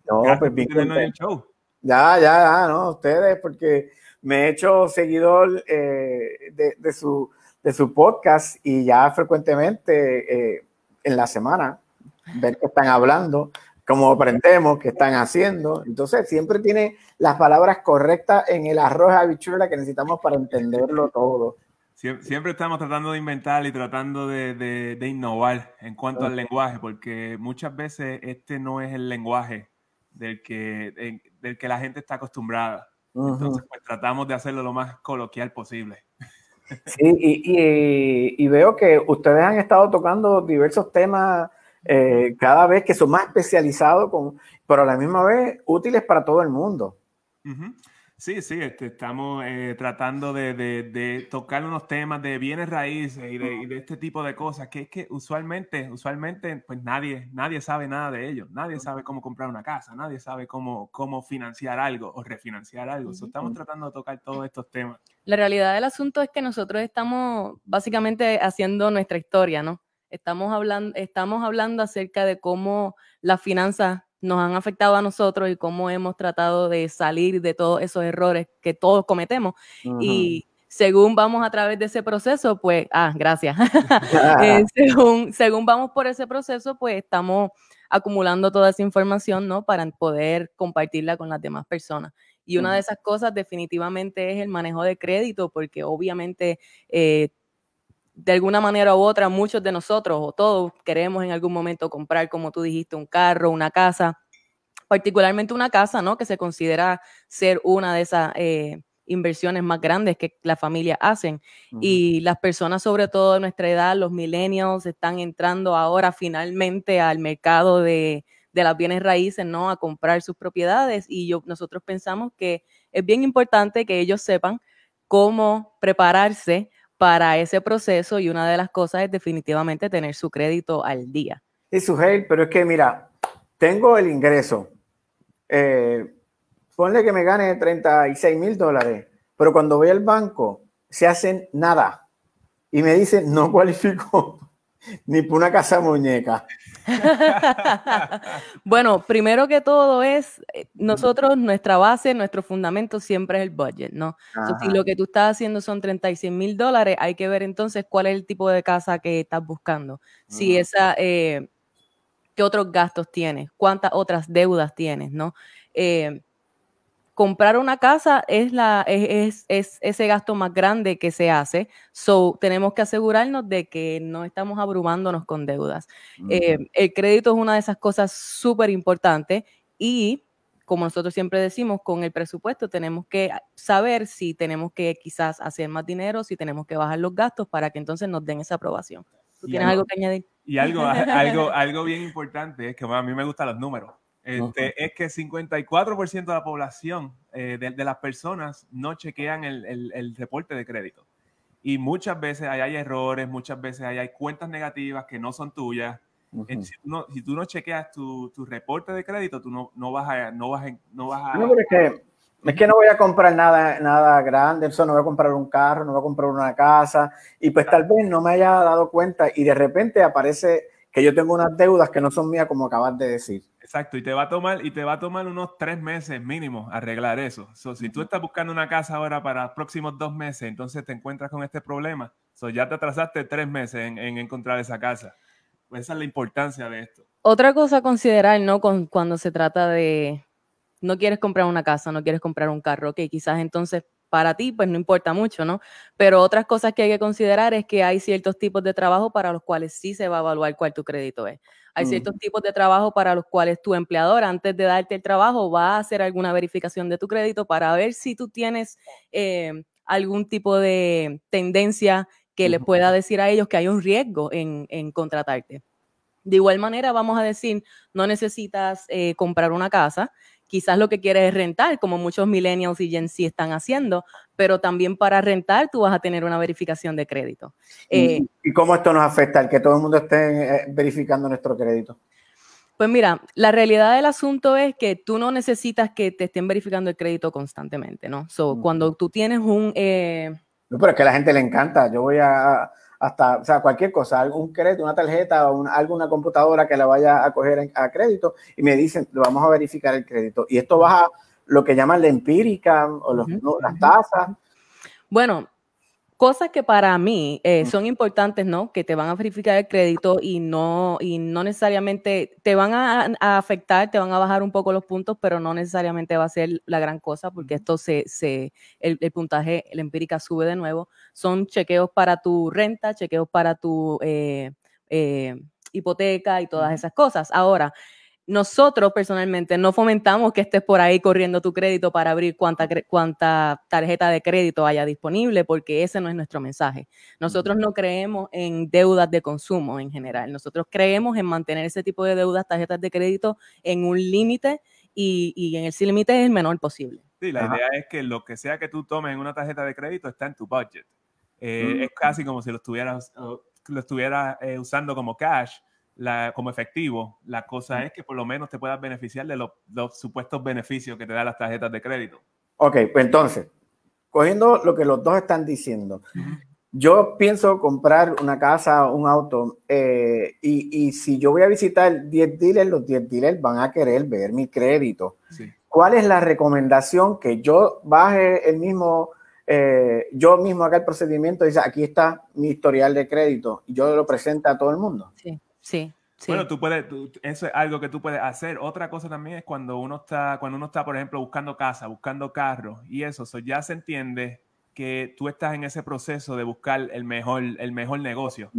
No, pues bien. El show. Ya, ya, ya, no, ustedes, porque me he hecho seguidor eh, de, su, de su podcast y ya frecuentemente eh, en la semana ver qué están hablando, como aprendemos, qué están haciendo. Entonces, siempre tiene las palabras correctas en el arroz habichuela que necesitamos para entenderlo todo. Siempre, estamos tratando de inventar y tratando de, innovar en cuanto al lenguaje, porque muchas veces este no es el lenguaje del que, del que la gente está acostumbrada. Entonces, pues tratamos de hacerlo lo más coloquial posible. Sí, y, veo que ustedes han estado tocando diversos temas eh, cada vez que son más especializados, con, pero a la misma vez útiles para todo el mundo. Sí, sí, este, estamos eh, tratando de, tocar unos temas de bienes raíces y de, este tipo de cosas, que es que usualmente, usualmente, pues nadie, nadie sabe nada de ello, nadie sabe cómo comprar una casa, nadie sabe cómo, cómo financiar algo o refinanciar algo. estamos tratando de tocar todos estos temas. La realidad del asunto es que nosotros estamos básicamente haciendo nuestra historia, ¿no? Estamos hablando, estamos hablando acerca de cómo las finanzas nos han afectado a nosotros y cómo hemos tratado de salir de todos esos errores que todos cometemos. Y según vamos a través de ese proceso, pues, ah, gracias. Eh, según, según vamos por ese proceso, pues estamos acumulando toda esa información, ¿no? Para poder compartirla con las demás personas. Y una de esas cosas definitivamente es el manejo de crédito, porque obviamente eh, de alguna manera u otra, muchos de nosotros o todos queremos en algún momento comprar, como tú dijiste, un carro, una casa, particularmente una casa, ¿no? Que se considera ser una de esas eh, inversiones más grandes que las familias hacen. Y las personas, sobre todo de nuestra edad, los millennials, están entrando ahora finalmente al mercado de, de las bienes raíces, ¿no? A comprar sus propiedades. Y yo, nosotros pensamos que es bien importante que ellos sepan cómo prepararse para ese proceso y una de las cosas es definitivamente tener su crédito al día. Y su pero es que mira, tengo el ingreso. Eh, ponle que me gane 36 mil dólares, pero cuando voy al banco se hacen nada y me dicen no cualifico ni por una casa muñeca. bueno, primero que todo es, eh, nosotros, nuestra base, nuestro fundamento siempre es el budget, ¿no? si lo que tú estás haciendo son 36 mil dólares, hay que ver entonces cuál es el tipo de casa que estás buscando. Si esa, eh, qué otros gastos tienes, cuántas otras deudas tienes, ¿no? Eh, comprar una casa es, la, es, es, ese gasto más grande que se hace. So, tenemos que asegurarnos de que no estamos abrumándonos con deudas. Eh, el crédito es una de esas cosas súper importantes y como nosotros siempre decimos, con el presupuesto tenemos que saber si tenemos que quizás hacer más dinero, si tenemos que bajar los gastos para que entonces nos den esa aprobación. ¿Tú tienes algo, que añadir? Y algo, algo, algo bien importante es que a mí me gustan los números. Este, es que 54% de la población, eh, de, las personas, no chequean el, reporte de crédito. Y muchas veces hay, errores, muchas veces hay, cuentas negativas que no son tuyas. Eh, si, tú no, chequeas tu, reporte de crédito, tú no, no vas a... No vas no vas a es, que, es que no voy a comprar nada, nada grande, eso no voy a comprar un carro, no voy a comprar una casa, y pues tal vez no me haya dado cuenta y de repente aparece que yo tengo unas deudas que no son mías, como acabas de decir. Exacto, y te va a tomar, y te va a tomar unos tres meses mínimo arreglar eso. si tú estás buscando una casa ahora para los próximos dos meses, entonces te encuentras con este problema, so, ya te atrasaste tres meses en, encontrar esa casa. Pues esa es la importancia de esto. Otra cosa a considerar, ¿no? Con, cuando se trata de, no quieres comprar una casa, no quieres comprar un carro, que quizás entonces para ti, pues no importa mucho, ¿no? Pero otras cosas que hay que considerar es que hay ciertos tipos de trabajo para los cuales sí se va a evaluar cuál tu crédito es. Hay ciertos tipos de trabajo para los cuales tu empleador, antes de darte el trabajo, va a hacer alguna verificación de tu crédito para ver si tú tienes eh, algún tipo de tendencia que le pueda decir a ellos que hay un riesgo en, contratarte. De igual manera, vamos a decir, no necesitas eh, comprar una casa, quizás lo que quieres es rentar, como muchos millennials y Gen Z están haciendo, pero también para rentar tú vas a tener una verificación de crédito. ¿Y, eh, cómo esto nos afecta al que todo el mundo esté eh, verificando nuestro crédito? Pues mira, la realidad del asunto es que tú no necesitas que te estén verificando el crédito constantemente, ¿no? So, Cuando tú tienes un... Eh, no, pero es que a la gente le encanta. Yo voy a, hasta, o sea, cualquier cosa, algún crédito, una tarjeta o alguna computadora que la vaya a coger a crédito y me dicen, vamos a verificar el crédito. Y esto baja lo que llaman la empírica o las tasas. Bueno, cosas que para mí eh, son importantes, ¿no? Que te van a verificar el crédito y no, y no necesariamente te van a, afectar, te van a bajar un poco los puntos, pero no necesariamente va a ser la gran cosa porque esto se, se el, puntaje, la empírica sube de nuevo. Son chequeos para tu renta, chequeos para tu eh, eh, hipoteca y todas esas cosas. Ahora, nosotros personalmente no fomentamos que estés por ahí corriendo tu crédito para abrir cuánta, cuánta tarjeta de crédito haya disponible, porque ese no es nuestro mensaje. Nosotros no creemos en deudas de consumo en general. Nosotros creemos en mantener ese tipo de deudas, tarjetas de crédito, en un límite y, en el límite es el menor posible. Sí, la idea es que lo que sea que tú tomes en una tarjeta de crédito está en tu budget. Eh, es casi como si lo estuvieras, lo estuvieras eh, usando como cash como efectivo. La cosa es que por lo menos te puedas beneficiar de los, supuestos beneficios que te dan las tarjetas de crédito. Ok, pues entonces, cogiendo lo que los dos están diciendo, yo pienso comprar una casa, un auto, eh, y, si yo voy a visitar 10 dealers, los 10 dealers van a querer ver mi crédito. ¿Cuál es la recomendación que yo baje el mismo, eh, yo mismo haga el procedimiento? Dice, aquí está mi historial de crédito, y yo lo presento a todo el mundo. Sí. Sí. Bueno, tú puedes, eso es algo que tú puedes hacer. Otra cosa también es cuando uno está, cuando uno está, por ejemplo, buscando casa, buscando carro y eso, ya se entiende que tú estás en ese proceso de buscar el mejor, el mejor negocio.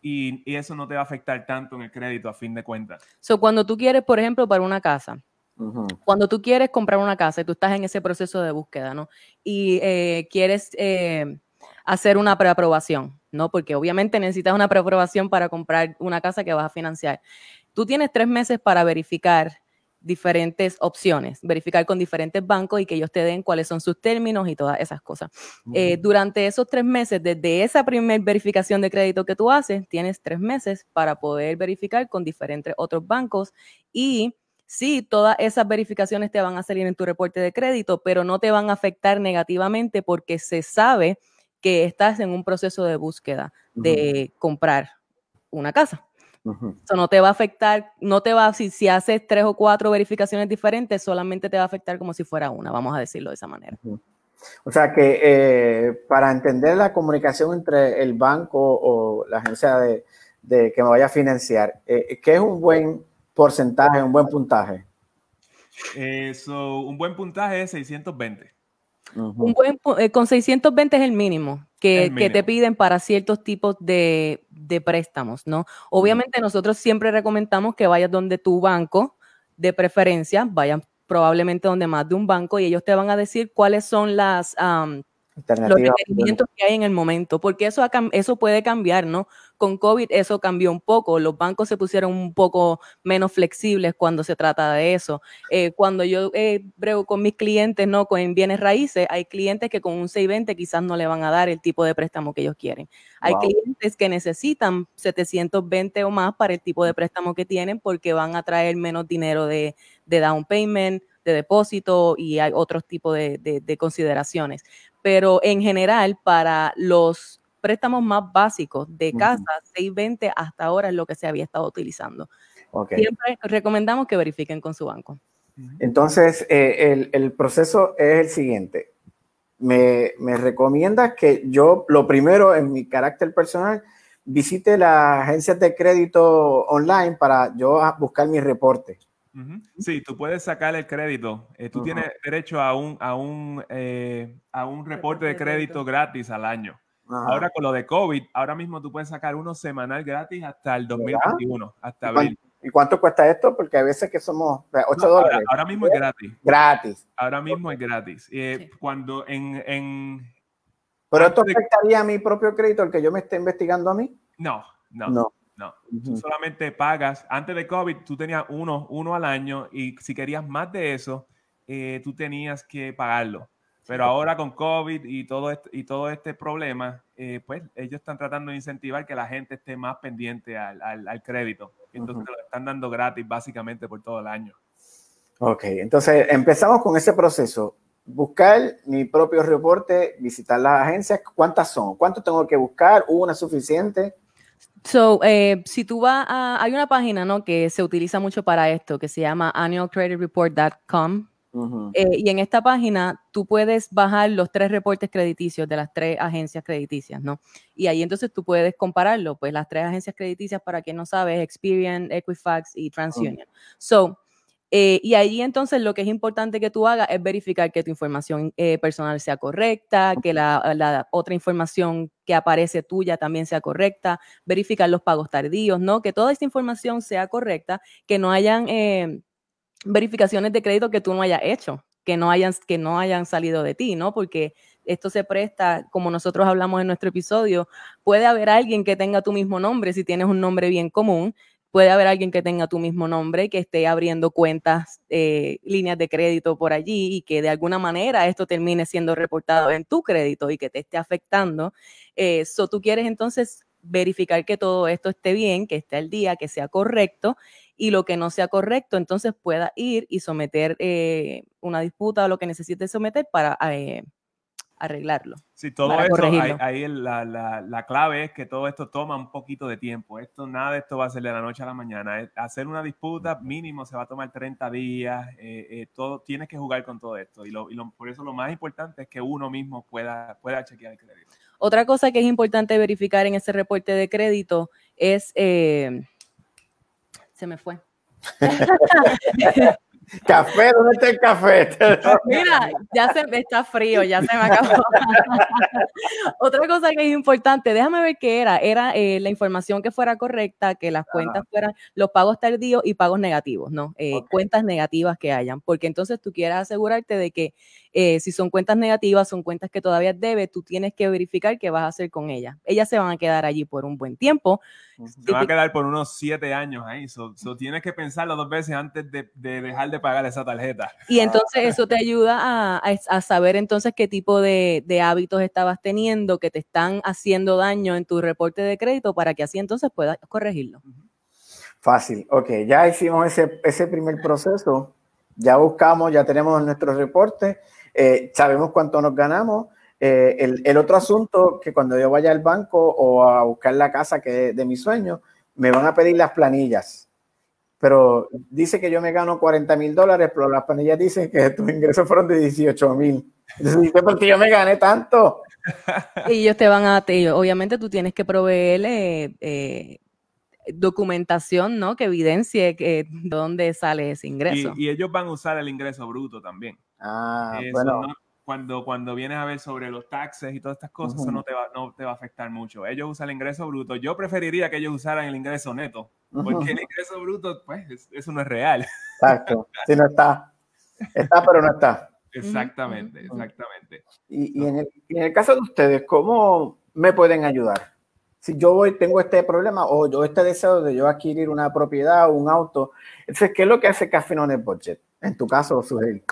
Y, y, eso no te va a afectar tanto en el crédito a fin de cuentas. So, cuando tú quieres, por ejemplo, para una casa, cuando tú quieres comprar una casa y tú estás en ese proceso de búsqueda, ¿no? Y eh, quieres eh, hacer una preaprobación, ¿no? Porque obviamente necesitas una preaprobación para comprar una casa que vas a financiar. Tú tienes tres meses para verificar diferentes opciones, verificar con diferentes bancos y que ellos te den cuáles son sus términos y todas esas cosas. Eh, durante esos tres meses, desde esa primera verificación de crédito que tú haces, tienes tres meses para poder verificar con diferentes otros bancos y sí, todas esas verificaciones te van a salir en tu reporte de crédito, pero no te van a afectar negativamente porque se sabe que estás en un proceso de búsqueda de comprar una casa. Eso no te va a afectar, no te va, si, si haces tres o cuatro verificaciones diferentes, solamente te va a afectar como si fuera una, vamos a decirlo de esa manera. O sea que eh, para entender la comunicación entre el banco o la agencia de, que me vaya a financiar, eh, ¿qué es un buen porcentaje, un buen puntaje? Eso, un buen puntaje es 620. Un buen, eh, con 620 es el mínimo que, te piden para ciertos tipos de, préstamos, ¿no? Obviamente nosotros siempre recomendamos que vayas donde tu banco de preferencia, vayan probablemente donde más de un banco y ellos te van a decir cuáles son las los requerimientos que hay en el momento, porque eso, eso puede cambiar, ¿no? Con COVID eso cambió un poco, los bancos se pusieron un poco menos flexibles cuando se trata de eso. Eh, cuando yo eh, brego con mis clientes, ¿no? Con bienes raíces, hay clientes que con un 620 quizás no le van a dar el tipo de préstamo que ellos quieren. Hay clientes que necesitan 720 o más para el tipo de préstamo que tienen porque van a traer menos dinero de, de down payment, de depósito y hay otros tipos de, de, consideraciones pero en general para los préstamos más básicos de casa, 620 hasta ahora es lo que se había estado utilizando. Siempre recomendamos que verifiquen con su banco. Entonces, eh, el, proceso es el siguiente. Me, me recomiendas que yo, lo primero, en mi carácter personal, visite las agencias de crédito online para yo buscar mi reporte. Sí, tú puedes sacar el crédito. Eh, tú tienes derecho a un, a un, eh, a un reporte de crédito gratis al año. Ahora con lo de COVID, ahora mismo tú puedes sacar uno semanal gratis hasta el 2021, hasta abril. ¿Y cuánto cuesta esto? Porque a veces que somos 8 dólares. Ahora, mismo es gratis. Gratis. Ahora mismo es gratis. Eh, cuando en, en, ¿Pero esto afectaría a mi propio crédito, el que yo me esté investigando a mí? No, no. No. No, tú solamente pagas. Antes de COVID, tú tenías uno, uno al año y si querías más de eso, eh, tú tenías que pagarlo. Pero ahora con COVID y todo este, y todo este problema, eh, pues ellos están tratando de incentivar que la gente esté más pendiente al, al, crédito. Entonces lo están dando gratis básicamente por todo el año. Ok, entonces empezamos con ese proceso. Buscar mi propio reporte, visitar las agencias. ¿Cuántas son? ¿Cuánto tengo que buscar? ¿Una suficiente? So, eh, si tú vas a, hay una página, ¿no? Que se utiliza mucho para esto, que se llama annualcreditreport.com. Eh, y en esta página tú puedes bajar los tres reportes crediticios de las tres agencias crediticias, ¿no? Y ahí entonces tú puedes compararlo, pues las tres agencias crediticias, para quien no sabe, Experian, Equifax y TransUnion. So, eh, y ahí entonces lo que es importante que tú hagas es verificar que tu información eh, personal sea correcta, que la, la, otra información que aparece tuya también sea correcta, verificar los pagos tardíos, ¿no? Que toda esta información sea correcta, que no hayan verificaciones de crédito que tú no hayas hecho, que no hayan, que no hayan salido de ti, ¿no? Porque esto se presta, como nosotros hablamos en nuestro episodio, puede haber alguien que tenga tu mismo nombre si tienes un nombre bien común, puede haber alguien que tenga tu mismo nombre, que esté abriendo cuentas, eh, líneas de crédito por allí y que de alguna manera esto termine siendo reportado en tu crédito y que te esté afectando. Eso eh, tú quieres entonces verificar que todo esto esté bien, que esté al día, que sea correcto y lo que no sea correcto, entonces pueda ir y someter eh, una disputa o lo que necesite someter para eh, arreglarlo. Sí, todo esto, ahí, la, la, clave es que todo esto toma un poquito de tiempo. Esto, nada de esto va a ser de la noche a la mañana. Hacer una disputa mínimo se va a tomar 30 días. Eh, todo, tienes que jugar con todo esto. Y, lo, y por eso lo más importante es que uno mismo pueda, pueda chequear el crédito. Otra cosa que es importante verificar en ese reporte de crédito es se me fue. Café, ¿dónde está el café? Mira, ya se está frío, ya se me acabó. Otra cosa que es importante, déjame ver qué era. Era eh, la información que fuera correcta, que las cuentas fueran los pagos tardíos y pagos negativos, ¿no? Eh, cuentas negativas que hayan, porque entonces tú quieras asegurarte de que eh, si son cuentas negativas, son cuentas que todavía debes, tú tienes que verificar qué vas a hacer con ellas. Ellas se van a quedar allí por un buen tiempo. Se van a quedar por unos siete años ahí. So, tienes que pensarlo dos veces antes de, dejar de pagar esa tarjeta. Y entonces eso te ayuda a, saber entonces qué tipo de, hábitos estabas teniendo que te están haciendo daño en tu reporte de crédito para que así entonces puedas corregirlo. Fácil, ok, ya hicimos ese, ese primer proceso, ya buscamos, ya tenemos nuestro reporte eh, sabemos cuánto nos ganamos. Eh, el, el, otro asunto que cuando yo vaya al banco o a buscar la casa que es de mis sueños, me van a pedir las planillas. Pero dice que yo me gano 40 mil dólares, pero las planillas dicen que tus ingresos fueron de 18 mil. Entonces, ¿por qué yo me gané tanto? Y ellos te van a, obviamente tú tienes que proveerle eh, documentación, ¿no? Que evidencie que, de dónde sale ese ingreso. y, ellos van a usar el ingreso bruto también. Ah, bueno. Cuando, cuando vienes a ver sobre los taxes y todas estas cosas, eso no te, va, no te va a afectar mucho. Ellos usan el ingreso bruto. Yo preferiría que ellos usaran el ingreso neto, porque el ingreso bruto, pues, eso no es real. Exacto. Si no está. Está, pero no está. Exactamente, exactamente. Y, en, el, en, el, caso de ustedes, ¿cómo me pueden ayudar? Si yo voy, tengo este problema o yo este deseo de yo adquirir una propiedad o un auto, entonces, ¿qué es lo que hace Café Budget? En tu caso, Sujel.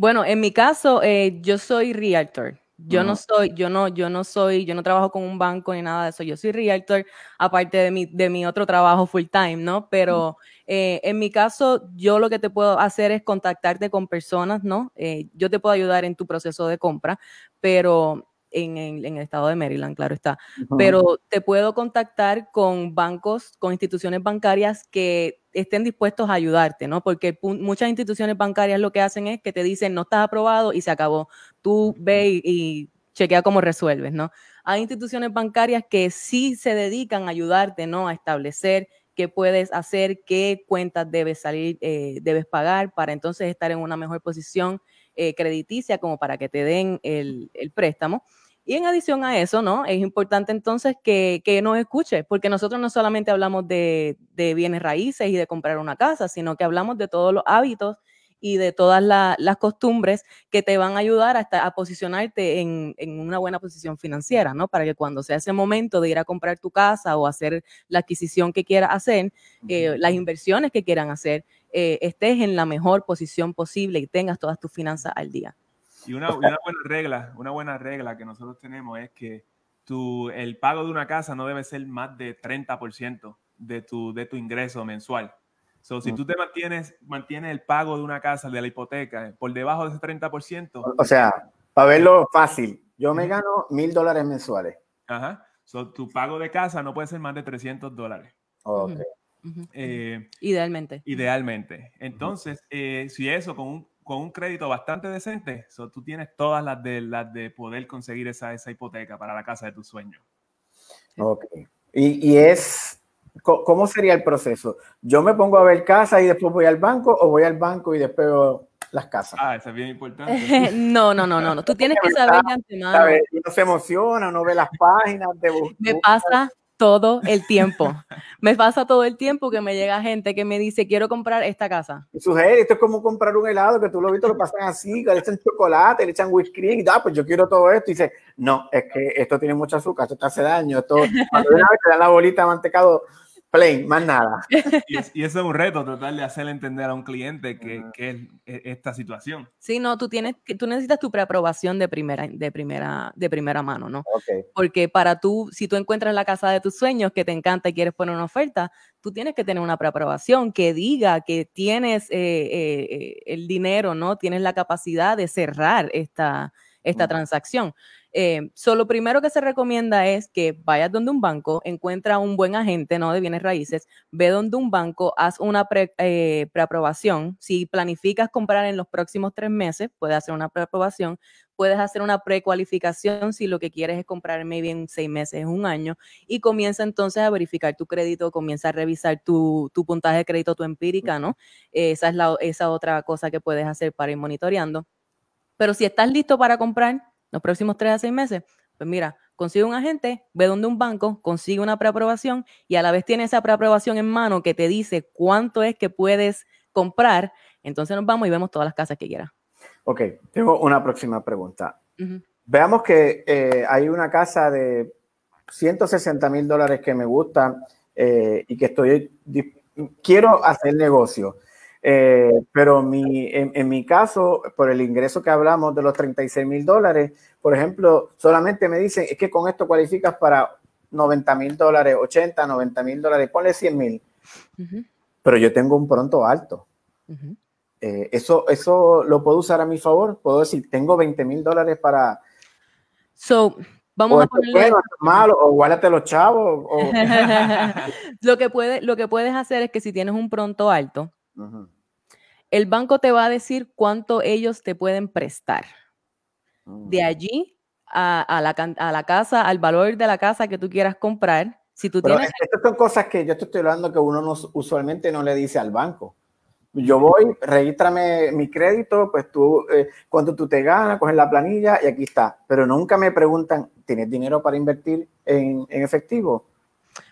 Bueno, en mi caso, eh, yo soy realtor. Yo no soy, yo no, yo no soy, yo no trabajo con un banco ni nada de eso. Yo soy realtor, aparte de mi, de mi otro trabajo full time, ¿no? Pero eh, en mi caso, yo lo que te puedo hacer es contactarte con personas, ¿no? Eh, yo te puedo ayudar en tu proceso de compra, pero en, el estado de Maryland, claro está. Pero te puedo contactar con bancos, con instituciones bancarias que estén dispuestos a ayudarte, ¿no? Porque muchas instituciones bancarias lo que hacen es que te dicen, no estás aprobado y se acabó. Tú ve y, chequea cómo resuelves, ¿no? Hay instituciones bancarias que sí se dedican a ayudarte, ¿no? A establecer qué puedes hacer, qué cuentas debes salir, eh, debes pagar para entonces estar en una mejor posición eh, crediticia como para que te den el, el préstamo. Y en adición a eso, ¿no? Es importante entonces que, que nos escuche, porque nosotros no solamente hablamos de, de, bienes raíces y de comprar una casa, sino que hablamos de todos los hábitos y de todas las costumbres que te van a ayudar hasta a posicionarte en, en, una buena posición financiera, ¿no? Para que cuando sea ese momento de ir a comprar tu casa o hacer la adquisición que quieras hacer, eh, las inversiones que quieran hacer, eh, estés en la mejor posición posible y tengas todas tus finanzas al día. Y una, buena regla, una buena regla que nosotros tenemos es que tu, el pago de una casa no debe ser más de 30% de tu, de tu ingreso mensual. So, si tú te mantienes, mantienes el pago de una casa, de la hipoteca, por debajo de ese 30%. O sea, para verlo fácil, yo me gano mil dólares mensuales. Ajá. So, tu pago de casa no puede ser más de 300 dólares. Okay. Eh, idealmente. Idealmente. Entonces, eh, si eso con un con un crédito bastante decente, so, tú tienes todas las de, las de poder conseguir esa, esa hipoteca para la casa de tus sueños. Ok. Y, y es, ¿cómo sería el proceso? Yo me pongo a ver casa y después voy al banco o voy al banco y después veo las casas. Ah, eso es bien importante. no, no, no, no, no. Tú tienes que saber de antemano. Uno se emociona, uno ve las páginas de Me pasa todo el tiempo. Me pasa todo el tiempo que me llega gente que me dice, quiero comprar esta casa. Y sugiere, esto es como comprar un helado, que tú lo viste, lo pasan así, que le echan chocolate, le echan whisky, y ah, pues yo quiero todo esto. Y dice, no, es que esto tiene mucho azúcar, esto te hace daño, esto, cuando una vez te dan la bolita de mantecado, plain, más nada. Y, eso es un reto, tratar de hacerle entender a un cliente que, que es esta situación. Sí, no, tú tienes tú necesitas tu preaprobación de primera, de primera, de primera mano, ¿no? Porque para tú, si tú encuentras la casa de tus sueños que te encanta y quieres poner una oferta, tú tienes que tener una preaprobación que diga que tienes eh, eh, eh, el dinero, ¿no? Tienes la capacidad de cerrar esta, esta transacción. Eh, lo primero que se recomienda es que vayas donde un banco, encuentra un buen agente ¿no? de bienes raíces, ve donde un banco, haz una eh, preaprobación. Si planificas comprar en los próximos tres meses, puedes hacer una preaprobación. Puedes hacer una precualificación si lo que quieres es comprar maybe en seis meses, un año, y comienza entonces a verificar tu crédito, comienza a revisar tu, tu puntaje de crédito, tu empírica, ¿no? esa es la, esa otra cosa que puedes hacer para ir monitoreando. Pero si estás listo para comprar, los próximos tres a seis meses, pues mira, consigue un agente, ve donde un banco, consigue una preaprobación y a la vez tiene esa preaprobación en mano que te dice cuánto es que puedes comprar. Entonces nos vamos y vemos todas las casas que quieras. Ok, tengo una próxima pregunta. Veamos que eh, hay una casa de 160 mil dólares que me gusta eh, y que estoy, quiero hacer negocio. Eh, pero mi, en, mi caso, por el ingreso que hablamos de los 36 mil dólares, por ejemplo, solamente me dicen, es que con esto cualificas para 90 mil dólares, 80, 90 mil dólares, ponle 100 mil. Pero yo tengo un pronto alto. Eh, eso, ¿Eso lo puedo usar a mi favor? Puedo decir, tengo 20 mil dólares para... So, Vamos a ponerle... malo, o guárdate los chavos. lo, que puede, lo que puedes hacer es que si tienes un pronto alto, el banco te va a decir cuánto ellos te pueden prestar. De mm. allí a, la, casa, al valor de la casa que tú quieras comprar. Si tú tienes... Estas son cosas que yo te estoy hablando que uno no, usualmente no le dice al banco. Yo voy, regístrame mi crédito, pues tú, eh, cuánto tú te ganas, coges la planilla y aquí está. Pero nunca me preguntan, ¿tienes dinero para invertir en efectivo?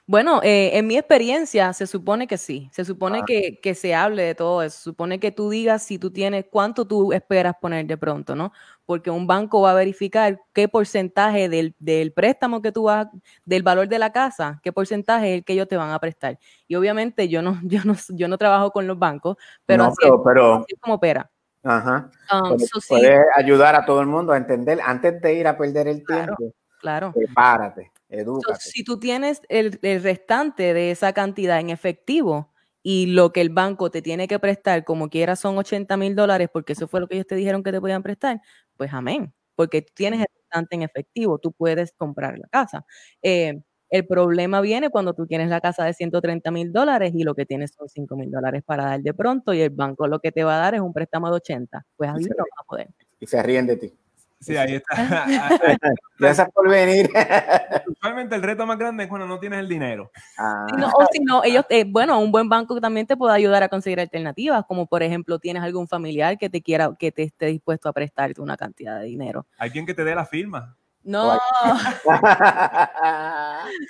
Bueno, eh, en mi experiencia se supone que sí, se supone ah. que, se hable de todo eso, se supone que tú digas si tú tienes, cuánto tú esperas poner de pronto, ¿no? Porque un banco va a verificar qué porcentaje del, préstamo que tú vas, del valor de la casa, qué porcentaje es el que ellos te van a prestar. Y obviamente yo no, yo no, yo no trabajo con los bancos, pero, así, es, como opera. Ajá. Um, puede ayudar a todo el mundo a entender antes de ir a perder el tiempo. Claro. Prepárate si tú tienes el, restante de esa cantidad en efectivo y lo que el banco te tiene que prestar, como quiera, son 80 mil dólares, porque eso fue lo que ellos te dijeron que te podían prestar, pues amén, porque tú tienes el restante en efectivo, tú puedes comprar la casa. Eh, el problema viene cuando tú tienes la casa de 130 mil dólares y lo que tienes son 5 mil dólares para dar de pronto y el banco lo que te va a dar es un préstamo de 80. Pues así no va a poder. Y se ríen de ti. Sí, ahí está. Gracias por venir. Usualmente el reto más grande es cuando no tienes el dinero. Ah. o si no, ellos, eh, bueno, un buen banco también te puede ayudar a conseguir alternativas, como por ejemplo tienes algún familiar que te quiera, que te esté dispuesto a prestarte una cantidad de dinero. Alguien que te dé la firma. No.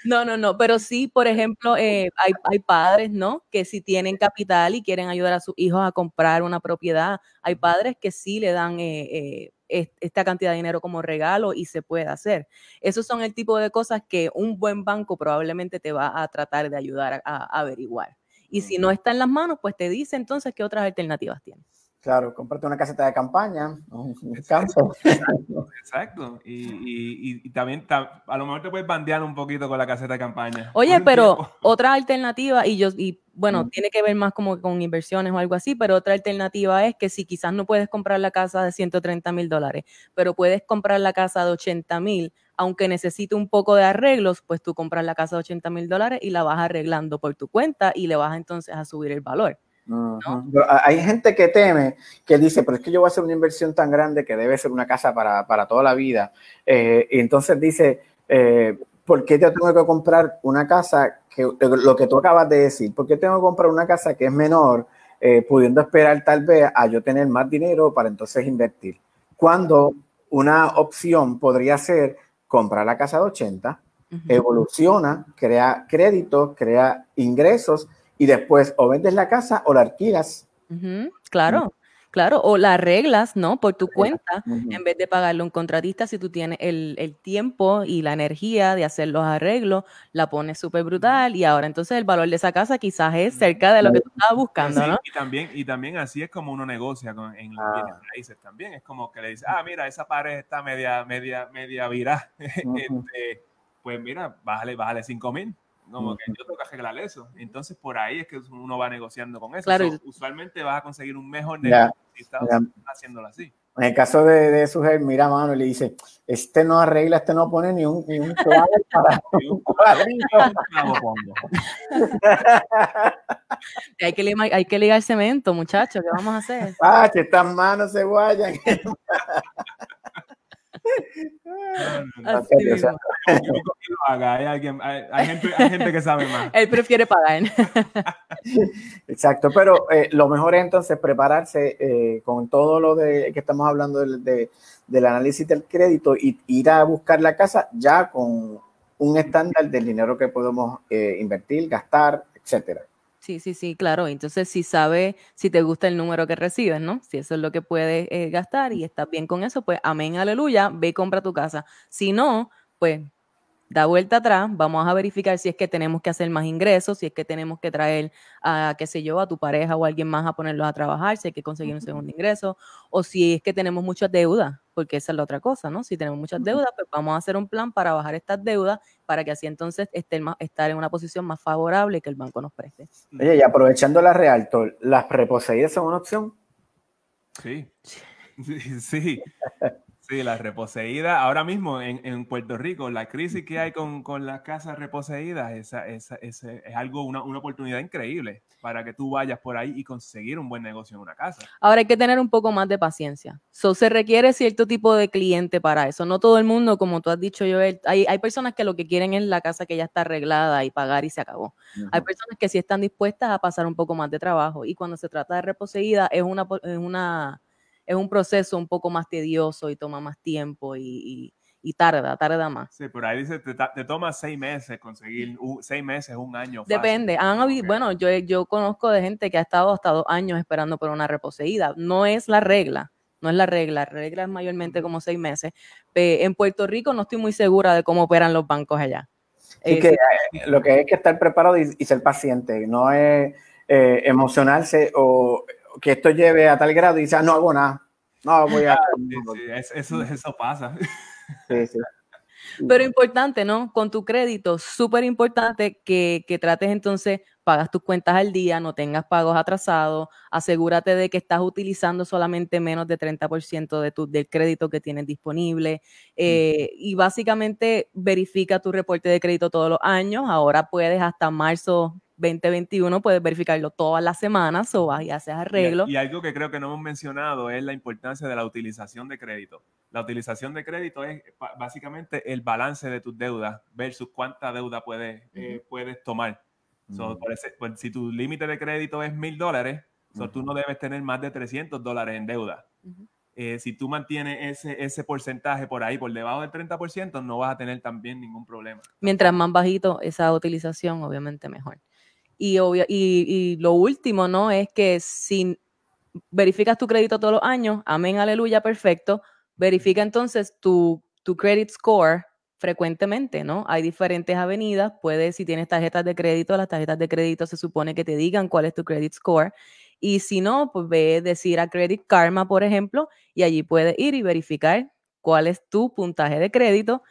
no, no, no. Pero sí, por ejemplo, eh, hay, hay, padres, ¿no? Que si tienen capital y quieren ayudar a sus hijos a comprar una propiedad, hay padres que sí le dan eh, esta cantidad de dinero como regalo y se puede hacer. Esos son el tipo de cosas que un buen banco probablemente te va a tratar de ayudar a, averiguar. Y si no está en las manos, pues te dice entonces qué otras alternativas tienes. Claro, comprarte una caseta de campaña, un campo. Exacto. Y, también a lo mejor te puedes bandear un poquito con la caseta de campaña. Oye, pero otra alternativa, y yo, y bueno, mm. tiene que ver más como con inversiones o algo así, pero otra alternativa es que si quizás no puedes comprar la casa de 130 mil dólares, pero puedes comprar la casa de 80 mil, aunque necesite un poco de arreglos, pues tú compras la casa de 80 mil dólares y la vas arreglando por tu cuenta y le vas entonces a subir el valor. Hay gente que teme, que dice, pero es que yo voy a hacer una inversión tan grande que debe ser una casa para, para toda la vida. Eh, y entonces dice, eh, ¿por qué yo tengo que comprar una casa que lo que tú acabas de decir? ¿Por qué tengo que comprar una casa que es menor, eh, pudiendo esperar tal vez a yo tener más dinero para entonces invertir? Cuando una opción podría ser comprar la casa de 80, evoluciona, crea créditos, crea ingresos y después o vendes la casa o la alquilas. Claro. Claro, o la arreglas, ¿no? Por tu cuenta, en vez de pagarle a un contratista, si tú tienes el, tiempo y la energía de hacer los arreglos, la pones súper brutal y ahora entonces el valor de esa casa quizás es cerca de lo que tú estabas buscando, ¿no? Y también, y también así es como uno negocia con, en los ah. raíces también. Es como que le dice, ah, mira, esa pared está media, media, media virada. Este, pues mira, bájale, bájale 5 mil. Como que yo tengo que arreglar eso. Entonces, por ahí es que uno va negociando con eso. Claro. usualmente vas a conseguir un mejor negocio si estás haciéndolo así. En el caso de, de su jefe, mira mano y le dice, este no arregla, este no pone ni un, ni un para un hay, que ligar, hay que ligar cemento, muchachos, ¿qué vamos a hacer? Ah, que estas manos se guayan. Hay, gente, que sabe más. Él prefiere pagar. Exacto, pero eh, lo mejor es entonces prepararse eh, con todo lo de que estamos hablando de, del análisis del crédito y ir a buscar la casa ya con un estándar del dinero que podemos eh, invertir, gastar, etcétera. Sí, sí, sí, claro. Entonces, si sabe, si te gusta el número que recibes, ¿no? Si eso es lo que puedes eh, gastar y estás bien con eso, pues amén, aleluya, ve y compra tu casa. Si no, pues da vuelta atrás, vamos a verificar si es que tenemos que hacer más ingresos, si es que tenemos que traer a, qué sé yo, a tu pareja o a alguien más a ponerlos a trabajar, si hay que conseguir un segundo ingreso, o si es que tenemos muchas deudas, porque esa es la otra cosa, ¿no? Si tenemos muchas deudas, pues vamos a hacer un plan para bajar estas deudas, para que así entonces estén más, estar en una posición más favorable que el banco nos preste. Oye, y aprovechando la Realtor, ¿las reposeídas son una opción? Sí, sí, sí. La reposeída. Ahora mismo en, en, Puerto Rico, la crisis que hay con, con las casas reposeídas esa, esa, es algo, una, una, oportunidad increíble para que tú vayas por ahí y conseguir un buen negocio en una casa. Ahora hay que tener un poco más de paciencia. So, se requiere cierto tipo de cliente para eso. No todo el mundo, como tú has dicho, Joel, hay, hay personas que lo que quieren es la casa que ya está arreglada y pagar y se acabó. Hay personas que sí están dispuestas a pasar un poco más de trabajo. Y cuando se trata de reposeída, es una, es una es un proceso un poco más tedioso y toma más tiempo y, tarda, tarda más. Sí, por ahí dice, te, toma seis meses conseguir, seis meses, un año. Depende. Han Bueno, yo, yo conozco de gente que ha estado hasta dos años esperando por una reposeída. No es la regla, no es la regla, la regla es mayormente como seis meses. en Puerto Rico no estoy muy segura de cómo operan los bancos allá. Que, eh, lo que hay que estar preparado y, ser paciente, no es eh, emocionarse o que esto lleve a tal grado y dice, ah, no hago nada. No, voy a... Eso, eso pasa. Sí, sí. Pero importante, ¿no? Con tu crédito, súper importante que, que, trates entonces, pagas tus cuentas al día, no tengas pagos atrasados, asegúrate de que estás utilizando solamente menos de 30% de tu, del crédito que tienes disponible eh, y básicamente verifica tu reporte de crédito todos los años. Ahora puedes hasta marzo 2021 puedes verificarlo todas las semanas o vas y haces arreglo. Y, algo que creo que no hemos mencionado es la importancia de la utilización de crédito. La utilización de crédito es básicamente el balance de tus deudas versus cuánta deuda puedes, eh, puedes tomar. Pues, si tu límite de crédito es mil dólares, tú no debes tener más de 300 dólares en deuda. Eh, si tú mantienes ese, ese porcentaje por ahí, por debajo del 30%, no vas a tener también ningún problema. Mientras más bajito esa utilización, obviamente mejor. Y, y, lo último, ¿no? Es que si verificas tu crédito todos los años, amén, aleluya, perfecto, verifica entonces tu, tu credit score frecuentemente, ¿no? Hay diferentes avenidas, puedes, si tienes tarjetas de crédito, las tarjetas de crédito se supone que te digan cuál es tu credit score. Y si no, pues ve decir a Credit Karma, por ejemplo, y allí puedes ir y verificar cuál es tu puntaje de crédito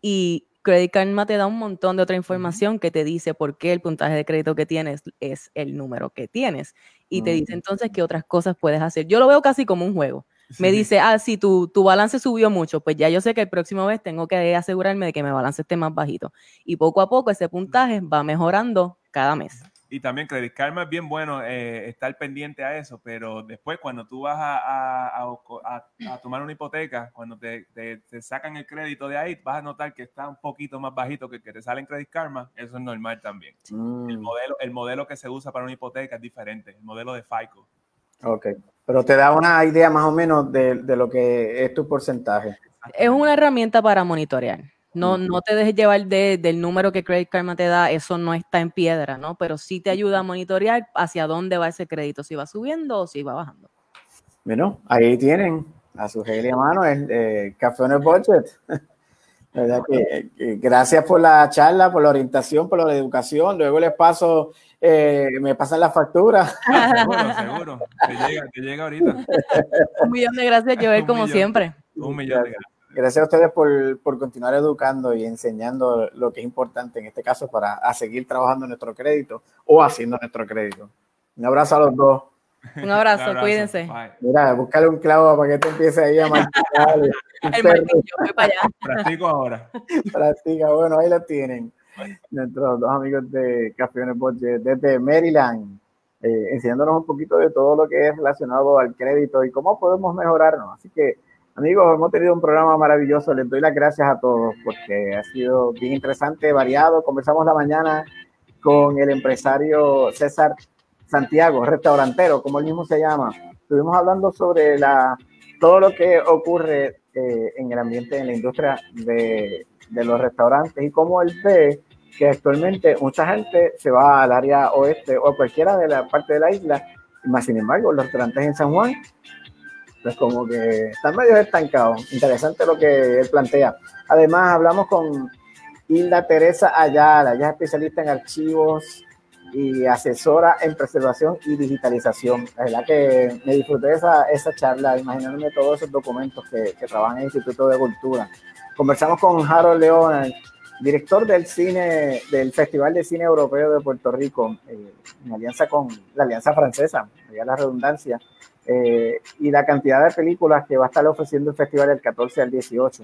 y Credit Karma te da un montón de otra información que te dice por qué el puntaje de crédito que tienes es el número que tienes. Y te dice entonces qué otras cosas puedes hacer. Yo lo veo casi como un juego. Me dice, ah, si tu, tu balance subió mucho, pues ya yo sé que el próximo vez tengo que asegurarme de que mi balance esté más bajito. Y poco a poco ese puntaje va mejorando cada mes. Y también Credit Karma es bien bueno eh, estar pendiente a eso, pero después cuando tú vas a, a, tomar una hipoteca, cuando te, te, sacan el crédito de ahí, vas a notar que está un poquito más bajito que que te sale en Credit Karma. Eso es normal también. El, mm. modelo, el modelo que se usa para una hipoteca es diferente, el modelo de FICO. Ok, pero te da una idea más o menos de, de lo que es tu porcentaje. Es una herramienta para monitorear. No, no te dejes llevar del número que Credit Karma te da, eso no está en piedra, ¿no? Pero sí te ayuda a monitorear hacia dónde va ese crédito, si va subiendo o si va bajando. Bueno, ahí tienen a su a mano el eh, Café on el Budget. gracias por la charla, por la orientación, por la educación. Luego les paso, eh, me pasan la factura. seguro, seguro. Te llega, te llega ahorita. Un millón de gracias, Joel, como siempre. Un millón de gracias. Gracias a ustedes por, por, continuar educando y enseñando lo que es importante en este caso para a seguir trabajando nuestro crédito o haciendo nuestro crédito. Un abrazo a los dos. Un abrazo, cuídense. Mira, búscale un clavo para que te empiece ahí a marcar. El martillo, voy para allá. Practico ahora. Practica, bueno, ahí lo tienen. Nuestros dos amigos de Café Budget desde Maryland, eh, enseñándonos un poquito de todo lo que es relacionado al crédito y cómo podemos mejorarnos. Así que Amigos, hemos tenido un programa maravilloso. Les doy las gracias a todos porque ha sido bien interesante, variado. Conversamos la mañana con el empresario César Santiago, restaurantero, como él mismo se llama. Estuvimos hablando sobre la, todo lo que ocurre eh, en el ambiente, en la industria de, de los restaurantes y cómo él ve que actualmente mucha gente se va al área oeste o cualquiera de la parte de la isla, más sin embargo, los restaurantes en San Juan pues como que están medio estancados. Interesante lo que él plantea. Además, hablamos con Hilda Teresa Ayala, ella es especialista en archivos y asesora en preservación y digitalización. La verdad que me disfruté esa, esa charla, imaginándome todos esos documentos que, que trabajan en el Instituto de Cultura. Conversamos con Harold León, director del cine, del Festival de Cine Europeo de Puerto Rico, eh, en alianza con la Alianza Francesa, ya la redundancia, eh, y la cantidad de películas que va a estar ofreciendo el festival del 14 al 18,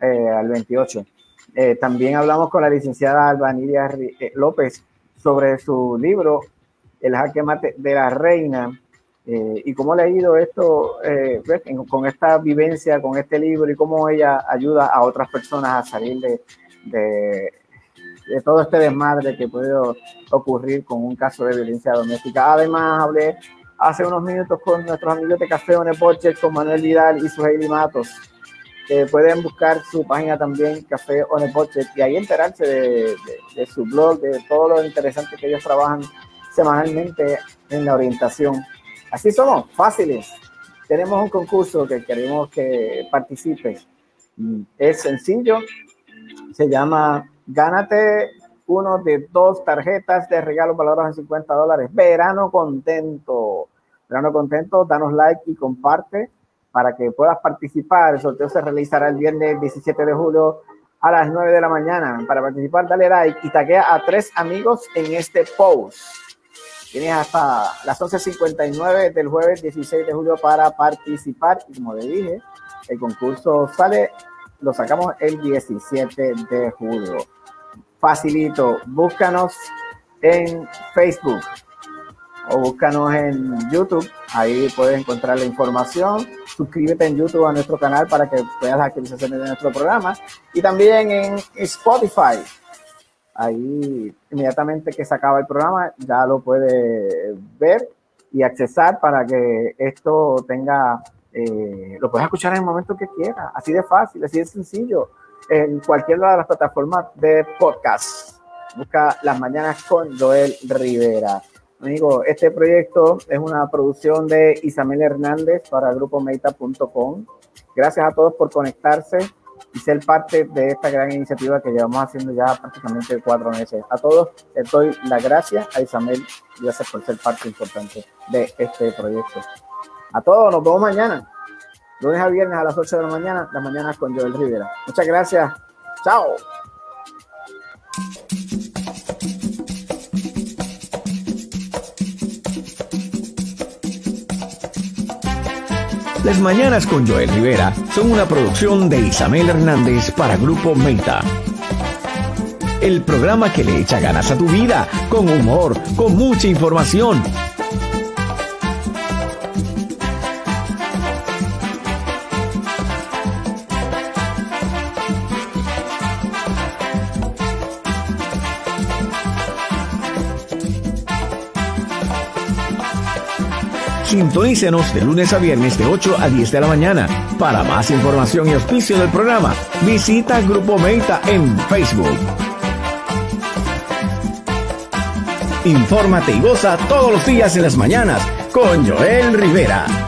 eh, al 28. Eh, también hablamos con la licenciada Albanidia López sobre su libro El jaque mate de la reina y cómo ha ido esto con esta vivencia, con este libro y cómo ella ayuda a otras personas a salir de, de, de todo este desmadre que puede ocurrir con un caso de violencia doméstica. Además, hablé hace unos minutos con nuestros amigos de Café On Budget, con Manuel Vidal y Suheili Matos. pueden buscar su página también, Café On Budget, y ahí enterarse de, de, su blog, de todo lo interesante que ellos trabajan semanalmente en la orientación. Así somos, fáciles. Tenemos un concurso que queremos que participes. Es sencillo, se llama Gánate uno de dos tarjetas de regalo valoradas en 50 dólares. Verano contento. Verano contento, danos like y comparte para que puedas participar. El sorteo se realizará el viernes 17 de julio a las 9 de la mañana. Para participar, dale like y taguea a tres amigos en este post. Tienes hasta las 11.59 del jueves 16 de julio para participar. Y como le dije, el concurso sale, lo sacamos el 17 de julio facilito. Búscanos en Facebook o búscanos en YouTube. Ahí puedes encontrar la información. Suscríbete en YouTube a nuestro canal para que veas las actualizaciones de nuestro programa. Y también en Spotify. Ahí inmediatamente que se acaba el programa ya lo puedes ver y accesar para que esto tenga, eh, lo puedes escuchar en el momento que quieras. Así de fácil, así de sencillo en cualquiera de las plataformas de podcast. Busca Las Mañanas con Joel Rivera. Amigo, este proyecto es una producción de Isabel Hernández para el grupo Meta.com. Gracias a todos por conectarse y ser parte de esta gran iniciativa que llevamos haciendo ya prácticamente cuatro meses. A todos les doy las gracias a Isabel gracias por ser parte importante de este proyecto. A todos, nos vemos mañana lunes a viernes a las 8 de la mañana, las mañanas con Joel Rivera. Muchas gracias. Chao. Las Mañanas con Joel Rivera son una producción de Isabel Hernández para Grupo Meta. el programa que le echa ganas a tu vida, con humor, con mucha información Sintonícenos de lunes a viernes de 8 a 10 de la mañana. Para más información y auspicio del programa, visita Grupo Meta en Facebook. Infórmate y goza todos los días en las mañanas con Joel Rivera.